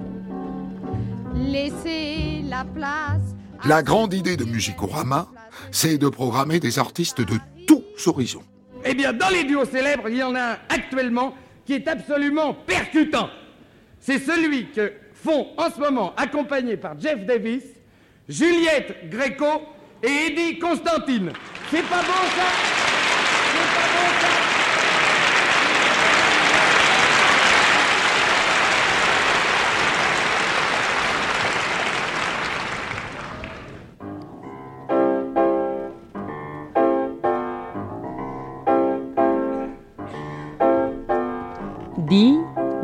Laissez la place. La grande idée de Musicorama, c'est de programmer des artistes de tous horizons. Eh bien, dans les duos célèbres, il y en a un actuellement qui est absolument percutant. C'est celui que font en ce moment, accompagnés par Jeff Davis, Juliette Gréco et Eddie Constantine. C'est pas bon ça?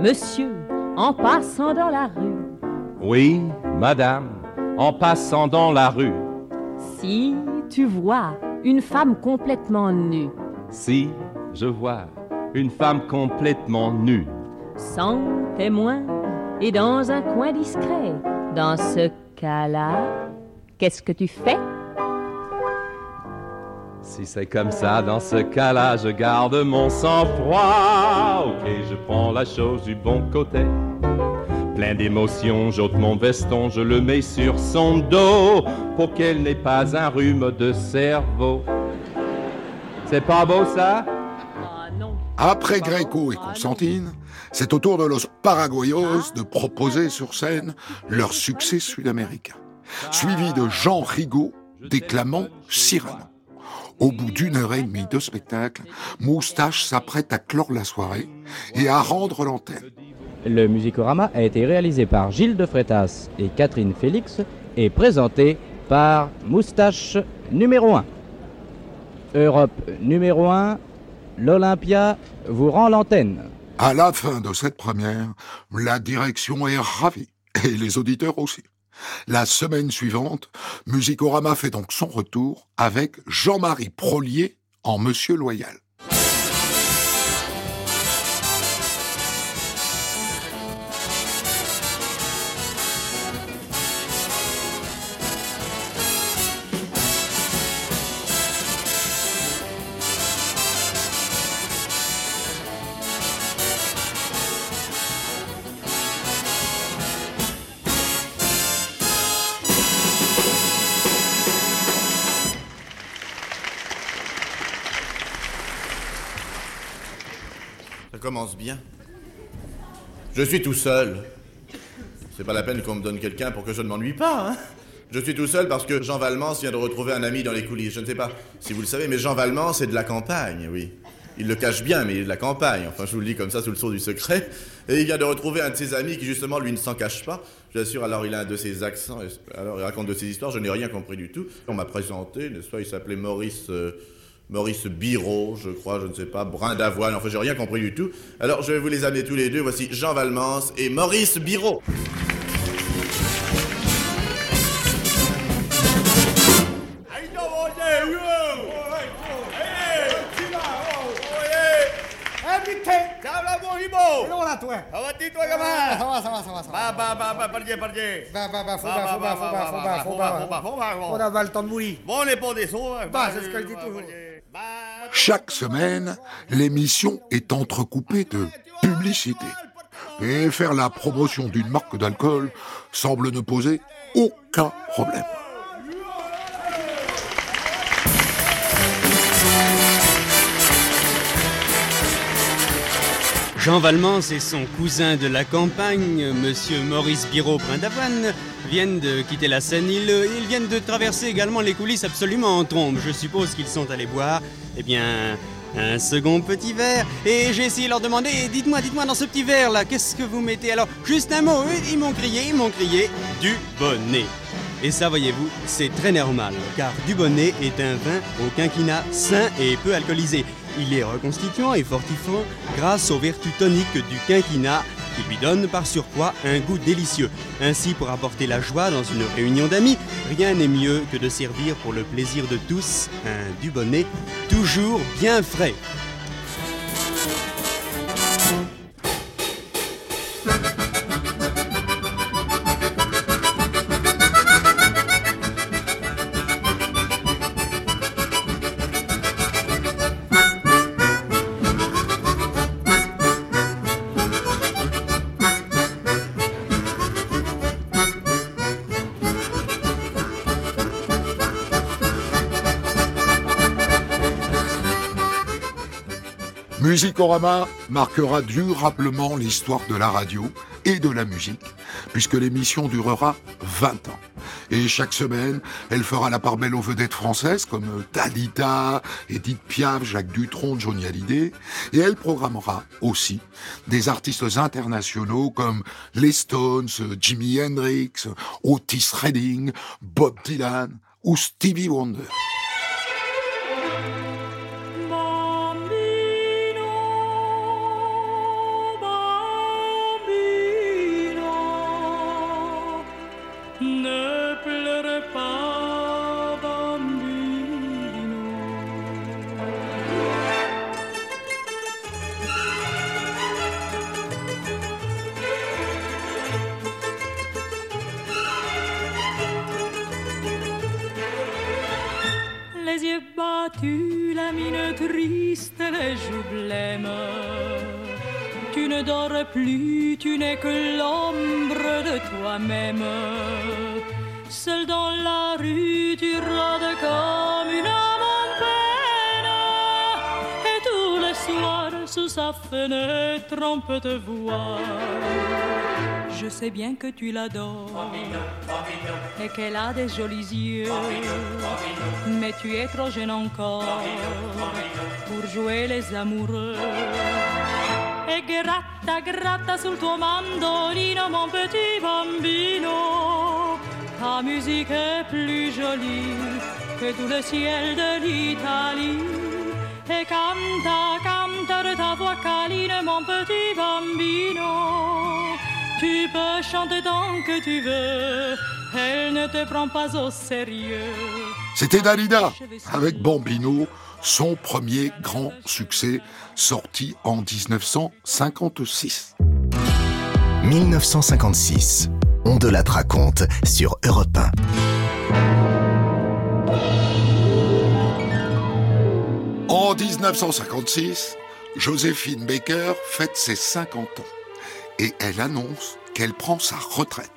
Monsieur, en passant dans la rue, Oui, madame, en passant dans la rue, si tu vois une femme complètement nue, si je vois une femme complètement nue, sans témoin et dans un coin discret, dans ce cas-là, qu'est-ce que tu fais? Si c'est comme ça, dans ce cas-là, je garde mon sang-froid. Ok, je prends la chose du bon côté. Plein d'émotions, j'ôte mon veston, je le mets sur son dos pour qu'elle n'ait pas un rhume de cerveau. C'est pas beau ça? Après Gréco et Constantine, c'est au tour de los Paraguayos de proposer sur scène leur succès sud-américain, suivi de Jean Rigaud déclamant Cyrano. Au bout d'une heure et demie de spectacle, Moustache s'apprête à clore la soirée et à rendre l'antenne. Le Musicorama a été réalisé par Gilles de Frétas et Catherine Félix et présenté par Moustache numéro 1. Europe numéro 1, l'Olympia vous rend l'antenne. À la fin de cette première, la direction est ravie, et les auditeurs aussi. La semaine suivante, Musicorama fait donc son retour avec Jean-Marie Prolier en Monsieur Loyal. Je suis tout seul. C'est pas la peine qu'on me donne quelqu'un pour que je ne m'ennuie pas, hein Je suis tout seul parce que Jean Valmance vient de retrouver un ami dans les coulisses. Je ne sais pas si vous le savez, mais Jean Valmance est de la campagne, oui. Il le cache bien, mais il est de la campagne. Enfin, je vous le dis comme ça sous le sceau du secret. Et il vient de retrouver un de ses amis qui, justement, lui ne s'en cache pas. J'assure, alors il a un de ses accents. Alors il raconte de ses histoires, je n'ai rien compris du tout. On m'a présenté, n'est-ce Il s'appelait Maurice. euh, Maurice Biro, je crois, je ne sais pas, Brin d'Avoine, enfin j'ai rien compris du tout. Alors je vais vous les amener tous les deux, voici Jean Valmance et Maurice Biro. Bon, les des. Bah. Chaque semaine, l'émission est entrecoupée de publicité. Et faire la promotion d'une marque d'alcool semble ne poser aucun problème. Jean Valmance et son cousin de la campagne, monsieur Maurice Biro Brindavoine, viennent de quitter la scène. Ils, euh, ils viennent de traverser également les coulisses absolument en trombe. Je suppose qu'ils sont allés boire, eh bien, un second petit verre, et j'ai essayé de leur demander Dites-moi, dites-moi, dans ce petit verre là, qu'est-ce que vous mettez? Alors, juste un mot, ils m'ont crié, ils m'ont crié Du bonnet. Et ça, voyez-vous, c'est très normal, car Dubonnet est un vin au quinquina sain et peu alcoolisé. Il est reconstituant et fortifiant grâce aux vertus toniques du quinquina qui lui donne par surcroît un goût délicieux. Ainsi, pour apporter la joie dans une réunion d'amis, rien n'est mieux que de servir pour le plaisir de tous un Dubonnet toujours bien frais. Musicorama marquera durablement l'histoire de la radio et de la musique, puisque l'émission durera 20 ans. Et chaque semaine, elle fera la part belle aux vedettes françaises comme Dalida, Edith Piaf, Jacques Dutronc, Johnny Hallyday. Et elle programmera aussi des artistes internationaux comme les Stones, Jimi Hendrix, Otis Redding, Bob Dylan ou Stevie Wonder. Battus, la mine triste, les joues blêmes. Tu ne dors plus, tu n'es que l'ombre de toi-même. Seul dans la rue, tu rôdes comme une âme en peine. Et tous les soirs, sous sa fenêtre, on peut te voir. Je sais bien que tu l'adores et qu'elle a des jolis yeux. Mais tu es trop jeune encore pour jouer les amoureux. E gratta, gratta sul tuo mandolino, mon petit bambino. Ta musique est plus jolie que tout le ciel de l'Italie. E canta, canta de ta voix câline, mon petit bambino. Tu peux chanter tant que tu veux, elle ne te prend pas au sérieux. C'était Dalida avec Bambino, son premier grand succès sorti en 1956. 1956. On de la raconte sur Europe 1. En 1956, Joséphine Baker fête ses 50 ans et elle annonce qu'elle prend sa retraite.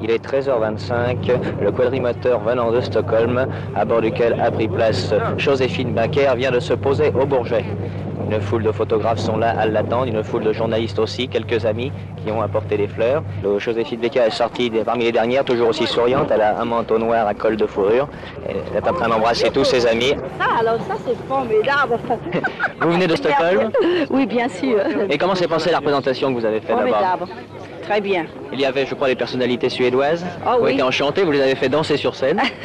Il est 13h25, le quadrimoteur venant de Stockholm, à bord duquel a pris place Joséphine Baker, vient de se poser au Bourget. Une foule de photographes sont là à l'attendre, une foule de journalistes aussi, quelques amis qui ont apporté des fleurs. Le Joséphine Baker est sortie parmi les dernières, toujours aussi souriante. Elle a un manteau noir à col de fourrure. Elle est en train d'embrasser tous ses amis. Ça, alors ça, c'est formidable. Vous venez de Stockholm? Oui, bien sûr. Et comment s'est passée la représentation que vous avez faite là-bas? Très bien. Il y avait, je crois, des personnalités suédoises qui ont oui. été enchantées, vous les avez fait danser sur scène.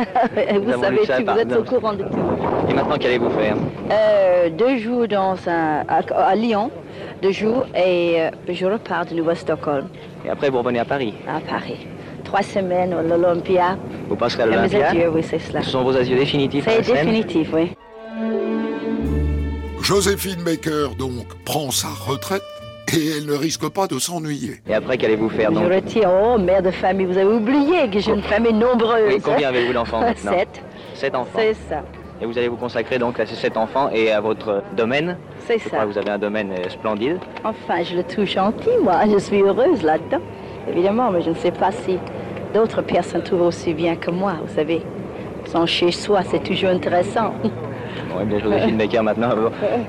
vous savez par- vous êtes au courant de tout. Et maintenant, qu'allez-vous faire Euh, deux jours dans un, à, à Lyon, deux jours, et euh, je repars de nouveau à Stockholm, Et après, vous revenez à Paris. à Paris. Trois semaines à l'Olympia. Vous passerez à l'Olympia. adieux, oui, c'est cela. Ce sont vos adieux définitifs C'est définitif, oui. Joséphine Baker, donc, prend sa retraite et elle ne risque pas de s'ennuyer. Et après, qu'allez-vous faire Je donc retire, oh, mère de famille, vous avez oublié que j'ai une famille nombreuse. Oui, combien avez-vous d'enfants maintenant Sept. Sept enfants. C'est ça. Et vous allez vous consacrer donc à ces sept enfants et à votre domaine. C'est Je ça. crois que vous avez un domaine euh, splendide. Enfin, je le trouve gentil, moi? Je suis heureuse là-dedans. Évidemment, mais je ne sais pas si d'autres personnes trouvent aussi bien que moi, vous savez. Son chez soi, c'est toujours intéressant. Bon, eh bien, Joséphine Baker, maintenant,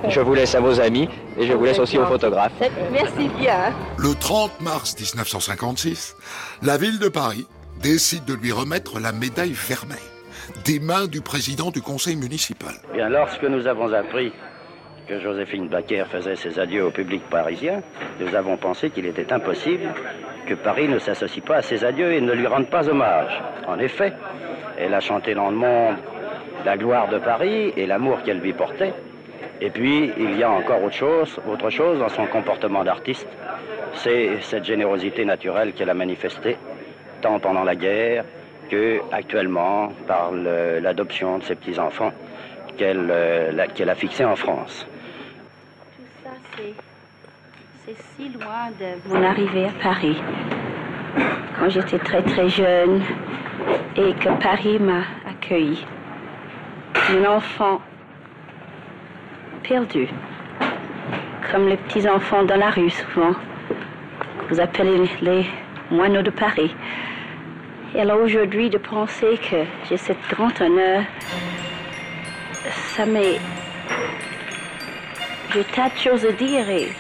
je vous laisse à vos amis et je vous laisse aussi aux photographes. Merci bien. Le 30 mars 1956, la ville de Paris décide de lui remettre la médaille Vermeil des mains du président du conseil municipal. Bien, lorsque nous avons appris que Joséphine Baker faisait ses adieux au public parisien, nous avons pensé qu'il était impossible que Paris ne s'associe pas à ses adieux et ne lui rende pas hommage. En effet, elle a chanté dans le monde la gloire de Paris et l'amour qu'elle lui portait. Et puis, il y a encore autre chose, autre chose dans son comportement d'artiste, c'est cette générosité naturelle qu'elle a manifestée, tant pendant la guerre que actuellement par l'adoption de ses petits-enfants qu'elle euh, qu'elle a fixés en France. Ça, c'est, c'est si loin de mon arrivée à Paris. Quand j'étais très très jeune et que Paris m'a accueilli. Un enfant perdu, comme les petits enfants dans la rue souvent, que vous appelez les moineaux de Paris. Et alors aujourd'hui de penser que j'ai ce grand honneur, ça m'est j'ai tas de choses à dire et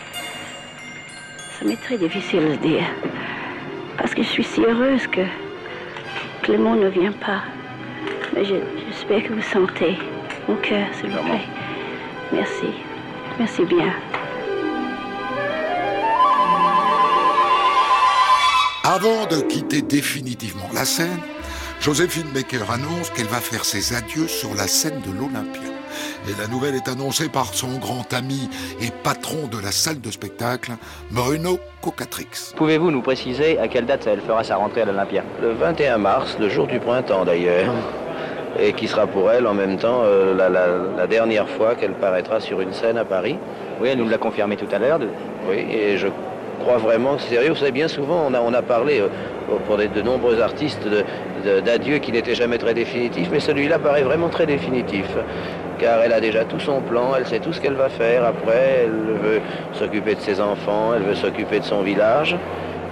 ça m'est très difficile de dire. Parce que je suis si heureuse que, mot ne vient pas. J'espère que vous sentez mon cœur, s'il vous plaît. Merci. Merci bien. Avant de quitter définitivement la scène, Joséphine Baker annonce qu'elle va faire ses adieux sur la scène de l'Olympia. Et la nouvelle est annoncée par son grand ami et patron de la salle de spectacle, Bruno Cocatrix. Pouvez-vous nous préciser à quelle date elle fera sa rentrée à l'Olympia? Le 21 mars, le jour du printemps d'ailleurs, et qui sera pour elle en même temps euh, la, la- la dernière fois qu'elle paraîtra sur une scène à Paris. Oui, elle nous l'a confirmé tout à l'heure. de- Oui, et je crois vraiment que c'est sérieux. Vous savez, bien souvent, on a, on a parlé euh, pour des- de nombreux artistes d'adieu qui n'était jamais très définitif, mais celui-là paraît vraiment très définitif. Car elle a déjà tout son plan, elle sait tout ce qu'elle va faire après, elle veut s'occuper de ses enfants, elle veut s'occuper de son village.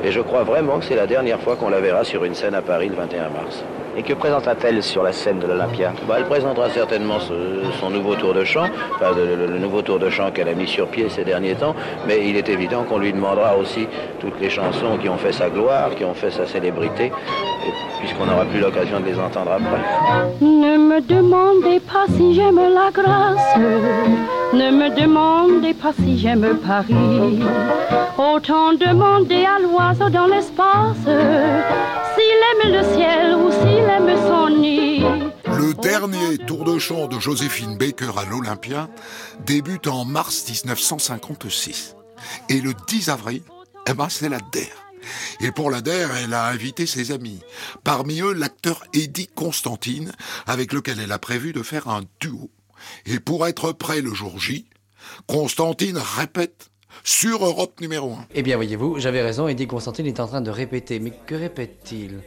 Et je crois vraiment que c'est la dernière fois qu'on la verra sur une scène à Paris le 21 mars. Et que présentera-t-elle sur la scène de l'Olympia Bah, elle présentera certainement ce- son nouveau tour de chant, enfin, le, le- le nouveau tour de chant qu'elle a mis sur pied ces derniers temps, mais il est évident qu'on lui demandera aussi toutes les chansons qui ont fait sa gloire, qui ont fait sa célébrité, puisqu'on n'aura plus l'occasion de les entendre après. Ne me demandez pas si j'aime la grâce, ne me demandez pas si j'aime Paris. Autant demander à l'oiseau dans l'espace s'il aime le ciel ou s'il aime son nid. Le dernier tour de chant de Joséphine Baker à l'Olympia débute en mars 1956. Et le 10 avril, eh ben, c'est la DER. Et pour la DER, elle a invité ses amis. Parmi eux, l'acteur Eddie Constantine, avec lequel elle a prévu de faire un duo. Et pour être prêt le jour J, Constantine répète sur Europe numéro 1. Eh bien, voyez-vous, j'avais raison, Eddie Constantine est en train de répéter. Mais que répète-t-il?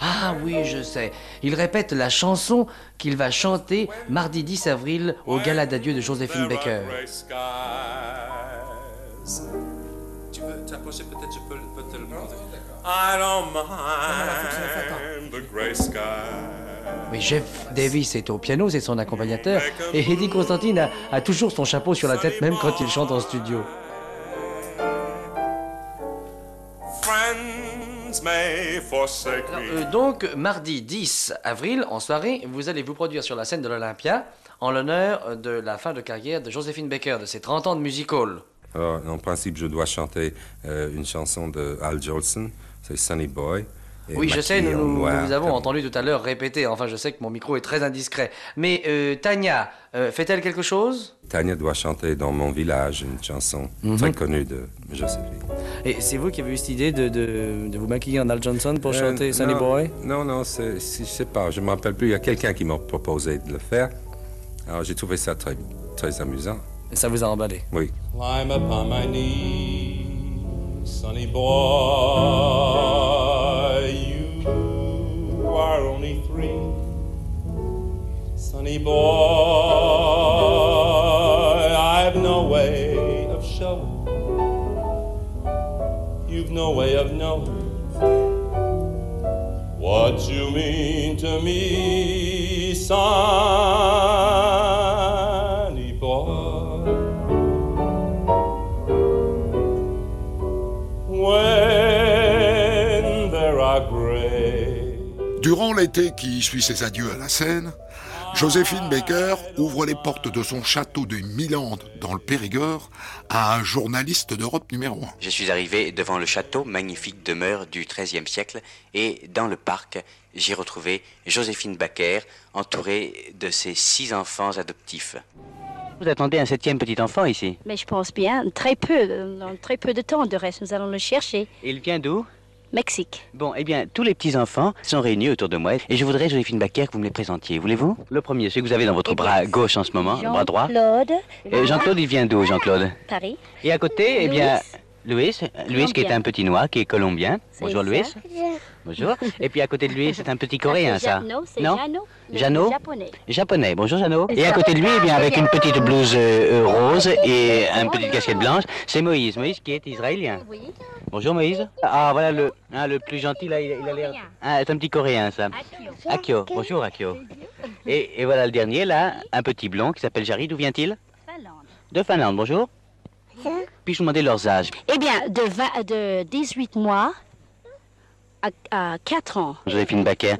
Ah oui, je sais. Il répète la chanson qu'il va chanter mardi 10 avril au gala d'adieu de Joséphine Baker. Tu veux t'approcher peut-être, je peux, peux te le demander. I don't mind the gray sky. Oui, Jeff Davis est au piano, c'est son accompagnateur. Et Eddie Constantine a, a toujours son chapeau sur la tête, même quand il chante en studio. May forsake me. Euh, donc, mardi 10 avril, en soirée, vous allez vous produire sur la scène de l'Olympia en l'honneur de la fin de carrière de Joséphine Baker, de ses 30 ans de music hall. Alors, en principe, je dois chanter euh, une chanson de Al Jolson, c'est Sunny Boy. Oui, je sais, nous, nous avons comme- entendu tout à l'heure répéter. Enfin, je sais que mon micro est très indiscret. Mais euh, Tania, euh, fait-elle quelque chose? Tania doit chanter dans mon village une chanson Mhm. très connue de Joséphine. Et c'est vous qui avez eu cette idée de, de- de vous maquiller en Al Johnson pour Euh, chanter Sunny non, Boy? Non, non, c'est- c'est- je sais pas, je me rappelle plus. Il y a quelqu'un qui m'a proposé de le faire. Alors j'ai trouvé ça très, très amusant. Et ça vous a emballé? Oui. Climb upon my knee, sonny boy. You are only three, sonny boy. I've no way of showing. You've no way of knowing what you mean to me, sonny Durant l'été qui suit ses adieux à la scène, Joséphine Baker ouvre les portes de son château de Milande dans le Périgord à un journaliste d'Europe numéro 1. Je suis arrivé devant le château, magnifique demeure du XIIIe siècle, et dans le parc, j'ai retrouvé Joséphine Baker, entourée de ses six enfants adoptifs. Vous attendez un septième petit enfant ici? Mais je pense bien, très peu, dans très peu de temps de reste, nous allons le chercher. Il vient d'où? Mexique. Bon, eh bien, tous les petits-enfants sont réunis autour de moi et je voudrais, Joséphine Baker, que vous me les présentiez. Voulez-vous? Le premier, celui que vous avez dans votre bras gauche en ce moment, le bras droit. Jean-Claude. Euh, Jean-Claude, il vient d'où, Jean-Claude? Paris. Et à côté, eh bien, Louis. Louis, Louis qui est un petit noir, qui est colombien. Bonjour ça. Louis. Bonjour. Et puis à côté de lui, c'est un petit coréen, c'est ça. Non, c'est Jeannot japonais. Japonais. Bonjour. C'est Et à côté de lui, eh bien, avec une petite blouse euh, euh, rose et une petite casquette blanche, c'est Moïse. Moïse qui est israélien. Bonjour Moïse. Ah voilà le, hein, le plus gentil là, il, il a l'air. Ah, c'est un petit coréen ça. Akio. Bonjour Akio. Et, et voilà le dernier là, un petit blond qui s'appelle Jarry. D'où vient-il De Finlande. Bonjour. Puis-je vous demander leurs âges? Eh bien, de, vingt- de 18 mois à, à 4 ans. Joséphine Baker.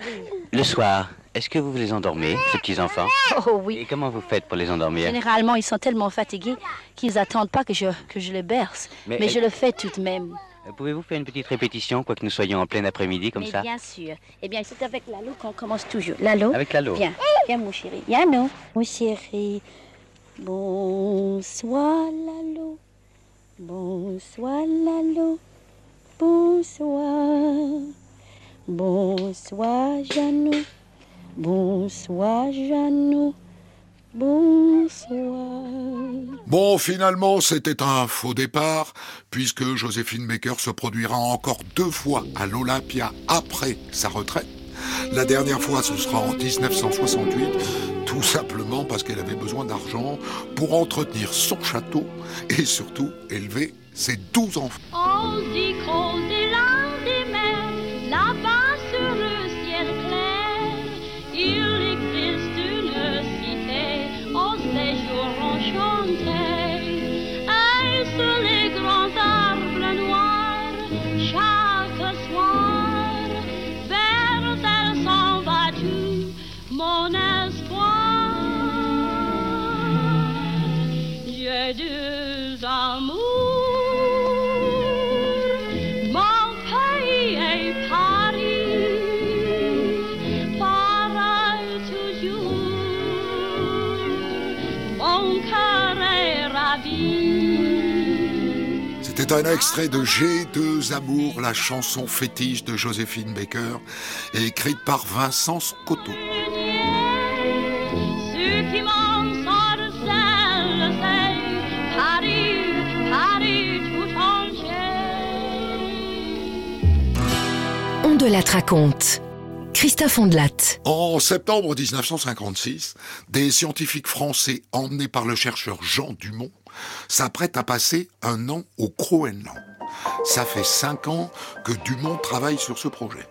Le soir, est-ce que vous les endormez, ces petits enfants? Oh oui. Et comment vous faites pour les endormir? Généralement, ils sont tellement fatigués qu'ils n'attendent pas que je, que je les berce. Mais Mais, elle- je le fais tout de même. Euh, Pouvez-vous faire une petite répétition, quoique nous soyons en plein après-midi comme Mais ça bien sûr. Eh bien, c'est avec Lalo qu'on commence toujours. Lalo Avec Lalo. Viens, viens mon chéri. Yano, mon chéri. Bonsoir Lalo. Bonsoir Lalo. Bonsoir. Bonsoir Jeannot. Bonsoir Jeannot. Bonsoir. Bon, finalement, c'était un faux départ, puisque Joséphine Baker se produira encore deux fois à l'Olympia après sa retraite. La dernière fois, ce sera en 1968, tout simplement parce qu'elle avait besoin d'argent pour entretenir son château et surtout élever ses douze enfants. C'était un extrait de J'ai deux amours, la chanson fétiche de Joséphine Baker, écrite par Vincent Scotto. C'est. On de la raconte. Christophe Ondelat. En septembre 1956, des scientifiques français emmenés par le chercheur Jean Dumont s'apprêtent à passer un an au Groenland. Ça fait cinq ans que Dumont travaille sur ce projet.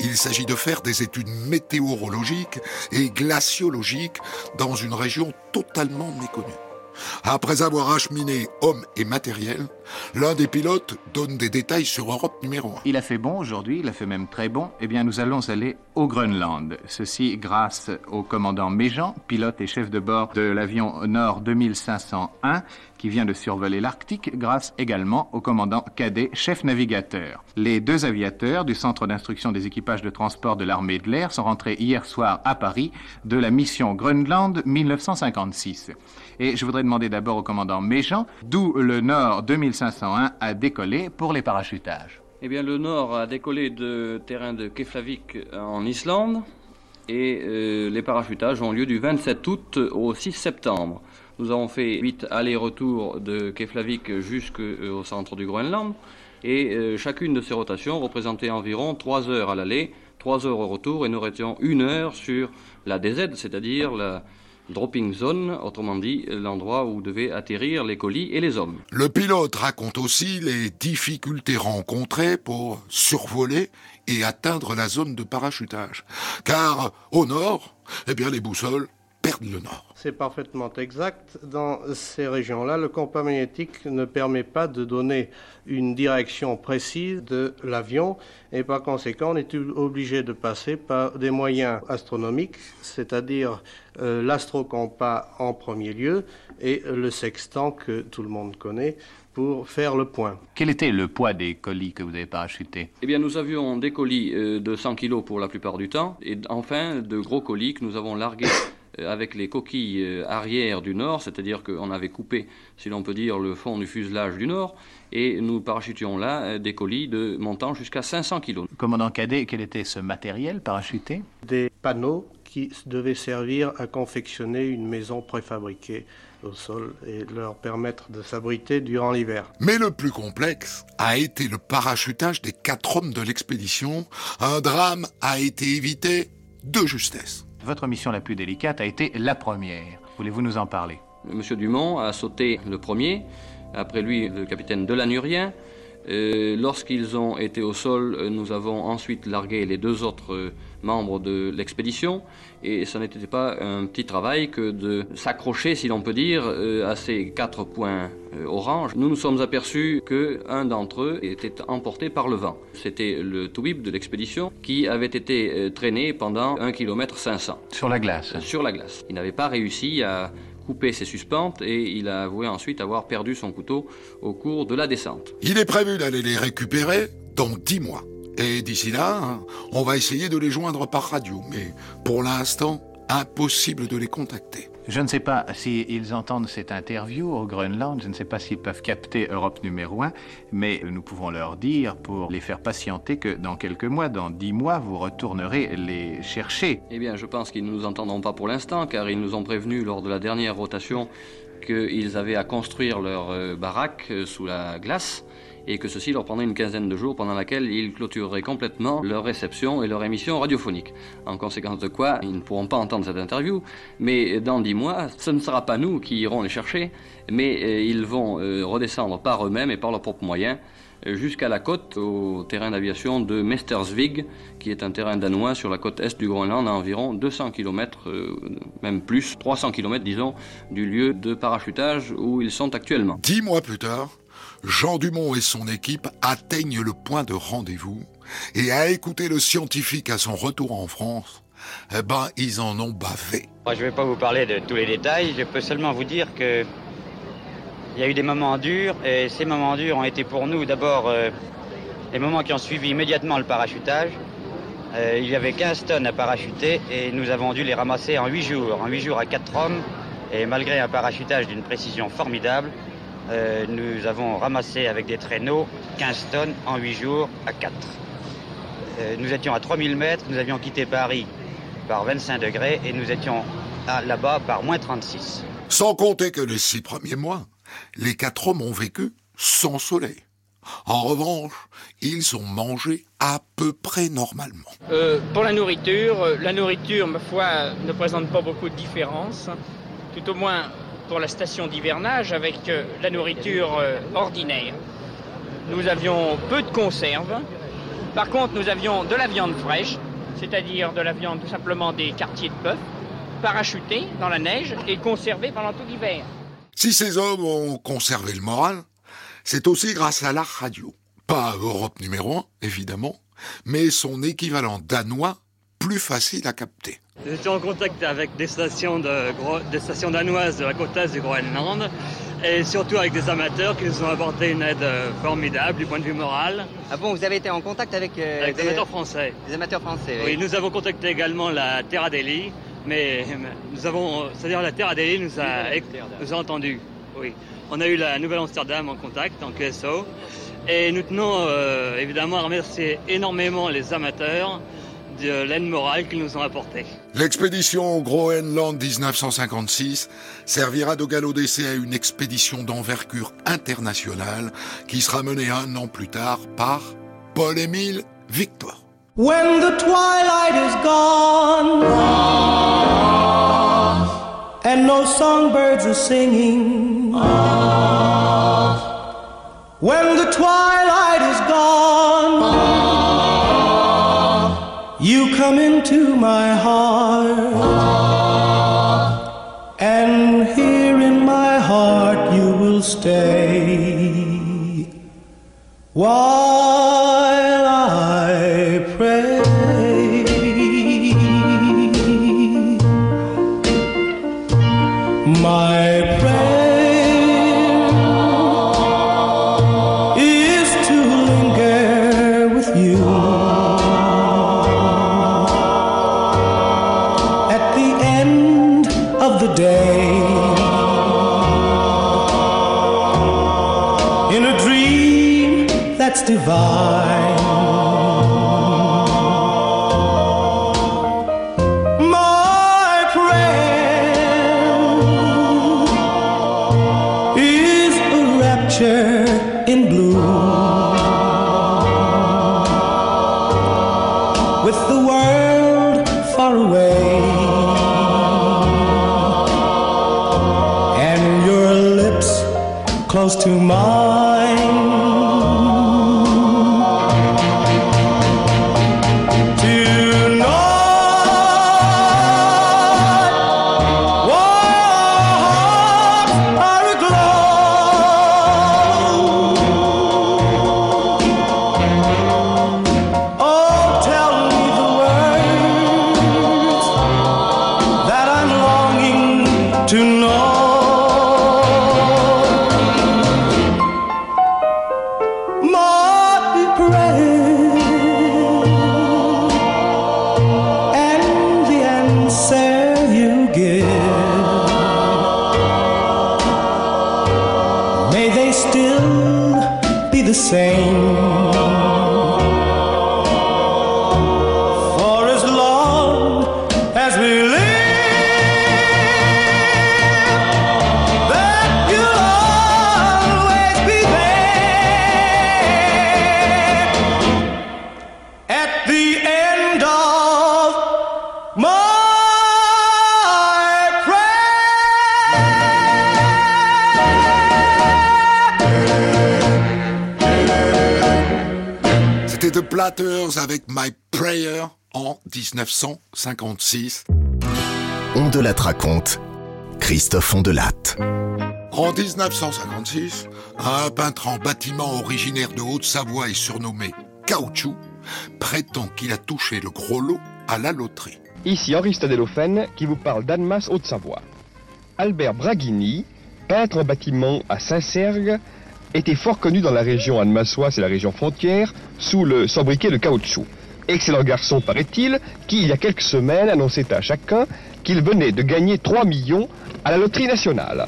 Il s'agit de faire des études météorologiques et glaciologiques dans une région totalement méconnue. Après avoir acheminé hommes et matériel, l'un des pilotes donne des détails sur Europe numéro 1. Il a fait bon aujourd'hui, il a fait même très bon. Eh bien, nous allons aller au Groenland. Ceci grâce au commandant Méjean, pilote et chef de bord de l'avion Nord 2501, qui vient de survoler l'Arctique, grâce également au commandant Cadet, chef navigateur. Les deux aviateurs du Centre d'instruction des équipages de transport de l'armée de l'air sont rentrés hier soir à Paris de la mission Groenland 1956. Et je voudrais demander d'abord au commandant Méjean, d'où le Nord 2501 a décollé pour les parachutages. Eh bien, le Nord a décollé de terrain de Keflavik en Islande et euh, les parachutages ont lieu du 27 août au 6 septembre. Nous avons fait 8 allers-retours de Keflavik jusqu'au centre du Groenland et euh, chacune de ces rotations représentait environ 3 heures à l'aller, 3 heures au retour et nous étions une heure sur la DZ, c'est-à-dire la dropping zone, autrement dit l'endroit où devaient atterrir les colis et les hommes. Le pilote raconte aussi les difficultés rencontrées pour survoler et atteindre la zone de parachutage. Car au nord, eh bien les boussoles, perdent le nord. C'est parfaitement exact. Dans ces régions-là, le compas magnétique ne permet pas de donner une direction précise de l'avion et par conséquent, on est obligé de passer par des moyens astronomiques, c'est-à-dire euh, l'astrocompas en premier lieu et le sextant que tout le monde connaît pour faire le point. Quel était le poids des colis que vous avez parachutés? Eh bien, nous avions des colis euh, de 100 kg pour la plupart du temps, et enfin de gros colis que nous avons largués avec les coquilles euh, arrière du nord, c'est-à-dire qu'on avait coupé, si l'on peut dire, le fond du fuselage du nord, et nous parachutions là des colis de montant jusqu'à 500 kg. Commandant Cadet, quel était ce matériel parachuté? Des panneaux qui devaient servir à confectionner une maison préfabriquée au sol et leur permettre de s'abriter durant l'hiver. Mais le plus complexe a été le parachutage des quatre hommes de l'expédition. Un drame a été évité de justesse. Votre mission la plus délicate a été la première. Voulez-vous nous en parler? Monsieur Dumont a sauté le premier, après lui le capitaine Delanurien. Euh, Lorsqu'ils ont été au sol, euh, nous avons ensuite largué les deux autres euh, membres de l'expédition et ce n'était pas un petit travail que de s'accrocher, si l'on peut dire, euh, à ces quatre points euh, orange. Nous nous sommes aperçus qu'un d'entre eux était emporté par le vent. C'était le Touib de l'expédition qui avait été euh, traîné pendant 1 km 500. Sur la glace Sur la glace. Il n'avait pas réussi à couper ses suspentes et il a avoué ensuite avoir perdu son couteau au cours de la descente. Il est prévu d'aller les récupérer dans dix mois. Et d'ici là, on va essayer de les joindre par radio, mais pour l'instant, impossible de les contacter. Je ne sais pas s'ils entendent cette interview au Groenland, je ne sais pas s'ils peuvent capter Europe numéro 1, mais nous pouvons leur dire, pour les faire patienter, que dans quelques mois, dans dix mois, vous retournerez les chercher. Eh bien, je pense qu'ils ne nous entendront pas pour l'instant, car ils nous ont prévenus lors de la dernière rotation qu'ils avaient à construire leur euh, baraque euh, sous la glace et que ceci leur prendrait une quinzaine de jours pendant laquelle ils clôtureraient complètement leur réception et leur émission radiophonique. En conséquence de quoi, ils ne pourront pas entendre cette interview, mais dans dix mois, ce ne sera pas nous qui irons les chercher, mais euh, ils vont euh, redescendre par eux-mêmes et par leurs propres moyens euh, jusqu'à la côte, au terrain d'aviation de Mestersvig, qui est un terrain danois sur la côte est du Groenland, à environ 200 km, même plus, 300 km disons, du lieu de parachutage où ils sont actuellement. Dix mois plus tard, Jean Dumont et son équipe atteignent le point de rendez-vous et à écouter le scientifique à son retour en France, eh ben, ils en ont bavé. Je ne vais pas vous parler de tous les détails, je peux seulement vous dire que il y a eu des moments durs et ces moments durs ont été pour nous d'abord euh, les moments qui ont suivi immédiatement le parachutage. Euh, il y avait 15 tonnes à parachuter et nous avons dû les ramasser en 8 jours, en 8 jours à 4 hommes et malgré un parachutage d'une précision formidable, euh, nous avons ramassé avec des traîneaux 15 tonnes en 8 jours à 4. Euh, nous étions à 3000 mètres, nous avions quitté Paris par 25 degrés et nous étions là-bas par moins 36. Sans compter que les six premiers mois, les quatre hommes ont vécu sans soleil. En revanche, ils ont mangé à peu près normalement. Euh, pour la nourriture, la nourriture, ma foi, ne présente pas beaucoup de différence. Tout au moins pour la station d'hivernage avec euh, la nourriture euh, ordinaire. Nous avions peu de conserves. Par contre, nous avions de la viande fraîche, c'est-à-dire de la viande tout simplement des quartiers de bœuf, parachutée dans la neige et conservée pendant tout l'hiver. Si ces hommes ont conservé le moral, c'est aussi grâce à la radio. Pas Europe numéro 1, évidemment, mais son équivalent danois plus facile à capter. Nous étions en contact avec des stations, de, des stations danoises de la côte est du Groenland et surtout avec des amateurs qui nous ont apporté une aide euh, formidable du point de vue moral. Ah bon, vous avez été en contact avec, euh, avec des, amateurs français Des amateurs français, oui. oui. nous avons contacté également la Terra Deli, mais nous avons, c'est-à-dire la Terra Deli nous a, nous a entendus. Oui. On a eu la Nouvelle-Amsterdam en contact, en QSO, et nous tenons euh, évidemment à remercier énormément les amateurs de l'aide morale qu'ils nous ont apportée. L'expédition Groenland 1956 servira de galop d'essai à une expédition d'envergure internationale qui sera menée un an plus tard par Paul-Émile Victor. When the twilight is gone and no songbirds are singing when the twilight come into my heart. And here in my heart you will stay. While My prayer is a rapture in blue with the world far away. And your lips close to mine. Avec My Prayer en 1956. On de la raconte. Christophe Ondelatte. En 1956, un peintre en bâtiment originaire de Haute-Savoie et surnommé Caoutchouc prétend qu'il a touché le gros lot à la loterie. Ici Henri Stadelofen qui vous parle d'Annemasse Haute-Savoie. Albert Braghini, peintre en bâtiment à Saint-Sergue, était fort connu dans la région annemaçoise, c'est la région frontière, sous le sobriquet de caoutchouc. Excellent garçon, paraît-il, qui, il y a quelques semaines, annonçait à chacun qu'il venait de gagner 3 millions à la loterie nationale.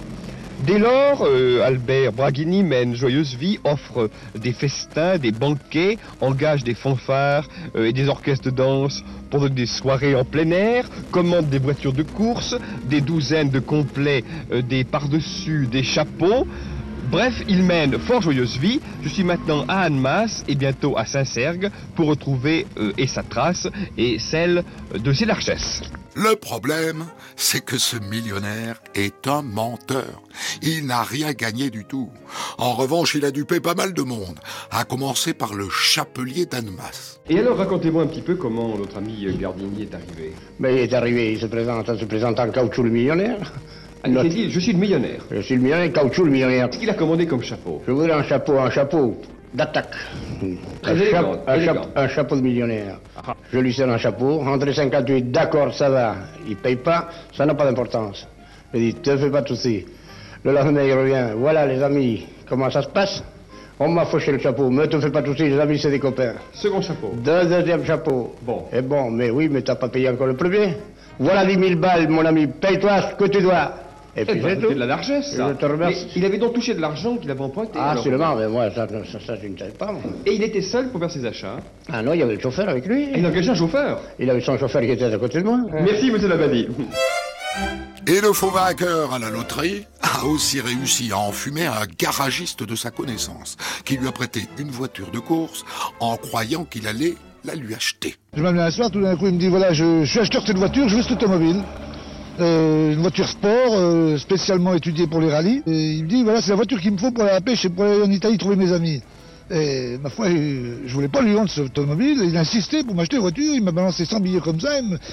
Dès lors, euh, Albert Braghini mène joyeuse vie, offre des festins, des banquets, engage des fanfares euh, et des orchestres de danse pour des soirées en plein air, commande des voitures de course, des douzaines de complets, euh, des par-dessus, des chapeaux. Bref, il mène fort joyeuse vie. Je suis maintenant à Annemasse et bientôt à Saint-Sergue pour retrouver euh, et sa trace et celle de ses largesses. Le problème, c'est que ce millionnaire est un menteur. Il n'a rien gagné du tout. En revanche, il a dupé pas mal de monde, à commencer par le chapelier d'Annemasse. Et alors, racontez-moi un petit peu comment notre ami Gardini est arrivé. Mais il est arrivé, il se présente, en se présente en caoutchouc le millionnaire. Ah, il s'est dit, je suis le millionnaire. Je suis le millionnaire, caoutchouc le millionnaire. Qu'est-ce qu'il a commandé comme chapeau Je voudrais un chapeau, un chapeau d'attaque. Un, élégant, un, chapeau de millionnaire. Je lui sers un chapeau. Entre 58, d'accord, ça va. Il paye pas, ça n'a pas d'importance. Je dis, te fais pas de soucis. Le lendemain, il revient. Voilà, les amis, comment ça se passe? On m'a fauché le chapeau, mais te fais pas de soucis, les amis, c'est des copains. Second chapeau. Deux deuxième chapeau. Bon. Eh bon, mais oui, mais t'as pas payé encore le premier. Voilà 10 000 balles, mon ami. Paye-toi ce que tu dois. Et puis c'est de la largesse, ça. Je te remercie. Mais il avait donc touché de l'argent qu'il avait emprunté. Ah, alors. sûrement, mais moi, ça, ça, ça, je ne savais pas. moi. Et il était seul pour faire ses achats. Ah non, il y avait le chauffeur avec lui. Et il a engagé un chauffeur. Il avait son chauffeur qui était à côté de moi. Merci, monsieur Labadie. Et le faux vainqueur à la loterie a aussi réussi à enfumer un garagiste de sa connaissance, qui lui a prêté une voiture de course en croyant qu'il allait la lui acheter. Je m'amène un soir, tout d'un coup, il me dit voilà, je, je suis acheteur de cette voiture, je veux cette automobile. Euh, une voiture sport, euh, spécialement étudiée pour les rallyes. Et il me dit voilà, c'est la voiture qu'il me faut pour aller à la pêche et pour aller en Italie trouver mes amis. Et ma foi, euh, je voulais pas lui vendre cet automobile. Il a insisté pour m'acheter une voiture. Il m'a balancé 100 billets comme ça.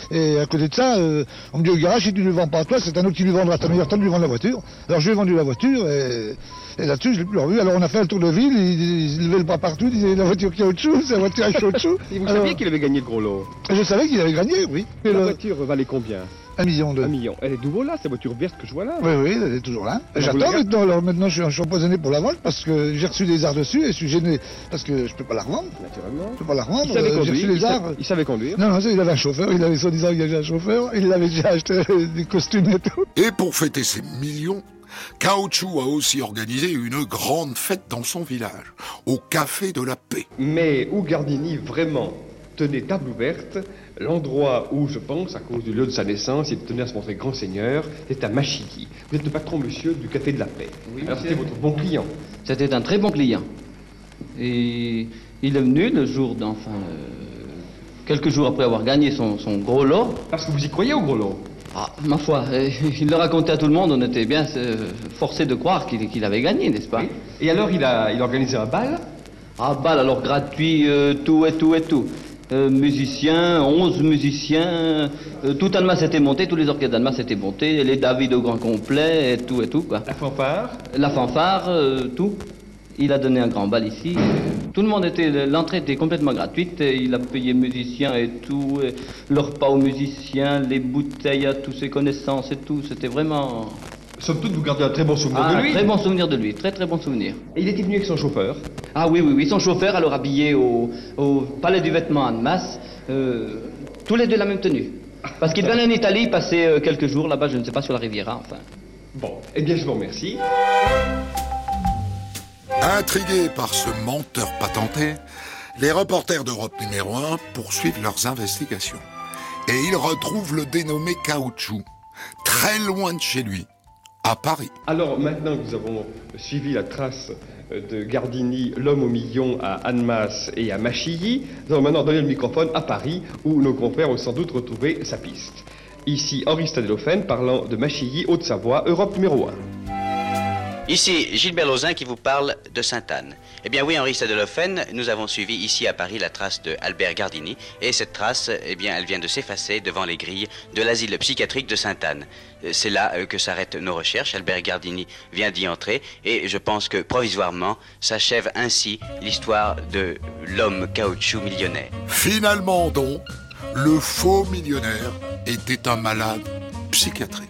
Et à côté de ça, euh, on me dit au garage, si tu ne lui vends pas à toi, c'est un autre qui lui vendra. T'as meilleur temps de lui vendre la voiture. Alors je lui ai vendu la voiture et, et là-dessus, je l'ai plus revu. Alors on a fait un tour de ville. Il, il levait le bras partout. Il disait la voiture qui a au-dessous, c'est la voiture qui a au-dessous. Et vous Alors, saviez qu'il avait gagné le gros lot Je savais qu'il avait gagné, oui. Et La le- voiture valait combien? Un million de. Un million. Elle est nouveau là, cette voiture verte que je vois là Oui, oui, elle est toujours là. J'attends maintenant. Alors maintenant, je suis, je suis empoisonné pour la vendre parce que j'ai reçu des arts dessus et je suis gêné parce que je peux pas la revendre. Naturellement. Je peux pas la revendre. Il savait euh, j'ai conduire. reçu Il, les sa- arts. il savait conduire. Non, non, il avait un chauffeur. Il avait soi-disant engagé un chauffeur. Il avait déjà acheté des costumes et tout. Et pour fêter ses millions, Caoutchouc a aussi organisé une grande fête dans son village, au Café de la Paix. Mais où Gardini vraiment tenait table ouverte, l'endroit où, je pense, à cause du lieu de sa naissance, il tenait à se montrer grand seigneur, c'est à Machilly. Vous êtes le patron, monsieur, du Café de la Paix. Alors c'était votre bon client. C'était un très bon client. Et il est venu le jour d'enfin, euh, quelques jours après avoir gagné son, son gros lot. Parce que vous y croyez au gros lot? Ah, ma foi, euh, il le racontait à tout le monde, on était bien euh, forcés de croire qu'il avait gagné, n'est-ce pas? Et alors il a, il a organisé un bal? Ah, bal, alors gratuit, tout et tout et tout. Euh, musiciens, 11 musiciens, euh, tout Annemasse était monté, tous les orchestres d'Annemasse étaient montés, les David au grand complet, et tout et tout, quoi. La fanfare? La fanfare, euh, tout. Il a donné un grand bal ici. Tout le monde était, l'entrée était complètement gratuite. et il a payé musiciens et tout, et le repas aux musiciens, les bouteilles à tous ses connaissances et tout. C'était vraiment. Somme toute, vous gardez un très bon souvenir Ah, de un lui très bon souvenir de lui, très très bon souvenir. Et il était venu avec son chauffeur Ah oui, oui, oui, son chauffeur, alors habillé au, au palais du vêtement en masse, euh, tous les deux la même tenue. Parce qu'il venait en Italie passer euh, quelques jours là-bas, je ne sais pas, sur la Riviera, enfin. Bon, eh bien je vous remercie. Intrigués par ce menteur patenté, les reporters d'Europe numéro 1 poursuivent leurs investigations. Et ils retrouvent le dénommé Caoutchouc, très loin de chez lui, à Paris. Alors maintenant que nous avons suivi la trace euh, de Gardini, l'homme au million à Annemasse et à Machilly, nous allons maintenant donner le microphone à Paris où nos confrères ont sans doute retrouvé sa piste. Ici Henri Stadelofen parlant de Machilly, Haute-Savoie, Europe numéro 1. Ici Gilbert Lauzin qui vous parle de Sainte-Anne. Eh bien oui, Henri Stadelofen, nous avons suivi ici à Paris la trace de Albert Gardini et cette trace, eh bien, elle vient de s'effacer devant les grilles de l'asile psychiatrique de Sainte-Anne. Euh, C'est là euh, que s'arrêtent nos recherches. Albert Gardini vient d'y entrer et je pense que provisoirement s'achève ainsi l'histoire de l'homme caoutchouc millionnaire. Finalement donc, le faux millionnaire était un malade psychiatrique.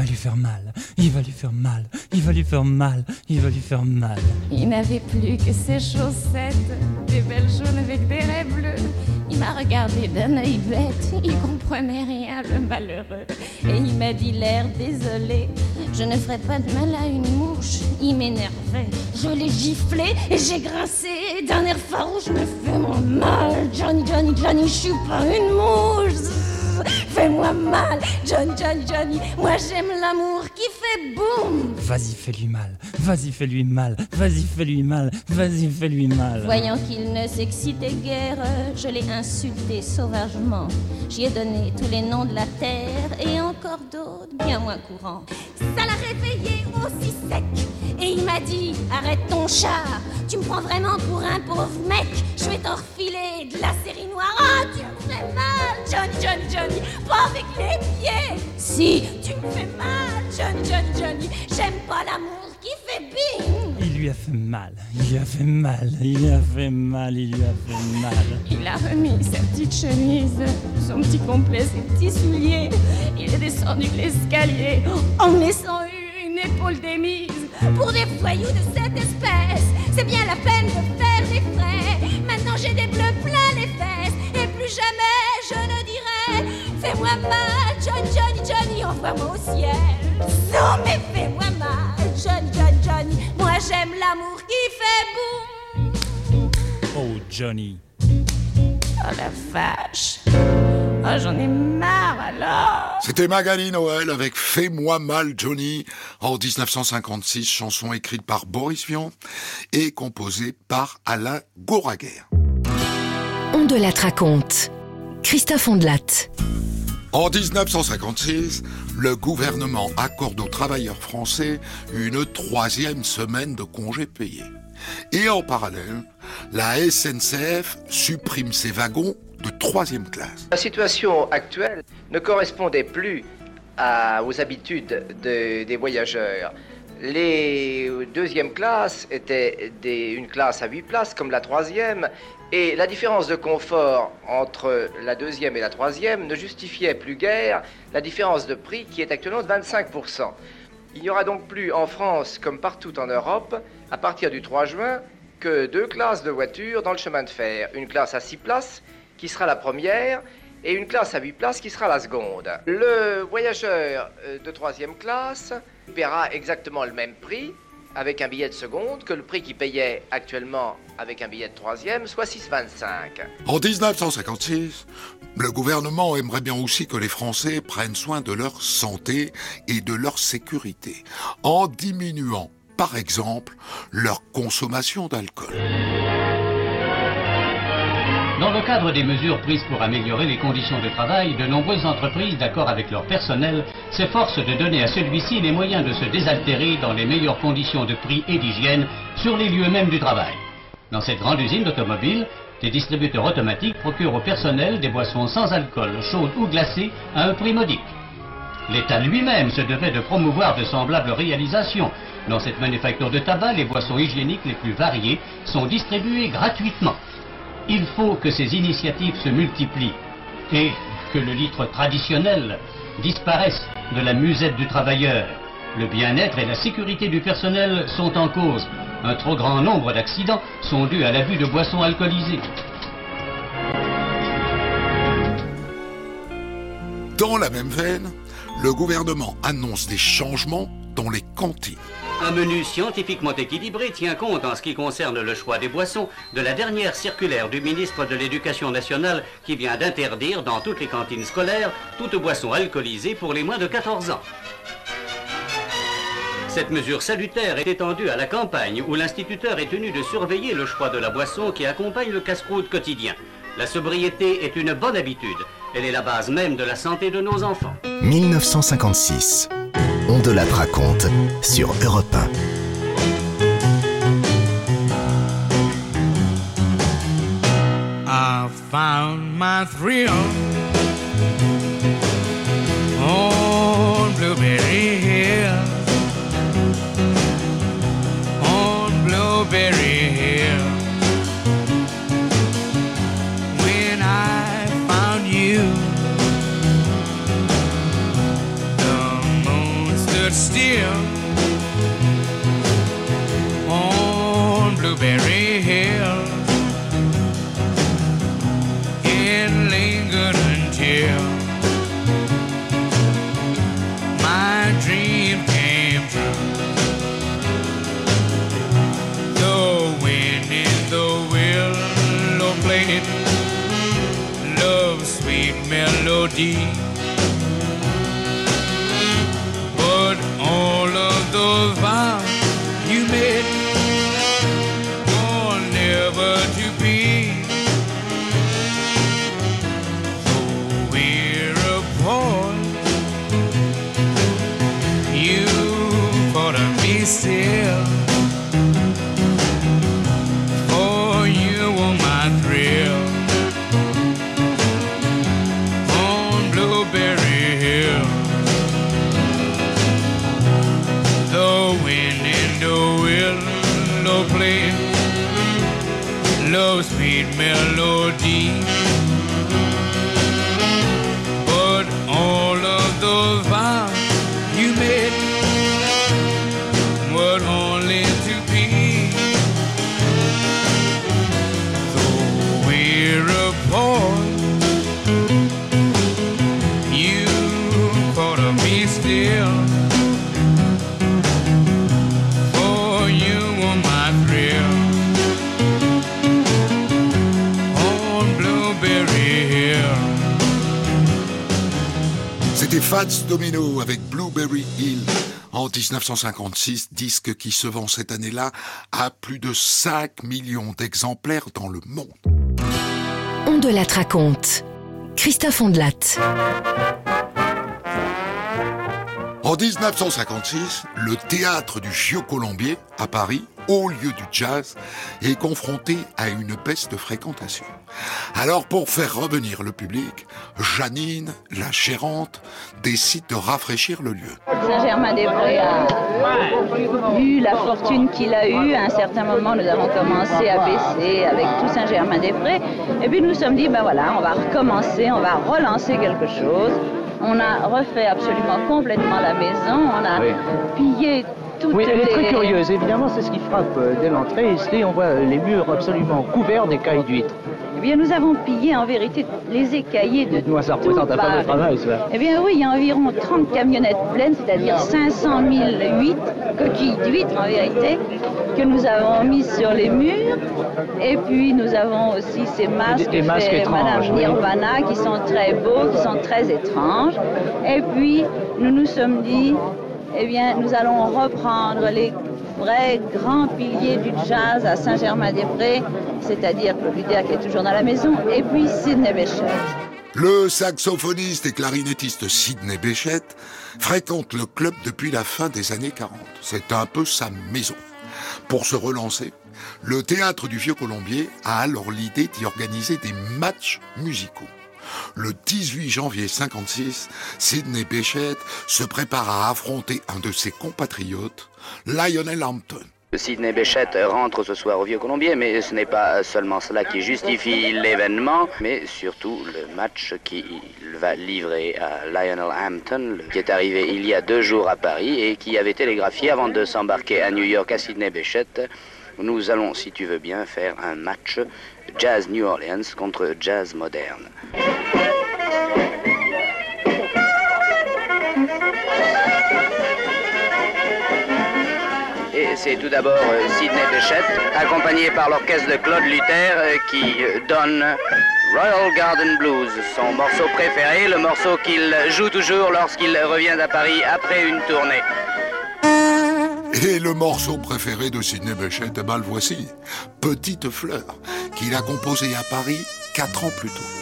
Il va lui faire mal, il va lui faire mal, il va lui faire mal, il va lui faire mal. Il n'avait plus que ses chaussettes, des belles jaunes avec des raies bleues. Il m'a regardé d'un œil bête, il comprenait rien, le malheureux. Et il m'a dit l'air désolé, je ne ferai pas de mal à une mouche. Il m'énervait, je l'ai giflé et j'ai grincé d'un air farouche. Je me fais mon mal, Johnny, Johnny, Johnny, je suis pas une mouche. Fais-moi mal, Johnny, Johnny, Johnny. Moi j'aime l'amour qui fait boum. Vas-y, fais-lui mal, vas-y, fais-lui mal, vas-y, fais-lui mal, vas-y, fais-lui mal. Voyant qu'il ne s'excitait guère, je l'ai insulté sauvagement. J'y ai donné tous les noms de la terre et encore d'autres bien moins courants. Ça l'a réveillé aussi sec. Et il m'a dit Arrête ton char, tu me prends vraiment pour un pauvre mec. Je vais t'en refiler de la série noire. Ah, tu me fais mal, Johnny, Johnny, Johnny. Pas avec les pieds. Si, tu me fais mal, Johnny, Johnny, Johnny. J'aime pas l'amour qui fait bing. Il lui a fait mal, il lui a fait mal, il lui a fait mal, il lui a fait mal. Il a remis sa petite chemise, son petit complet, ses petits souliers. Il est descendu l'escalier en laissant une épaule démise. Pour des voyous de cette espèce, c'est bien la peine de faire des frais. Maintenant j'ai des bleus plein les fesses et plus jamais je ne dirai Fais-moi mal, Johnny, Johnny, Johnny, envoie-moi au ciel. Non mais fais-moi mal, Johnny, Johnny, Johnny. Moi j'aime l'amour qui fait boum. Oh, Johnny. Oh la vache. Oh, j'en ai marre alors. C'était Magali Noël avec Fais-moi mal Johnny en 1956, chanson écrite par Boris Vian et composée par Alain Goraguer. On de la raconte. Christophe Ondelat. En 1956, le gouvernement accorde aux travailleurs français une troisième semaine de congés payés. Et en parallèle, la SNCF supprime ses wagons de troisième classe. La situation actuelle ne correspondait plus à- aux habitudes de- des voyageurs. Les deuxièmes classes étaient des- une classe à 8 places comme la troisième et la différence de confort entre la deuxième et la troisième ne justifiait plus guère la différence de prix qui est actuellement de 25%. Il n'y aura donc plus en France, comme partout en Europe, à partir du 3 juin, que deux classes de voitures dans le chemin de fer. Une classe à 6 places, qui sera la première, et une classe à 8 places, qui sera la seconde. Le voyageur euh, de troisième classe paiera exactement le même prix avec un billet de seconde que le prix qu'il payait actuellement avec un billet de troisième, soit 6,25. En 1956, le gouvernement aimerait bien aussi que les Français prennent soin de leur santé et de leur sécurité, en diminuant, par exemple, leur consommation d'alcool. Le cadre des mesures prises pour améliorer les conditions de travail, de nombreuses entreprises, d'accord avec leur personnel, s'efforcent de donner à celui-ci les moyens de se désaltérer dans les meilleures conditions de prix et d'hygiène sur les lieux mêmes du travail. Dans cette grande usine d'automobile, des distributeurs automatiques procurent au personnel des boissons sans alcool, chaudes ou glacées, à un prix modique. L'État lui-même se devait de promouvoir de semblables réalisations. Dans cette manufacture de tabac, les boissons hygiéniques les plus variées sont distribuées gratuitement. Il faut que ces initiatives se multiplient et que le litre traditionnel disparaisse de la musette du travailleur. Le bien-être et la sécurité du personnel sont en cause. Un trop grand nombre d'accidents sont dus à l'abus de boissons alcoolisées. Dans la même veine, le gouvernement annonce des changements dans les cantines. Un menu scientifiquement équilibré tient compte en ce qui concerne le choix des boissons de la dernière circulaire du ministre de l'Éducation nationale qui vient d'interdire dans toutes les cantines scolaires toute boisson alcoolisée pour les moins de 14 ans. Cette mesure salutaire est étendue à la campagne où l'instituteur est tenu de surveiller le choix de la boisson qui accompagne le casse-croûte quotidien. La sobriété est une bonne habitude. Elle est la base même de la santé de nos enfants. 1956. De la raconte sur Europe 1. I found my thrill on Blueberry Hill. On Blueberry Hill. Stood still on Blueberry Hill. It lingered until my dream came true. The wind in the willow played love's sweet melody. Fats Domino avec Blueberry Hill en 1956, disque qui se vend cette année-là à plus de 5 millions d'exemplaires dans le monde. On de raconte. Christophe Ondelat. En 1956, le théâtre du Vieux Colombier, à Paris, haut lieu du jazz, est confronté à une baisse de fréquentation. Alors pour faire revenir le public, Janine, la gérante, décide de rafraîchir le lieu. Saint-Germain-des-Prés a vu la fortune qu'il a eue. À un certain moment, nous avons commencé à baisser avec tout Saint-Germain-des-Prés. Et puis nous nous sommes dit, ben voilà, on va recommencer, on va relancer quelque chose. On a refait absolument complètement la maison, on a pillé toutes Oui, elle est très les- curieuse. Évidemment, c'est ce qui frappe euh, dès l'entrée. Ici, on voit les murs absolument couverts d'écailles d'huîtres. Eh bien, nous avons pillé en vérité les écaillés de Moi, ça représente un Paris. travail, ça. Eh bien oui, il y a environ 30 camionnettes pleines, c'est-à-dire 500 000 huîtres, coquilles d'huîtres en vérité, que nous avons mises sur les murs. Et puis nous avons aussi ces masques, Des- des masques faits étranges, Madame oui. Nirvana qui sont très beaux, qui sont très étranges. Et puis nous nous sommes dit, eh bien nous allons reprendre les vrais grands piliers du jazz à Saint-Germain-des-Prés, c'est-à-dire Claude qui est toujours dans la maison, et puis Sidney Bechet. Le saxophoniste et clarinettiste Sidney Bechet fréquente le club depuis la fin des années 40. C'est un peu sa maison. Pour se relancer, le théâtre du Vieux Colombier a alors l'idée d'y organiser des matchs musicaux. Le 18 janvier 56, Sidney Bechet se prépare à affronter un de ses compatriotes, Lionel Hampton. Sidney Bechet rentre ce soir au Vieux Colombier, mais ce n'est pas seulement cela qui justifie l'événement, mais surtout le match qu'il va livrer à Lionel Hampton, qui est arrivé il y a deux jours à Paris et qui avait télégraphié avant de s'embarquer à New York à Sidney Bechet. Nous allons, si tu veux bien, faire un match Jazz New Orleans contre Jazz moderne. Et c'est tout d'abord euh, Sidney Bechet, accompagné par l'orchestre de Claude Luther, euh, qui euh, donne Royal Garden Blues, son morceau préféré, le morceau qu'il joue toujours lorsqu'il revient à Paris après une tournée. Et le morceau préféré de Sidney Bechet, eh ben voici, Petite Fleur, qu'il a composé à Paris quatre ans plus tôt.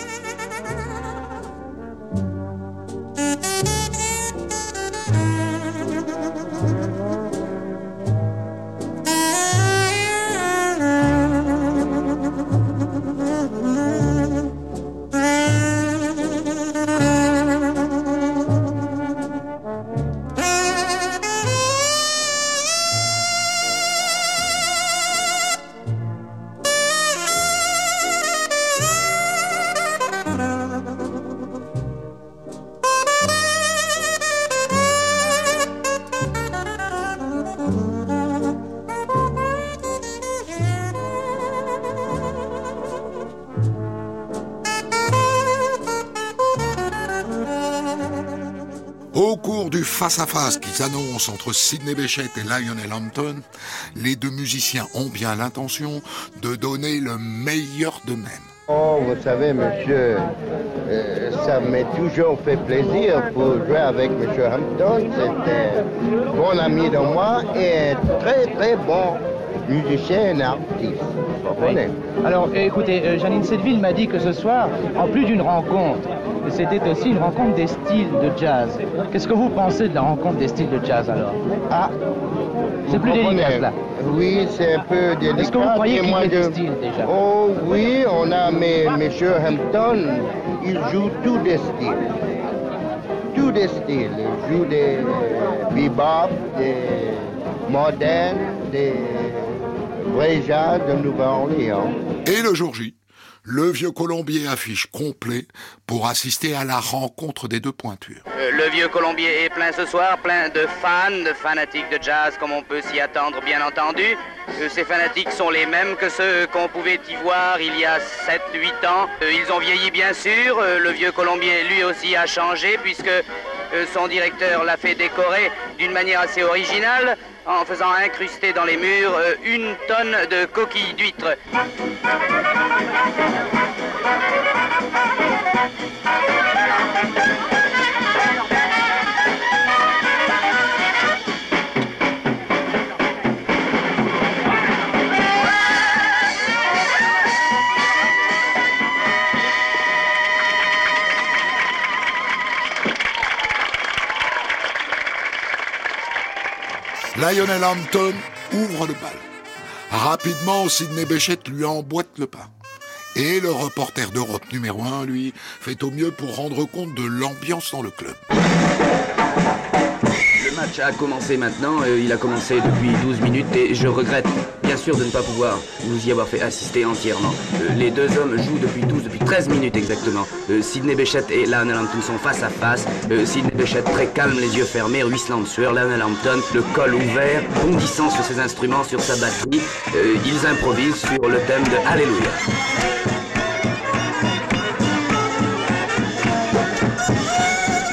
S'annonce entre Sidney Bechet et Lionel Hampton, les deux musiciens ont bien l'intention de donner le meilleur d'eux-mêmes. Oh, vous savez, monsieur, euh, ça m'a toujours fait plaisir pour jouer avec monsieur Hampton. C'était un bon ami de moi et très très bon musicien et artiste. Vous comprenez Alors, euh, écoutez, euh, Janine Sedville m'a dit que ce soir, en plus d'une rencontre, c'était aussi une rencontre des styles de jazz. Qu'est-ce que vous pensez de la rencontre des styles de jazz alors Ah, C'est plus délicat cela. Oui, c'est un peu délicat. Est-ce que vous croyez qu'il fait des styles déjà Oh oui, on a mais monsieur Hampton, il joue tous des styles. Tous des styles. Il joue des bebop, des modernes, des vrais jazz de Nouvelle-Orléans. Et le jour J, le vieux Colombier affiche complet pour assister à la rencontre des deux pointures. Euh, Le vieux Colombier est plein ce soir, plein de fans, de fanatiques de jazz, comme on peut s'y attendre, bien entendu. Euh, Ces fanatiques sont les mêmes que ceux qu'on pouvait y voir il y a 7-8 ans. Euh, Ils ont vieilli, bien sûr. Le vieux Colombier, lui aussi, a changé, puisque son directeur l'a fait décorer d'une manière assez originale, en faisant incruster dans les murs euh, une tonne de coquilles d'huîtres. Lionel Hampton ouvre le bal. Rapidement, Sidney Bechet lui emboîte le pas. Et le reporter d'Europe numéro 1, lui, fait au mieux pour rendre compte de l'ambiance dans le club. Le match a commencé maintenant, euh, il a commencé depuis 12 minutes et je regrette bien sûr de ne pas pouvoir vous y avoir fait assister entièrement. Euh, les deux hommes jouent depuis 12, depuis 13 minutes exactement. Euh, Sidney Bechet et Lionel Hampton sont face à face. Sidney Bechet très calme, les yeux fermés, ruisselant de sueur. Lionel Hampton, le col ouvert, bondissant sur ses instruments, sur sa batterie. Ils improvisent sur le thème de Alléluia.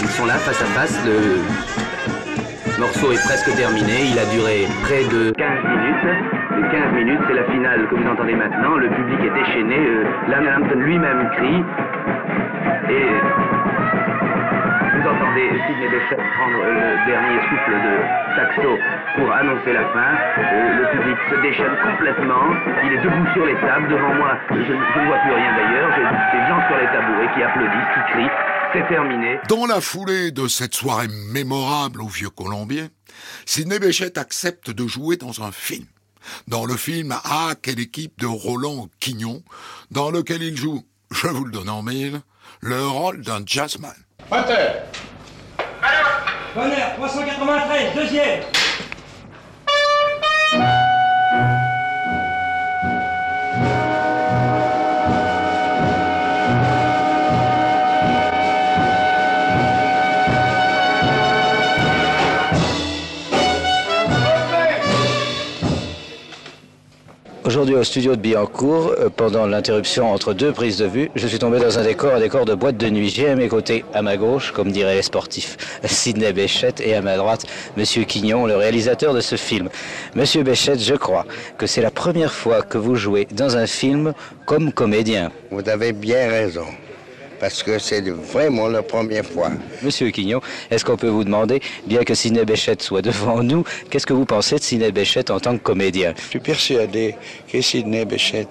Ils sont là face à face. Le morceau est presque terminé. Il a duré près de 15 minutes. Les 15 minutes, c'est la finale que vous entendez maintenant. Le public est déchaîné. Euh, Hampton lui-même crie. Et vous entendez Sidney Bechet prendre euh, le dernier souffle de saxo pour annoncer la fin. Euh, le public se déchaîne complètement. Il est debout sur les tables. Devant moi, je, je ne vois plus rien d'ailleurs. J'ai des gens sur les tabourets qui applaudissent, qui crient. C'est terminé. Dans la foulée de cette soirée mémorable au Vieux Colombier, Sidney Bechet accepte de jouer dans un film. Dans le film Ah, quelle équipe de Roland Quignon, dans lequel il joue, je vous le donne en mille, le rôle d'un jazzman. Bonheur, 393, deuxième. Aujourd'hui au studio de Billancourt, euh, pendant l'interruption entre deux prises de vue, je suis tombé dans un décor, un décor de boîte de nuit. J'ai à mes côtés, à ma gauche, comme diraient les sportifs, Sidney Bechet et à ma droite, Monsieur Quignon, le réalisateur de ce film. Monsieur Bechet, je crois que c'est la première fois que vous jouez dans un film comme comédien. Vous avez bien raison, parce que c'est vraiment la première fois. Monsieur Quignon, est-ce qu'on peut vous demander, bien que Sidney Bechet soit devant nous, qu'est-ce que vous pensez de Sidney Bechet en tant que comédien? Je suis persuadé que Sidney Bechet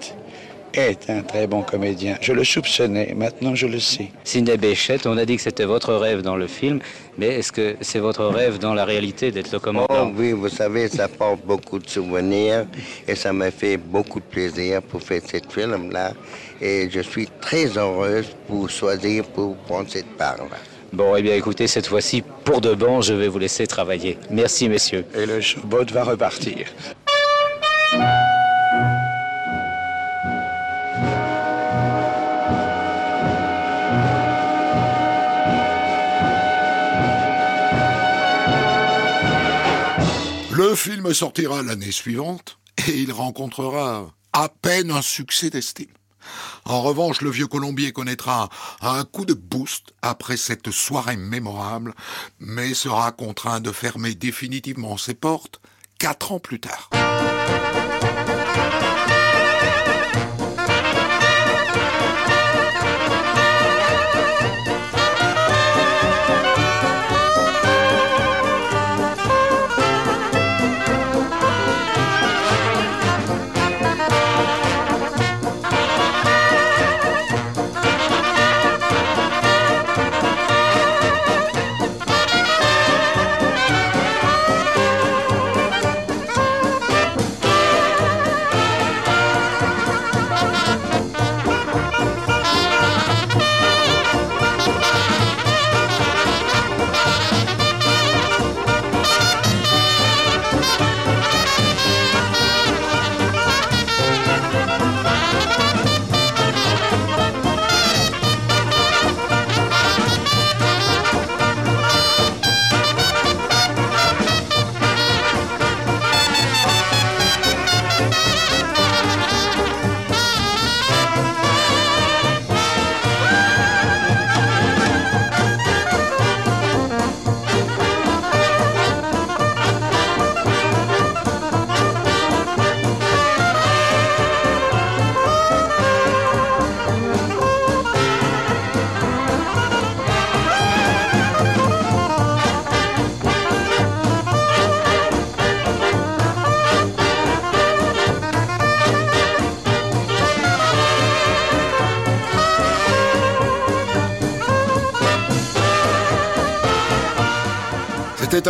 est un très bon comédien. Je le soupçonnais, maintenant je le sais. Sidney Bechet, on a dit que c'était votre rêve dans le film, mais est-ce que c'est votre rêve dans la réalité d'être le Oh commandant oui, vous savez, ça porte beaucoup de souvenirs et ça m'a fait beaucoup de plaisir pour faire ce film-là. Et je suis très heureuse pour choisir pour prendre cette part-là. Bon, eh bien écoutez, cette fois-ci, pour de bon, je vais vous laisser travailler. Merci, messieurs. Et le showboat va repartir. Le film sortira l'année suivante et il rencontrera à peine un succès d'estime. En revanche, le vieux Colombier connaîtra un coup de boost après cette soirée mémorable, mais sera contraint de fermer définitivement ses portes quatre ans plus tard.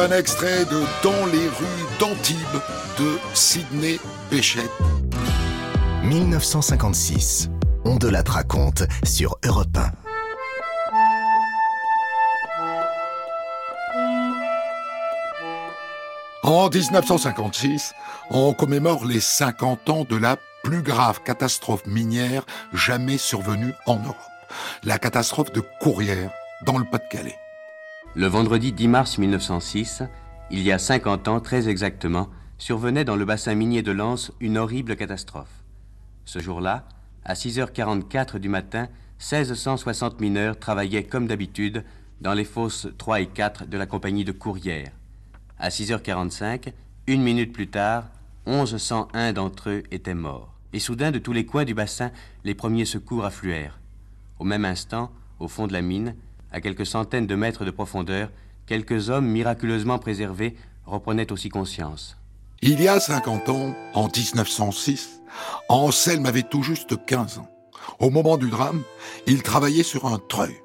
Un extrait de Dans les rues d'Antibes Sidney Bechet. 1956. On de la raconte sur Europe 1. En 1956, on commémore les 50 ans de la plus grave catastrophe minière jamais survenue en Europe. La catastrophe de Courrières, dans le Pas-de-Calais. Le vendredi 10 mars 1906, il y a 50 ans très exactement, survenait dans le bassin minier de Lens une horrible catastrophe. Ce jour-là, à 6h44 du matin, 1660 mineurs travaillaient comme d'habitude dans les fosses 3 et 4 de la compagnie de Courrières. À 6h45, une minute plus tard, 1101 d'entre eux étaient morts. Et soudain, de tous les coins du bassin, les premiers secours affluèrent. Au même instant, au fond de la mine, à quelques centaines de mètres de profondeur, quelques hommes miraculeusement préservés reprenaient aussi conscience. Il y a 50 ans, en 1906, Anselme avait tout juste 15 ans. Au moment du drame, il travaillait sur un treuil.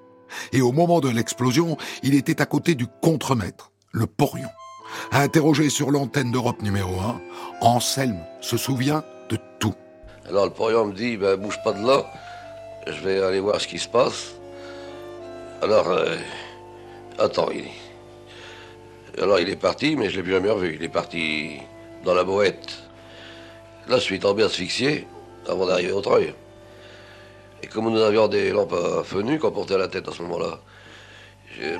Et au moment de l'explosion, il était à côté du contremaître, le porion. Interrogé sur l'antenne d'Europe numéro 1, Anselme se souvient de tout. Alors le porion me dit, ben, bouge pas de là, je vais aller voir ce qui se passe. Alors, euh, attends, il... Alors il est parti, mais je l'ai plus jamais revu. Il est parti dans la boîte. Là, je suis tombé asphyxié avant d'arriver au treuil. Et comme nous avions des lampes à feu qu'on portait à la tête à ce moment-là,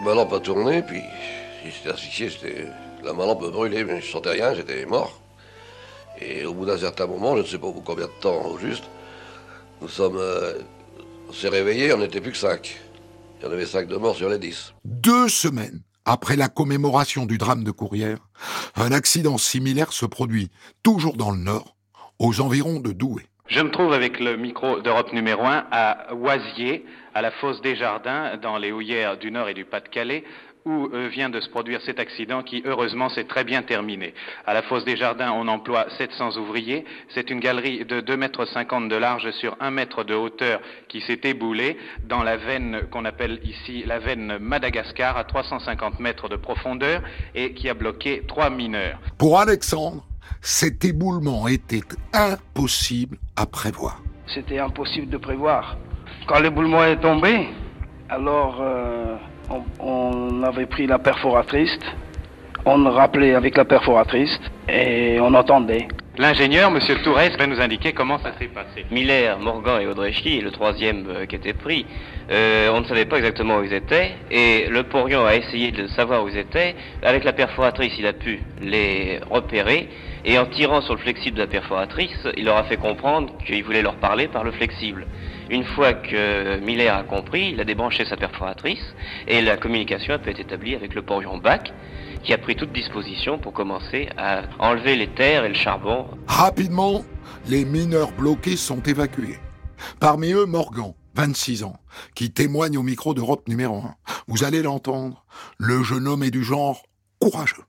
ma lampe a tourné, puis j'étais asphyxié, j'étais... Ma lampe brûlait, mais je sentais rien, j'étais mort. Et au bout d'un certain moment, je ne sais pas combien de temps au juste, nous sommes... euh, on s'est réveillés, on n'était plus que cinq. Il y en avait cinq de morts sur les dix. Deux semaines après la commémoration du drame de Courrières, un accident similaire se produit, toujours dans le Nord, aux environs de Douai. Je me trouve avec le micro d'Europe numéro 1 à Oisier, à la fosse des Jardins, dans les houillères du Nord et du Pas-de-Calais, où euh, vient de se produire cet accident qui, heureusement, s'est très bien terminé. À la fosse des Jardins, on emploie 700 ouvriers. C'est une galerie de 2,50 mètres de large sur 1 mètre de hauteur qui s'est éboulée dans la veine qu'on appelle ici la veine Madagascar à 350 mètres de profondeur et qui a bloqué trois mineurs. Pour Alexandre, cet éboulement était impossible à prévoir. C'était impossible de prévoir. Quand l'éboulement est tombé, alors euh, on, on avait pris la perforatrice, on rappelait avec la perforatrice et on entendait. L'ingénieur, M. Tourès, va nous indiquer comment ça s'est passé. Miller, Morgan et Audrechy, le troisième euh, qui était pris, euh, on ne savait pas exactement où ils étaient, et le porion a essayé de savoir où ils étaient. Avec la perforatrice, il a pu les repérer, et en tirant sur le flexible de la perforatrice, il leur a fait comprendre qu'il voulait leur parler par le flexible. Une fois que Miller a compris, il a débranché sa perforatrice, et la communication a pu être établie avec le porion BAC, qui a pris toute disposition pour commencer à enlever les terres et le charbon Rapidement, les mineurs bloqués sont évacués. Parmi eux, Morgan, 26 ans, qui témoigne au micro d'Europe numéro 1. Vous allez l'entendre, le jeune homme est du genre courageux.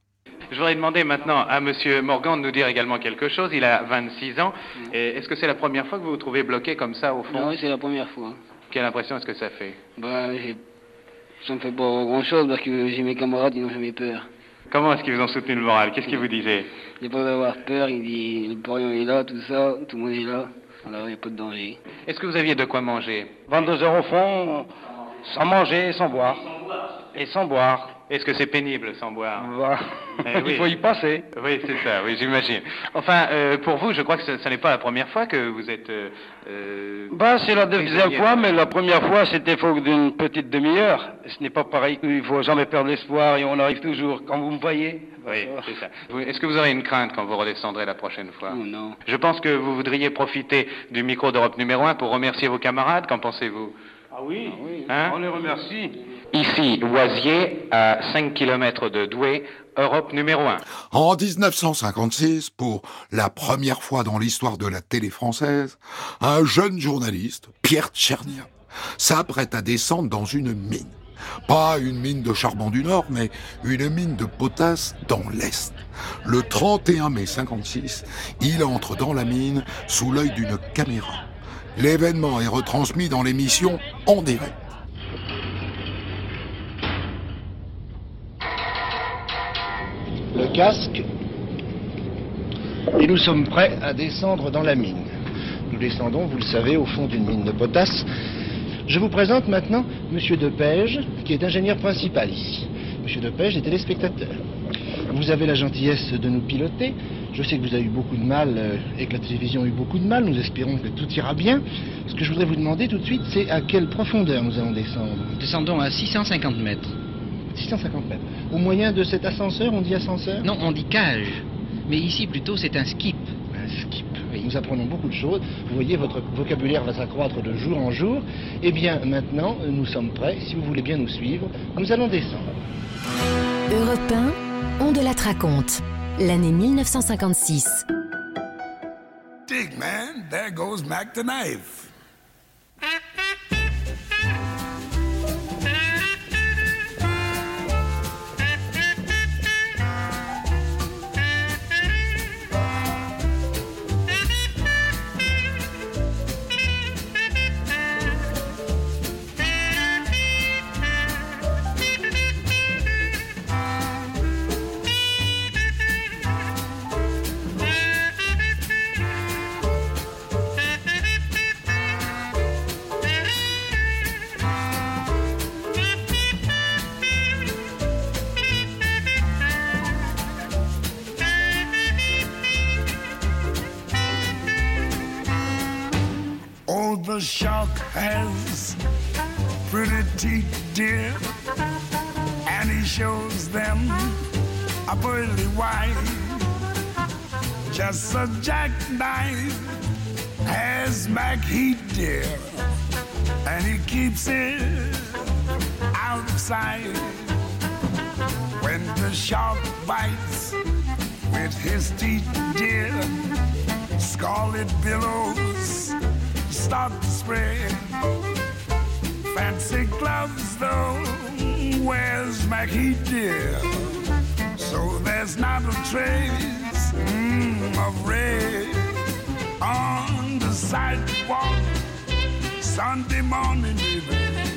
Je voudrais demander maintenant à M. Morgan de nous dire également quelque chose. Il a 26 ans. Et Est-ce que c'est la première fois que vous vous trouvez bloqué comme ça au fond? Non, c'est la première fois. Quelle impression est-ce que ça fait? Bah, j'ai- ça me fait pas grand chose parce que j'ai mes camarades, ils n'ont jamais peur. Comment est-ce qu'ils vous ont soutenu le moral? Qu'est-ce qu'ils vous disaient? Il n'y a pas d'avoir peur, il dit le porion est là, tout ça, tout le monde est là. Alors il n'y a pas de danger. Est-ce que vous aviez de quoi manger? 22 heures au fond, sans manger et sans boire. Et sans boire. Est-ce que c'est pénible sans boire Eh Il faut y passer. Oui, c'est ça, oui, j'imagine. Enfin, euh, pour vous, je crois que ce, n'est pas la première fois que vous êtes... euh, euh, Bah, c'est la deuxième fois, mais la première fois, c'était faut d'une petite demi-heure. Ce n'est pas pareil, il faut jamais perdre l'espoir et on arrive toujours. Quand vous me voyez, Oui, c'est ça. Est-ce que vous aurez une crainte quand vous redescendrez la prochaine fois? Non. Je pense que vous voudriez profiter du micro d'Europe numéro 1 pour remercier vos camarades. Qu'en pensez-vous? Oui, Hein? On les remercie. Ici, Loisier, à 5 km de Douai, Europe numéro 1. En 1956, pour la première fois dans l'histoire de la télé française, un jeune journaliste, Pierre Tchernia, s'apprête à descendre dans une mine. Pas une mine de charbon du Nord, mais une mine de potasse dans l'Est. Le 31 mai 56, il entre dans la mine sous l'œil d'une caméra. L'événement est retransmis dans l'émission En direct. Le casque Et nous sommes prêts à descendre dans la mine. Nous descendons, vous le savez, au fond d'une mine de potasse. Je vous présente maintenant Monsieur Depège, qui est ingénieur principal ici. Monsieur Depège est téléspectateur. Vous avez la gentillesse de nous piloter. Je sais que vous avez eu beaucoup de mal euh, et que la télévision a eu beaucoup de mal. Nous espérons que tout ira bien. Ce que je voudrais vous demander tout de suite, c'est à quelle profondeur nous allons descendre Descendons à 650 mètres. 650 mètres. Au moyen de cet ascenseur, on dit ascenseur? Non, on dit cage. Mais ici, plutôt, c'est un skip. Un skip. Oui, nous apprenons beaucoup de choses. Vous voyez, votre vocabulaire va s'accroître de jour en jour. Eh bien, maintenant, nous sommes prêts. Si vous voulez bien nous suivre, nous allons descendre. Europe 1, on de la raconte. L'année 1956. Dig, man, there goes Mac the knife. The shark has pretty teeth, dear, and he shows them a pearly white. Just a jackknife has Mac Heat, dear, and he keeps it out of sight. When the shark bites with his teeth, dear, scarlet billows start to spread. Fancy gloves, though, where's Mackie dear? So there's not a trace mm, of red on the sidewalk. Sunday morning, baby,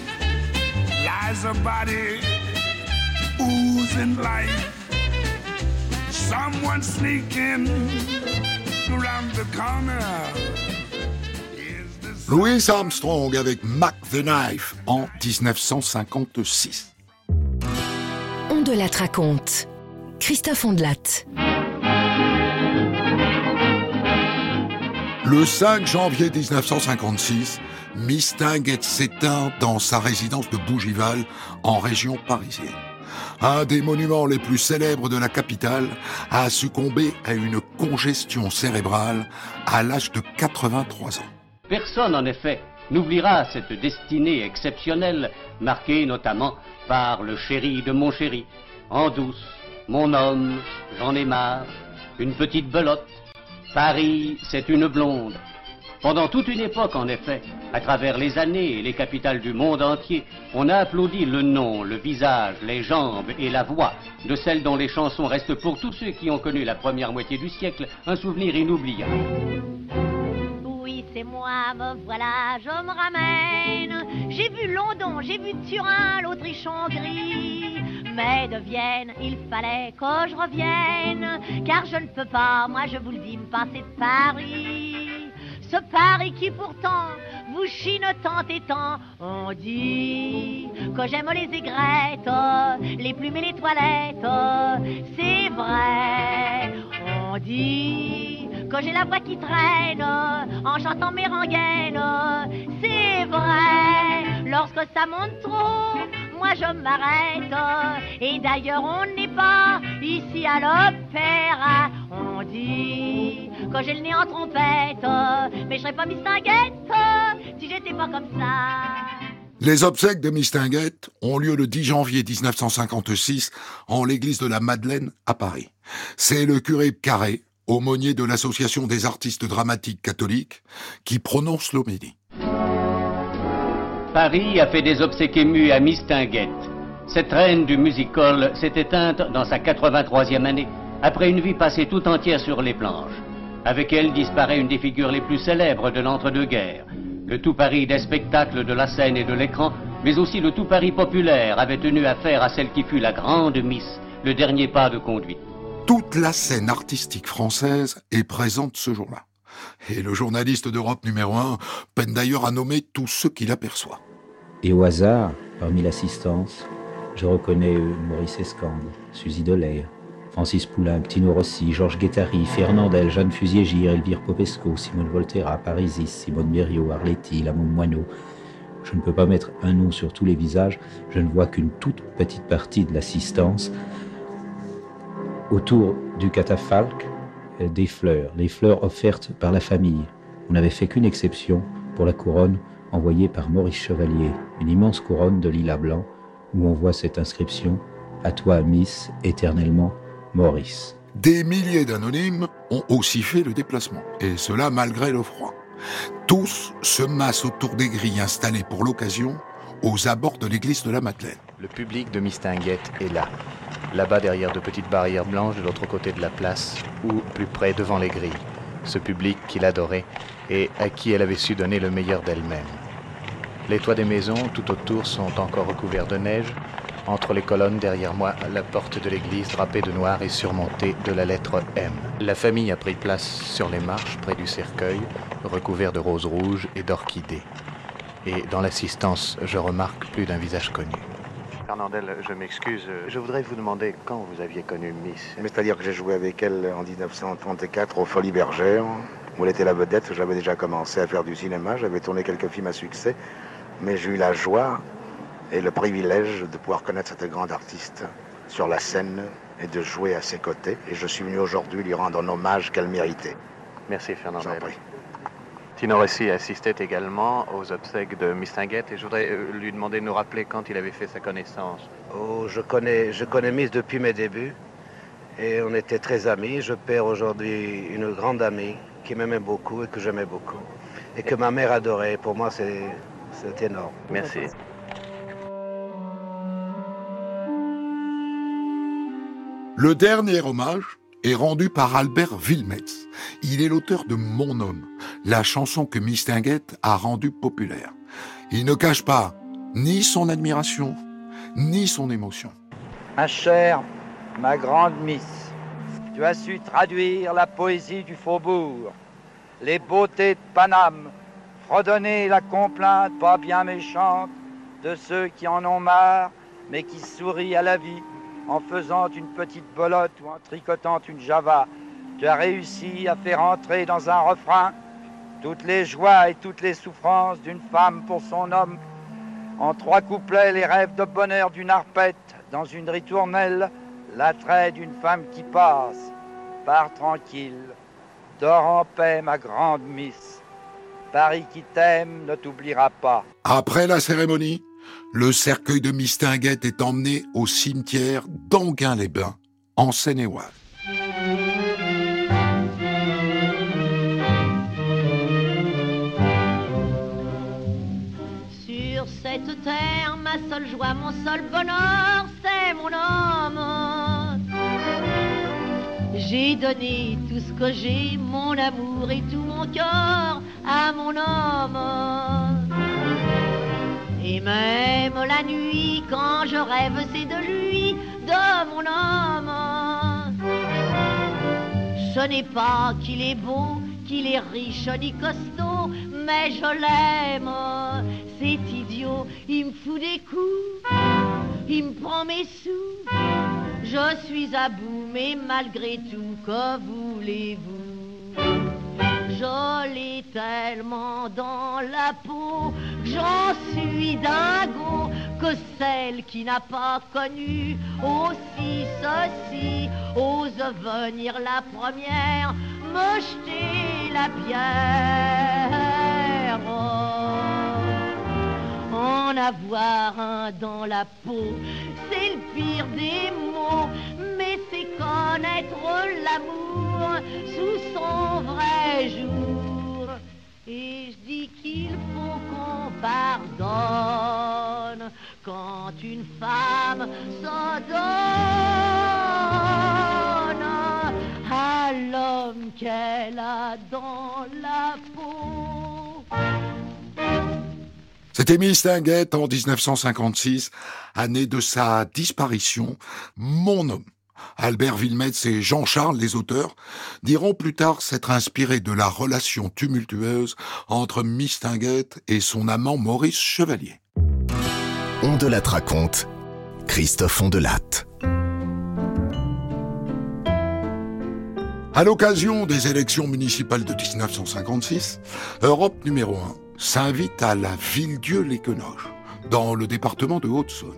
lies a body oozing life. Someone sneaking around the corner. Louis Armstrong avec Mac the Knife en 1956. On de la raconte. Christophe Ondelat. Le 5 janvier 1956, Mistinguett s'éteint dans sa résidence de Bougival, en région parisienne. Un des monuments les plus célèbres de la capitale a succombé à une congestion cérébrale à l'âge de 83 ans. Personne, en effet, n'oubliera cette destinée exceptionnelle, marquée notamment par le chéri de mon chéri, en douce, mon homme, j'en ai marre, une petite belote, Paris, c'est une blonde. Pendant toute une époque, en effet, à travers les années et les capitales du monde entier, on a applaudi le nom, le visage, les jambes et la voix de celle dont les chansons restent pour tous ceux qui ont connu la première moitié du siècle un souvenir inoubliable. C'est moi, me voilà, je me ramène. J'ai vu London, j'ai vu Turin, l'Autriche-Hongrie. Mais de Vienne, il fallait que je revienne. Car je ne peux pas, moi je vous le dis, me passer de Paris. Paris qui pourtant vous chine tant et tant. On dit que j'aime les aigrettes, les plumes et les toilettes. C'est vrai. On dit que j'ai la voix qui traîne en chantant mes rengaines. C'est vrai. Lorsque ça monte trop, moi je m'arrête. Et d'ailleurs, on n'est pas ici à l'opéra. On dit que j'ai le nez en trompette, mais je serais pas mistinguette si j'étais pas comme ça. Les obsèques de Mistinguett ont lieu le 10 janvier 1956 en l'église de la Madeleine à Paris. C'est le curé Carré, aumônier de l'Association des artistes dramatiques catholiques, qui prononce l'homélie. Paris a fait des obsèques émues à Mistinguett. Cette reine du music-hall s'est éteinte dans sa 83e année, après une vie passée tout entière sur les planches. Avec elle disparaît une des figures les plus célèbres de l'entre-deux-guerres. Le tout Paris des spectacles, de la scène et de l'écran, mais aussi le tout Paris populaire avait tenu affaire à celle qui fut la grande Miss, le dernier pas de conduite. Toute la scène artistique française est présente ce jour-là. Et le journaliste d'Europe numéro 1 peine d'ailleurs à nommer tous ceux qu'il aperçoit. Et au hasard, parmi l'assistance, je reconnais Maurice Escande, Suzy Delair, Francis Poulain, Tino Rossi, Georges Guettari, Fernandel, Jeanne Fusiégir, Elvire Popesco, Simone Volterra, Parisis, Simone Mériot, Arletty, Lamont Moineau. Je ne peux pas mettre un nom sur tous les visages, je ne vois qu'une toute petite partie de l'assistance. Autour du catafalque, des fleurs, les fleurs offertes par la famille. On n'avait fait qu'une exception pour la couronne envoyée par Maurice Chevalier, une immense couronne de lilas blanc où on voit cette inscription À toi, Miss, éternellement Maurice. Des milliers d'anonymes ont aussi fait le déplacement, et cela malgré le froid. Tous se massent autour des grilles installées pour l'occasion aux abords de l'église de la Madeleine. Le public de Mistinguette est là, là-bas derrière de petites barrières blanches de l'autre côté de la place, ou plus près devant les grilles. Ce public qu'il adorait et à qui elle avait su donner le meilleur d'elle-même. Les toits des maisons tout autour sont encore recouverts de neige, entre les colonnes derrière moi, la porte de l'église drapée de noir est surmontée de la lettre M. La famille a pris place sur les marches près du cercueil, recouvert de roses rouges et d'orchidées. Et dans l'assistance, je remarque plus d'un visage connu. Fernandel, je m'excuse. Je voudrais vous demander quand vous aviez connu Miss. C'est-à-dire que j'ai joué avec elle en 1934 aux Folies Bergères, où elle était la vedette. J'avais déjà commencé à faire du cinéma, j'avais tourné quelques films à succès, mais j'ai eu la joie et le privilège de pouvoir connaître cette grande artiste sur la scène et de jouer à ses côtés. Et je suis venu aujourd'hui lui rendre un hommage qu'elle méritait. Merci Fernandel. Rossi assistait également aux obsèques de Mistinguette et je voudrais euh, lui demander de nous rappeler quand il avait fait sa connaissance. Oh, je connais, je connais Miss depuis mes débuts et on était très amis. Je perds aujourd'hui une grande amie qui m'aimait beaucoup et que j'aimais beaucoup et que ma mère adorait. Pour moi, c'est énorme. Merci. Le dernier hommage est rendu par Albert Wilmetz. Il est l'auteur de Mon homme, la chanson que Mistinguette a rendue populaire. Il ne cache pas ni son admiration, ni son émotion. Ma chère, ma grande Miss, tu as su traduire la poésie du faubourg, les beautés de Paname, fredonner la complainte pas bien méchante de ceux qui en ont marre, mais qui sourient à la vie en faisant une petite bolotte ou en tricotant une java, tu as réussi à faire entrer dans un refrain toutes les joies et toutes les souffrances d'une femme pour son homme. En trois couplets, les rêves de bonheur d'une arpette, dans une ritournelle, l'attrait d'une femme qui passe. Pars tranquille, dors en paix, ma grande Miss. Paris qui t'aime ne t'oubliera pas. Après la cérémonie, le cercueil de Mistinguette est emmené au cimetière d'Anguin-les-Bains, en Seine-et-Oise. Sur cette terre, ma seule joie, mon seul bonheur, c'est mon homme. J'ai donné tout ce que j'ai, mon amour et tout mon cœur à mon homme. Et même la nuit, quand je rêve, c'est de lui, de mon homme. Ce n'est pas qu'il est beau, qu'il est riche ni costaud, mais je l'aime. C'est idiot, il me fout des coups, il me prend mes sous. Je suis à bout, mais malgré tout, que voulez-vous? L'ai tellement dans la peau J'en suis dingo que celle qui n'a pas connu aussi ceci ose venir la première me jeter la pierre. En avoir un dans la peau, c'est le pire des mots, mais c'est connaître l'amour sous son vrai jour. Et je dis qu'il faut qu'on pardonne quand une femme se donne à l'homme qu'elle a dans la peau. C'était Mistinguette en 1956, année de sa disparition. Mon homme Albert Wilmetz et Jean-Charles, les auteurs, diront plus tard s'être inspirés de la relation tumultueuse entre Mistinguette et son amant Maurice Chevalier. Ondelat raconte, Christophe Ondelat. À l'occasion des élections municipales de 1956, Europe numéro 1 s'invite à la Villedieu-les-Quenoches, dans le département de Haute-Saône.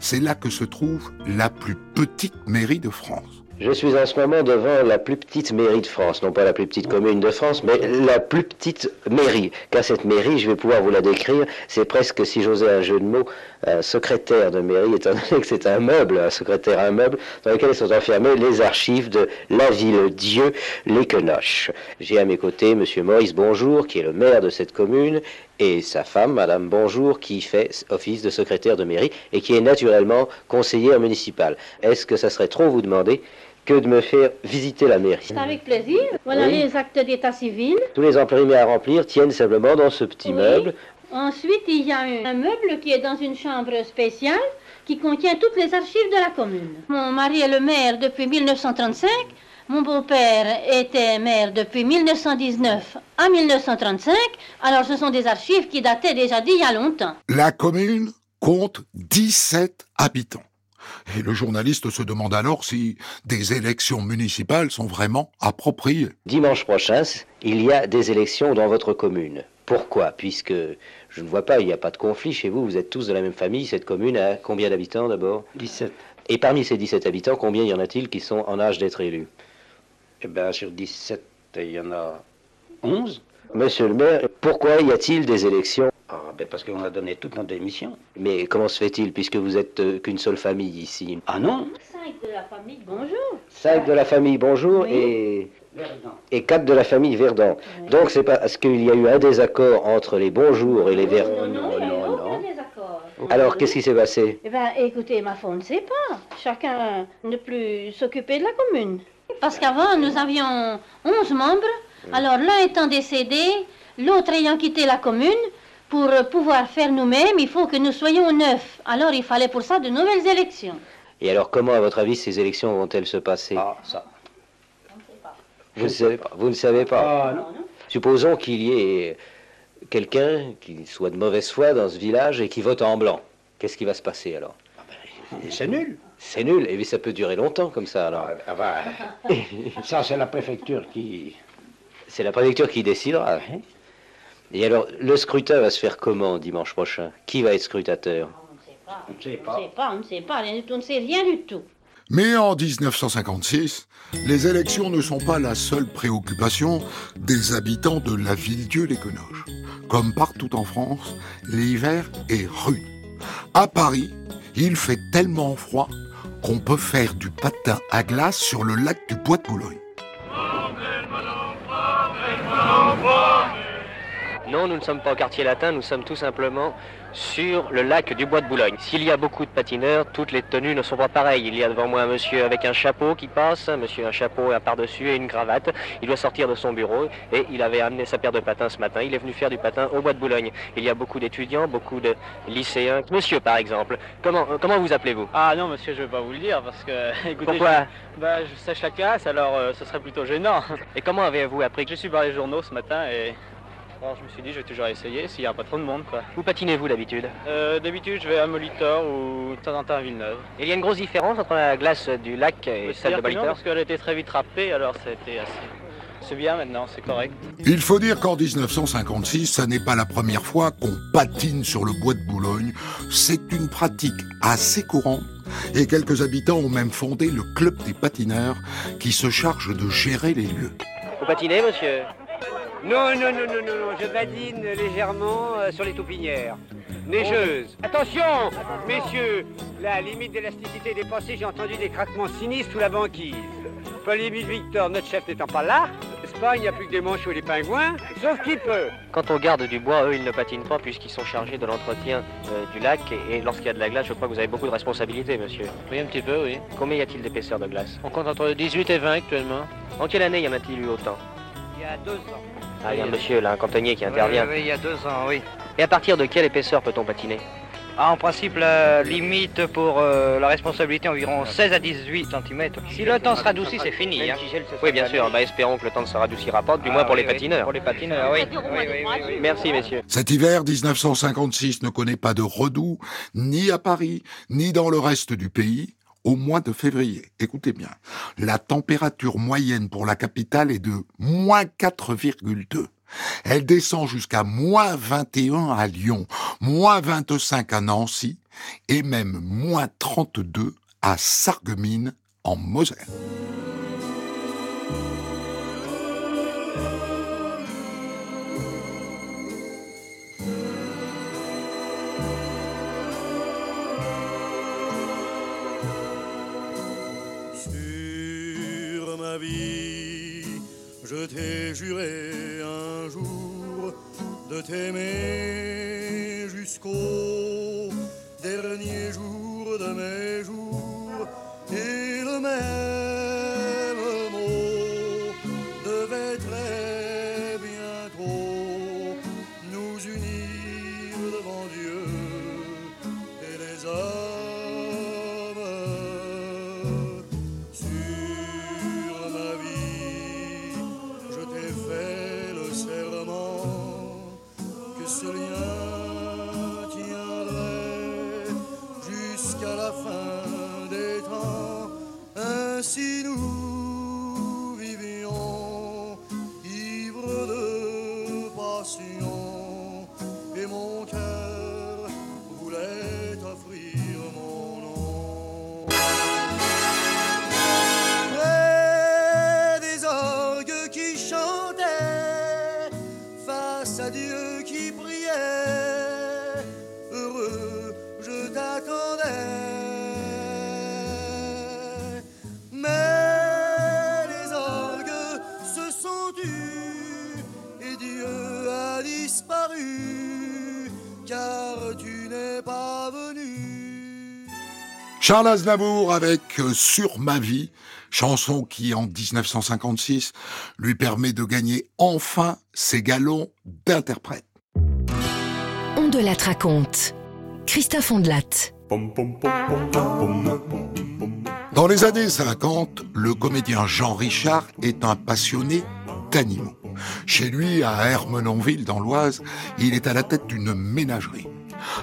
C'est là que se trouve la plus petite mairie de France. Je suis en ce moment devant la plus petite mairie de France, non pas la plus petite commune de France, mais la plus petite mairie. Car cette mairie, je vais pouvoir vous la décrire, c'est presque, si j'osais un jeu de mots, un secrétaire de mairie, étant donné que c'est un meuble, un secrétaire un meuble, dans lequel sont enfermées les archives de la ville Dieu, les Quenoches. J'ai à mes côtés M. Maurice Bonjour, qui est le maire de cette commune, et sa femme, Madame Bonjour, qui fait office de secrétaire de mairie et qui est naturellement conseillère municipale. Est-ce que ça serait trop vous demander que de me faire visiter la mairie C'est avec plaisir. Voilà Oui. les actes d'état civil. Tous les imprimés à remplir tiennent simplement dans ce petit Oui. meuble. Ensuite, il y a un, un meuble qui est dans une chambre spéciale qui contient toutes les archives de la commune. Mon mari est le maire depuis 1935. Mon beau-père était maire depuis 1919 à 1935. Alors, ce sont des archives qui dataient déjà d'il y a longtemps. La commune compte 17 habitants. Et le journaliste se demande alors si des élections municipales sont vraiment appropriées. Dimanche prochain, il y a des élections dans votre commune. Pourquoi? Puisque je ne vois pas, il n'y a pas de conflit chez vous, vous êtes tous de la même famille. Cette commune a combien d'habitants d'abord? 17. Et parmi ces 17 habitants, combien y en a-t-il qui sont en âge d'être élus? Eh bien, sur 17, il y en a 11. Monsieur le maire, pourquoi y a-t-il des élections Ah, ben parce qu'on a donné toute notre démission. Mais comment se fait-il puisque vous êtes euh, qu'une seule famille ici? Ah non Cinq de la famille, bonjour. Cinq de la famille Bonjour et et quatre de la famille Verdun. Donc c'est parce qu'il y a eu un désaccord entre les Bonjour et les Verdun? Non, non, non. désaccord. Alors qu'est-ce qui s'est passé? Eh bien, écoutez, ma foi, on ne sait pas. Chacun ne plus s'occuper de la commune. Parce qu'avant, nous avions 11 membres. Alors, l'un étant décédé, l'autre ayant quitté la commune, pour euh, pouvoir faire nous-mêmes, il faut que nous soyons neuf. Alors, il fallait pour ça de nouvelles élections. Et alors comment, à votre avis, ces élections vont-elles se passer? Ah, ça. Vous ne savez pas. Vous ne savez pas. Ah, non. Supposons qu'il y ait quelqu'un qui soit de mauvaise foi dans ce village et qui vote en blanc. Qu'est-ce qui va se passer alors? C'est nul. C'est nul. Et ça peut durer longtemps comme ça alors. Ah, bah, ça, c'est la préfecture qui. C'est la préfecture qui décidera. Et alors, le scrutin va se faire comment dimanche prochain? Qui va être scrutateur? On ne sait On ne sait pas, on ne sait pas, on ne sait rien du tout. Mais en 1956, les élections ne sont pas la seule préoccupation des habitants de la Ville-Dieu-les-Quenoches. Comme partout en France, l'hiver est rude. À Paris, il fait tellement froid qu'on peut faire du patin à glace sur le lac du Bois de Boulogne. Non, nous ne sommes pas au quartier latin, nous sommes tout simplement sur le lac du Bois de Boulogne. S'il y a beaucoup de patineurs, toutes les tenues ne sont pas pareilles. Il y a devant moi un monsieur avec un chapeau qui passe, un monsieur un chapeau à par-dessus et une cravate. Il doit sortir de son bureau et il avait amené sa paire de patins ce matin. Il est venu faire du patin au Bois de Boulogne. Il y a beaucoup d'étudiants, beaucoup de lycéens. Monsieur, par exemple, comment, euh, comment vous appelez-vous? Ah non, monsieur, je ne vais pas vous le dire parce que. Écoutez, Pourquoi? Je, bah, je sèche la classe, alors euh, ce serait plutôt gênant. Et comment avez-vous appris? Je suis par les journaux ce matin et. Je me suis dit, je vais toujours essayer s'il n'y a pas trop de monde, quoi. Où patinez-vous d'habitude Euh, D'habitude, je vais à Molitor ou de temps en temps à Villeneuve. Il y a une grosse différence entre la glace du lac et celle de Molitor parce qu'elle était très vite râpée, alors c'était assez. C'est bien maintenant, c'est correct. Il faut dire qu'en 1956, ça n'est pas la première fois qu'on patine sur le bois de Boulogne. C'est une pratique assez courante et quelques habitants ont même fondé le club des patineurs qui se charge de gérer les lieux. Vous patinez, monsieur? Non, non, non, non, non, non, je badine légèrement euh, sur les taupinières. Neigeuse. Attention, messieurs, la limite d'élasticité est dépassée, j'ai entendu des craquements sinistres sous la banquise. Paul-Émile Victor, notre chef n'étant pas là, Espagne, il n'y a plus que des manchots et des pingouins, sauf qui peut. Quant aux gardes du bois, eux, ils ne patinent pas puisqu'ils sont chargés de l'entretien euh, du lac. Et, et lorsqu'il y a de la glace, je crois que vous avez beaucoup de responsabilités, monsieur. Oui, un petit peu, oui. Combien y a-t-il d'épaisseur de glace? On compte entre 18 et 20 actuellement. En quelle année y en a-t-il eu autant? Il y a deux ans. Ah, il y a un monsieur, là, un cantonnier qui intervient. Oui, oui, il y a deux ans, oui. Et à partir de quelle épaisseur peut-on patiner? Ah, en principe, la limite pour euh, la responsabilité environ 16 à 18 cm. Si le temps se radoucit, c'est fini. Hein. Oui, bien sûr. Bah, espérons que le temps ne se radoucira pas, du Ah, moins pour oui, les patineurs. Pour les patineurs, oui. Oui, oui, oui, oui. Merci, messieurs. Cet hiver 1956 ne connaît pas de redoux, ni à Paris, ni dans le reste du pays, au mois de février. Écoutez bien, la température moyenne pour la capitale est de moins 4,2. Elle descend jusqu'à moins 21 à Lyon, moins 25 à Nancy et même moins 32 à Sarreguemines en Moselle. Je t'ai juré un jour de t'aimer jusqu'au dernier jour de mes jours. Charles Aznavour avec euh, Sur ma vie, chanson qui en 1956 lui permet de gagner enfin ses galons d'interprète. On de la raconte. Christophe Ondelat. Dans les années 50, le comédien Jean Richard est un passionné d'animaux. Chez lui, à Hermenonville, dans l'Oise, il est à la tête d'une ménagerie.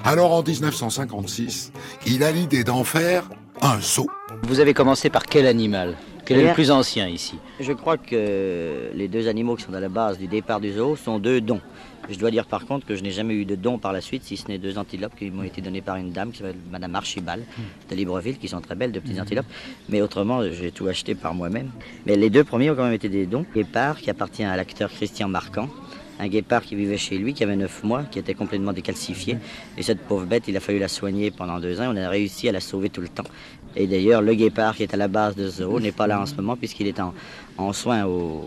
Alors en 1956, il a l'idée d'en faire un zoo. Vous avez commencé par quel animal? Quel est le plus ancien ici? Je crois que les deux animaux qui sont à la base du départ du zoo sont deux dons. Je dois dire par contre que je n'ai jamais eu de dons par la suite, si ce n'est deux antilopes qui m'ont été données par une dame qui s'appelle Madame Archibald de Libreville, qui sont très belles, de petites antilopes. Mais autrement, j'ai tout acheté par moi-même. Mais les deux premiers ont quand même été des dons. Guépard, qui appartient à l'acteur Christian Marquand. Un guépard qui vivait chez lui, qui avait 9 mois, qui était complètement décalcifié. Et cette pauvre bête, il a fallu la soigner pendant deux ans. On a réussi à la sauver tout le temps. Et d'ailleurs, le guépard qui est à la base de ce zoo n'est pas là en ce moment, puisqu'il est en, en soins au,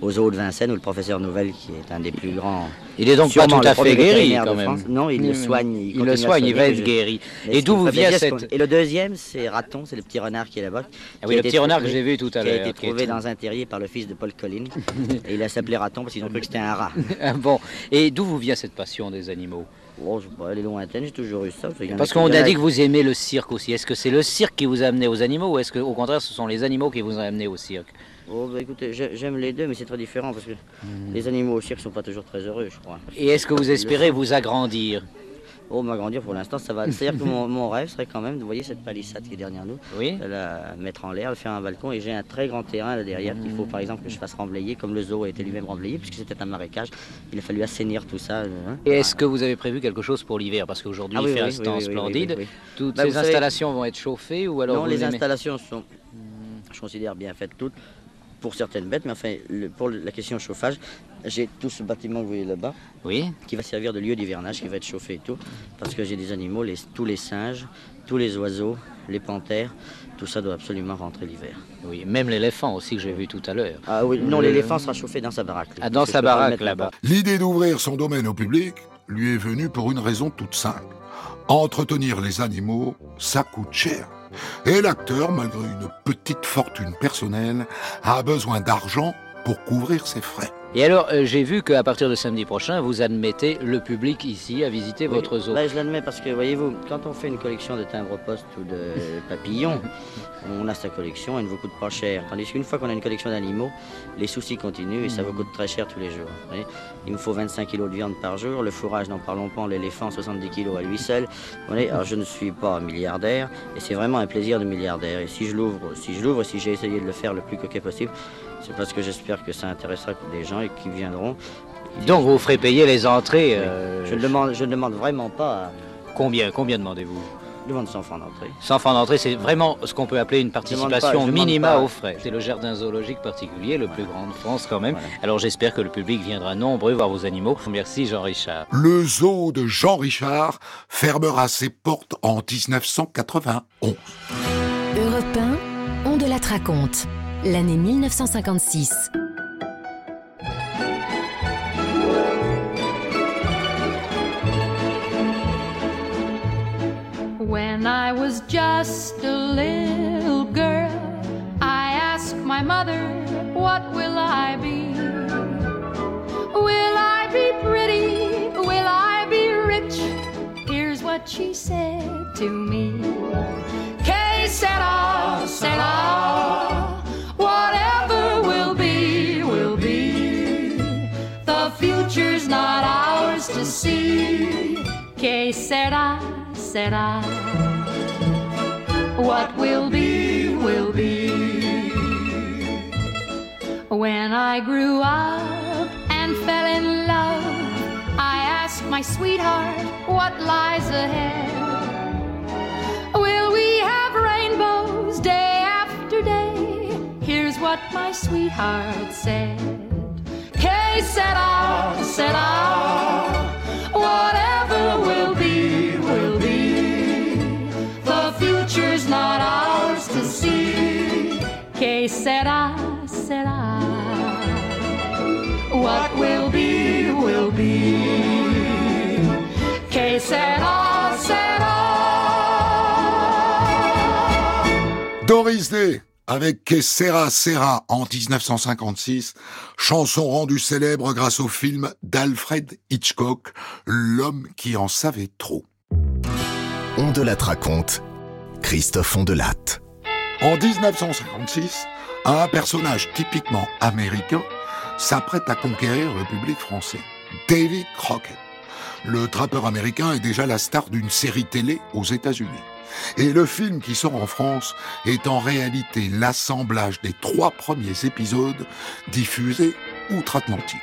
au zoo de Vincennes, où le professeur Nouvel, qui est un des plus grands. Il est donc pas tout le à fait guéri quand de même. France. Non, il le soigne. Il continue le soigne, il va être guéri. Et d'où vous me vient cette- Et le deuxième, c'est Raton, c'est le petit renard qui est là-bas. Ah oui, le petit renard que j'ai vu tout à Qui a l'heure, été trouvé dans un terrier par le fils de Paul Collin. et il a s'appelé Raton parce qu'ils ont cru que c'était un rat. Ah bon. Et d'où vous vient cette passion des animaux? Oh, je sais pas, elle est lointaine, j'ai toujours eu ça. Parce qu'on a dit que vous aimez le cirque aussi. Est-ce que c'est le cirque qui vous a amené aux animaux ou est-ce que au contraire ce sont les animaux qui vous ont amené au cirque? Oh, bah, écoutez, j'ai- j'aime les deux, mais c'est très différent parce que Mhm. les animaux au cirque sont pas toujours très heureux, je crois. Et est-ce que vous espérez vous agrandir? Oh, m'agrandir pour l'instant, ça va. C'est-à-dire que mon, mon rêve serait quand même, vous voyez cette palissade qui est derrière nous, oui. de la mettre en l'air, de faire un balcon. Et j'ai un très grand terrain là derrière qu'il faut par exemple que je fasse remblayer, comme le zoo a été lui-même remblayé, puisque c'était un marécage. Il a fallu assainir tout ça. hein. Et est-ce que vous avez prévu quelque chose pour l'hiver? Parce qu'aujourd'hui Ah oui, il fait oui, un temps splendide. Toutes Bah, ces vous savez- installations vont être chauffées ou alors non, les installations sont, je considère, bien faites toutes pour certaines bêtes, mais enfin, le- pour la question chauffage, j'ai tout ce bâtiment que vous voyez là-bas, oui. qui va servir de lieu d'hivernage, qui va être chauffé et tout, parce que j'ai des animaux, les- tous les singes, tous les oiseaux, les panthères, tout ça doit absolument rentrer l'hiver. Oui, même l'éléphant aussi que j'ai vu tout à l'heure. Ah oui, non, l'éléphant sera chauffé dans sa baraque. Ah, dans sa baraque là-bas. L'idée d'ouvrir son domaine au public lui est venue pour une raison toute simple. Entretenir les animaux, ça coûte cher. Et l'acteur, malgré une petite fortune personnelle, a besoin d'argent pour couvrir ses frais. Et alors, euh, j'ai vu qu'à partir de samedi prochain, vous admettez le public ici à visiter votre zoo. Bah, je l'admets parce que, voyez-vous, quand on fait une collection de timbres poste ou de papillons, on a sa collection, elle ne vous coûte pas cher. Tandis qu'une fois qu'on a une collection d'animaux, les soucis continuent et ça vous coûte très cher tous les jours. vous voyez. Il me faut 25 kilos de viande par jour, le fourrage, n'en parlons pas, l'éléphant, 70 kilos à lui seul. Vous voyez, alors je ne suis pas milliardaire et c'est vraiment un plaisir de milliardaire. Et si je l'ouvre, si je l'ouvre, si j'ai essayé de le faire le plus coquet possible, c'est parce que j'espère que ça intéressera des gens et qui viendront. Donc vous ferez payer les entrées euh, Je ne demande, je ne demande vraiment pas. Combien, combien demandez-vous? Je demande 100 francs d'entrée. 100 francs d'entrée, c'est vraiment ce qu'on peut appeler une pas, participation minima aux frais. C'est le jardin zoologique particulier, le plus grand de France quand même. Alors j'espère que le public viendra nombreux voir vos animaux. Merci Jean-Richard. Le zoo de Jean Richard fermera ses portes en 1991. Europe 1, on de la raconte. L'année 1956. When I was just a little girl, I asked my mother, What will I be? Will I be pretty? Will I be rich? Here's what she said to me. Que sera, sera. To see. Que sera, sera. What will be, will be. When I grew up and fell in love, I asked my sweetheart what lies ahead. Will we have rainbows day after day? Here's what my sweetheart said. Que sera, sera. Whatever will be, will be. The future's not ours to see. Que sera, sera. What will be, will be. Que sera, sera. Doris Day avec Que Sera Sera en 1956, chanson rendue célèbre grâce au film d'Alfred Hitchcock, L'homme qui en savait trop. On de la raconte. Christophe Ondelatte. En 1956, un personnage typiquement américain s'apprête à conquérir le public français. David Crockett. Le trappeur américain est déjà la star d'une série télé aux États-Unis. Et le film qui sort en France est en réalité l'assemblage des trois premiers épisodes diffusés outre-Atlantique.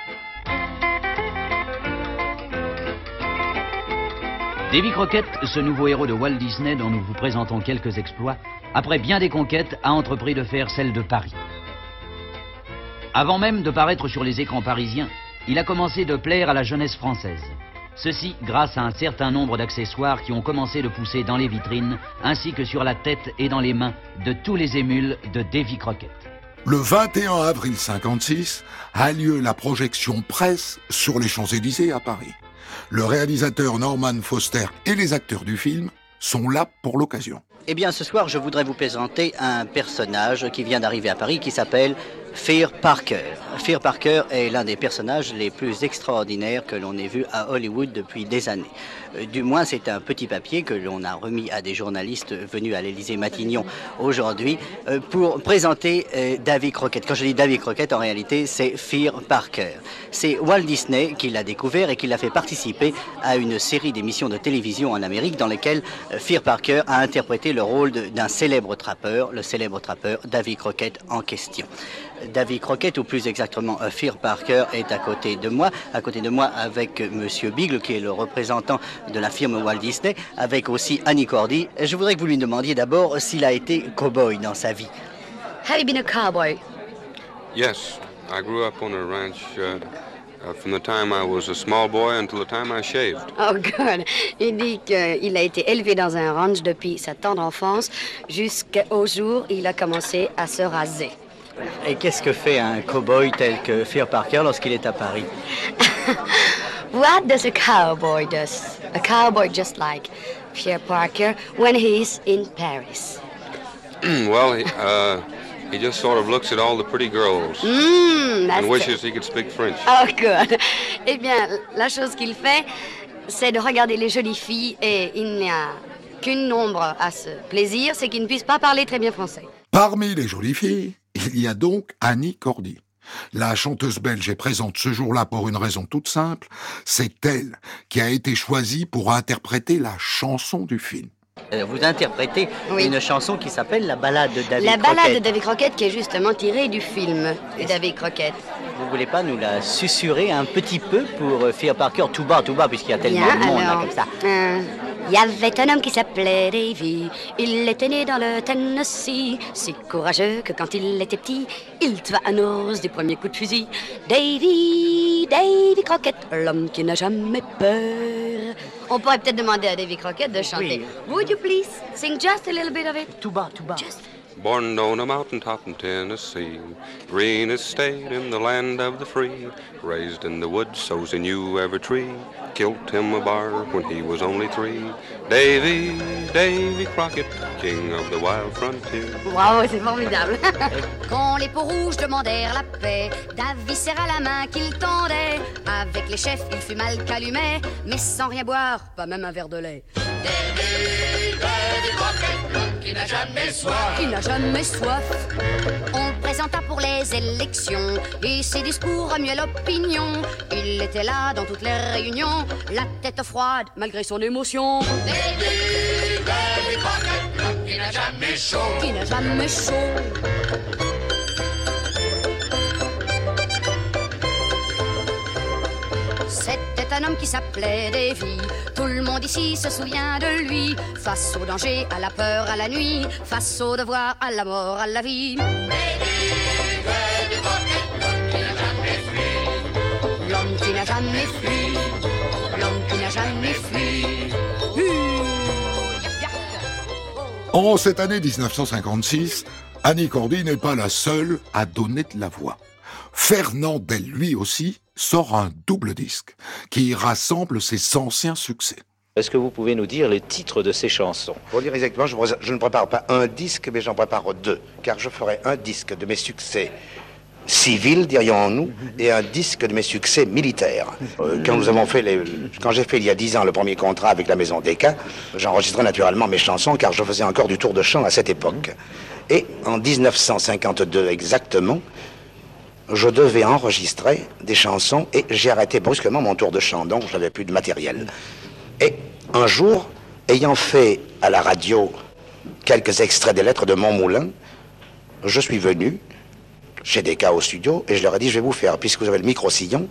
Davy Crockett, ce nouveau héros de Walt Disney dont nous vous présentons quelques exploits, après bien des conquêtes, a entrepris de faire celle de Paris. Avant même de paraître sur les écrans parisiens, il a commencé de plaire à la jeunesse française. Ceci grâce à un certain nombre d'accessoires qui ont commencé de pousser dans les vitrines, ainsi que sur la tête et dans les mains de tous les émules de Davy Crockett. Le 21 avril 56 a lieu la projection presse sur les Champs-Élysées à Paris. Le réalisateur Norman Foster et les acteurs du film sont là pour l'occasion. Eh bien, ce soir, je voudrais vous présenter un personnage qui vient d'arriver à Paris qui s'appelle Fear Parker. Fear Parker est l'un des personnages les plus extraordinaires que l'on ait vu à Hollywood depuis des années. Euh, Du moins, c'est un petit papier que l'on a remis à des journalistes venus à l'Élysée Matignon aujourd'hui euh, pour présenter euh, Davy Crockett. Quand je dis Davy Crockett, en réalité, c'est Fear Parker. C'est Walt Disney qui l'a découvert et qui l'a fait participer à une série d'émissions de télévision en Amérique dans lesquelles Fear Parker a interprété le rôle d'un célèbre trappeur, le célèbre trappeur Davy Crockett en question. Davy Crockett, ou plus exactement euh, Fear Parker, est à côté de moi, à côté de moi avec euh, Monsieur Bigle, qui est le représentant de la firme Walt Disney, avec aussi Annie Cordy. Je voudrais que vous lui demandiez d'abord s'il a été cow-boy dans sa vie. Have you been a cowboy? Yes, I grew up on a ranch uh, uh, from the time I was a small boy until the time I shaved. Oh, good. Il dit qu'il a été élevé dans un ranch depuis sa tendre enfance jusqu'au jour où il a commencé à se raser. Et qu'est-ce que fait un cow-boy tel que Fear Parker lorsqu'il est à Paris What does a cowboy do? A cowboy just like Pierre Parker when he's in Paris. well, he, uh, He just sort of looks at all the pretty girls Hmm, and wishes he could speak French. Oh, good. Eh bien, la chose qu'il fait, c'est de regarder les jolies filles et il n'y a qu'une ombre à ce plaisir, c'est qu'il ne puisse pas parler très bien français. Parmi les jolies filles, il y a donc Annie Cordy. La chanteuse belge est présente ce jour-là pour une raison toute simple, c'est elle qui a été choisie pour interpréter la chanson du film. Euh, Vous interprétez une chanson qui s'appelle La balade de David la balade Crockett. de David Crockett qui est justement tirée du film de David Crockett. Vous voulez pas nous la susurrer un petit peu pour euh, faire par cœur tout bas, tout bas, puisqu'il y a tellement Bien, de monde là, comme ça Euh, Il y avait un homme qui s'appelait Davy. Il était né dans le Tennessee. Si courageux que quand il était petit, il tua un ours du premier coup de fusil. Davy, Davy Crockett, l'homme qui n'a jamais peur. On pourrait peut-être demander à Davy Crockett de chanter. Would you please sing just a little bit of it? Tout bas, tout bas. Born on a mountaintop in Tennessee, greenest state in the land of the free. Raised in the woods, so's he knew every tree. Killed him a bar when he was only three. Davy, Davy Crockett, king of the wild frontier. Bravo, c'est formidable. Quand les peaux rouges demandèrent la paix, Davy serra la main qu'il tendait. Avec les chefs, il fut mal calumet, mais sans rien boire, pas même un verre de lait. Qui n'a jamais soif. Qui n'a jamais soif. On le présenta pour les élections et ses discours remuaient l'opinion. Il était là dans toutes les réunions, la tête froide malgré son émotion. Qui n'a jamais chaud. Qui n'a jamais chaud. Un homme qui s'appelait Davy. Tout le monde ici se souvient de lui. Face au danger, à la peur, à la nuit. Face au devoir, à la mort, à la vie. L'homme qui n'a jamais fui. L'homme qui n'a jamais fui. En cette année 1956, Annie Cordy n'est pas la seule à donner de la voix. Fernandel, lui aussi, sort un double disque qui rassemble ses anciens succès. Est-ce que vous pouvez nous dire les titres de ces chansons? Pour dire exactement, je, ne prépare pas un disque, mais j'en prépare deux. Car je ferai un disque de mes succès civils, dirions-nous, et un disque de mes succès militaires. Euh, quand nous avons fait les, quand j'ai fait il y a dix ans le premier contrat avec la maison Decca, j'enregistrais naturellement mes chansons, car je faisais encore du tour de chant à cette époque. Et en 1952 exactement, je devais enregistrer des chansons et j'ai arrêté brusquement mon tour de chant, donc je n'avais plus de matériel. Et un jour, ayant fait à la radio quelques extraits des lettres de Montmoulin, je suis venu chez des cas au studio et je leur ai dit je vais vous faire, puisque vous avez le micro-sillon,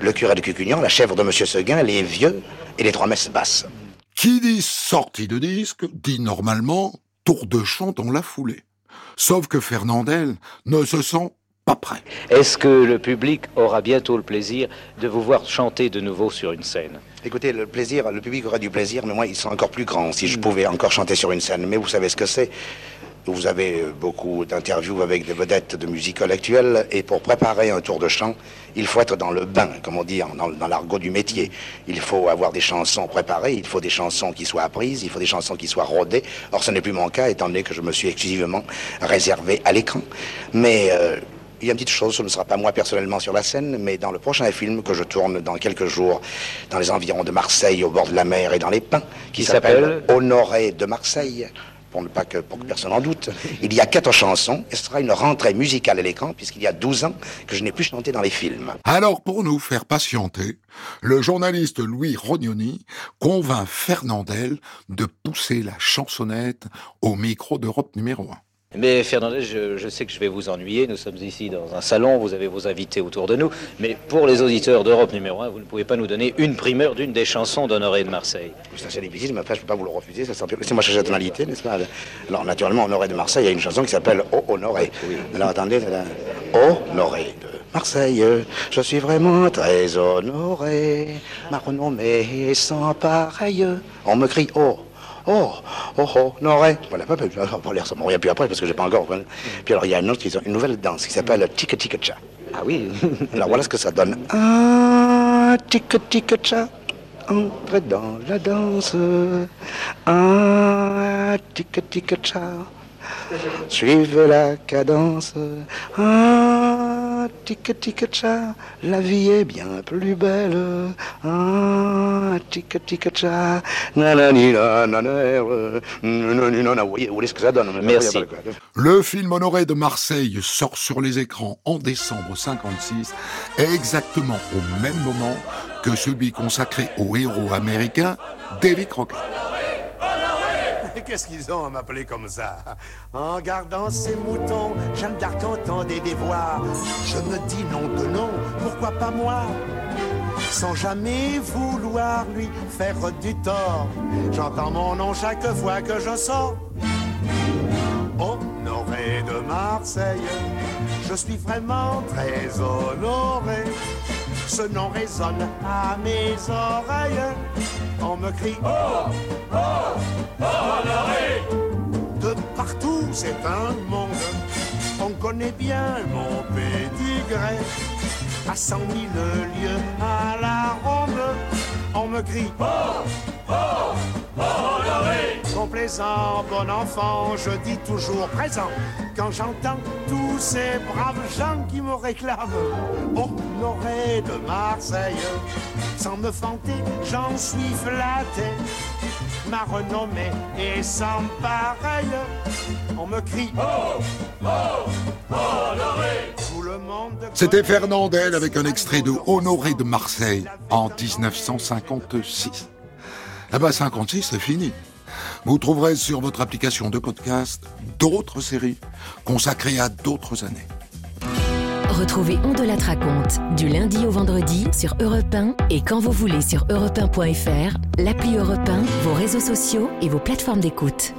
le curé de Cucugnan, la chèvre de Monsieur Seguin, les vieux et les trois messes basses. Qui dit sortie de disque dit normalement tour de chant dans la foulée. Sauf que Fernandel ne se sent pas prêt. Est-ce que le public aura bientôt le plaisir de vous voir chanter de nouveau sur une scène Écoutez, le plaisir, le public aurait du plaisir, mais moi, ils sont encore plus grands si je pouvais encore chanter sur une scène. Mais vous savez ce que c'est Vous avez euh, beaucoup d'interviews avec des vedettes de musical actuelle, et pour préparer un tour de chant, il faut être dans le bain, comme on dit dans l'argot du métier. Il faut avoir des chansons préparées, il faut des chansons qui soient apprises, il faut des chansons qui soient rodées. Or, ce n'est plus mon cas, étant donné que je me suis exclusivement réservé à l'écran. Mais euh, il y a une petite chose, ce ne sera pas moi personnellement sur la scène, mais dans le prochain film que je tourne dans quelques jours, dans les environs de Marseille, au bord de la mer et dans les pins, qui Qui s'appelle Honoré de Marseille. Pour, ne pas que, pour que personne en doute. Il y a quatre chansons et ce sera une rentrée musicale à l'écran puisqu'il y a 12 ans que je n'ai plus chanté dans les films. Alors, pour nous faire patienter, le journaliste Louis Rognoni convainc Fernandel de pousser la chansonnette au micro d'Europe numéro 1. Mais Fernandez, je, je sais que je vais vous ennuyer. Nous sommes ici dans un salon, vous avez vos invités autour de nous. Mais pour les auditeurs d'Europe numéro 1, vous ne pouvez pas nous donner une primeur d'une des chansons d'Honoré de Marseille. C'est difficile, mais après je ne peux pas vous le refuser, chercher la tonalité, n'est-ce pas? Alors naturellement, Honoré de Marseille, il y a une chanson qui s'appelle Oh Honoré. Alors attendez, c'est là. Honoré de Marseille, je suis vraiment très honoré. Ma renommée est sans pareil. On me crie Oh Oh, oh, oh, Honoré. Voilà, pas ça m'en revient plus après parce que j'ai pas encore. Puis alors, il y a une autre, une nouvelle danse qui s'appelle Tika Tika Cha. Ah oui Alors voilà ce que ça donne. Ah, Tika Tika Cha. Entrez dans la danse. Ah, tika tika cha. Suivez la cadence. Ah, tic tic cha, la vie est bien plus belle. Ah, tic tic cha, nanani nanana. Vous voyez, vous voyez ce que ça donne Merci. Le film Honoré de Marseille sort sur les écrans en décembre 56, exactement au même moment que celui consacré au héros américain Davy Crockett. Qu'est-ce qu'ils ont à m'appeler comme ça? En gardant ces moutons, Jeanne d'Arc entendait des voix. Je me dis non de non, pourquoi pas moi? Sans jamais vouloir lui faire du tort. J'entends mon nom chaque fois que je sors. Honoré de Marseille, je suis vraiment très honoré. Ce nom résonne à mes oreilles. On me crie Oh, oh, honoré De partout, c'est un monde. On connaît bien mon pédigré. À cent mille lieues à la ronde, on me crie Oh, oh, honoré Complaisant, bon enfant, je dis toujours présent. Quand j'entends tous ces braves gens qui me réclament Honoré de Marseille, sans me vanter, j'en suis flatté. Ma renommée est sans pareil. On me crie Oh, oh, honoré Tout le monde C'était Fernandel avec un extrait de Honoré de Marseille en 1956. Ah bah 56, c'est fini. Vous trouverez sur votre application de podcast d'autres séries consacrées à d'autres années. Retrouvez On de la raconte du lundi au vendredi sur Europe 1 et quand vous voulez sur europe1.fr, l'appli Europe 1, vos réseaux sociaux et vos plateformes d'écoute.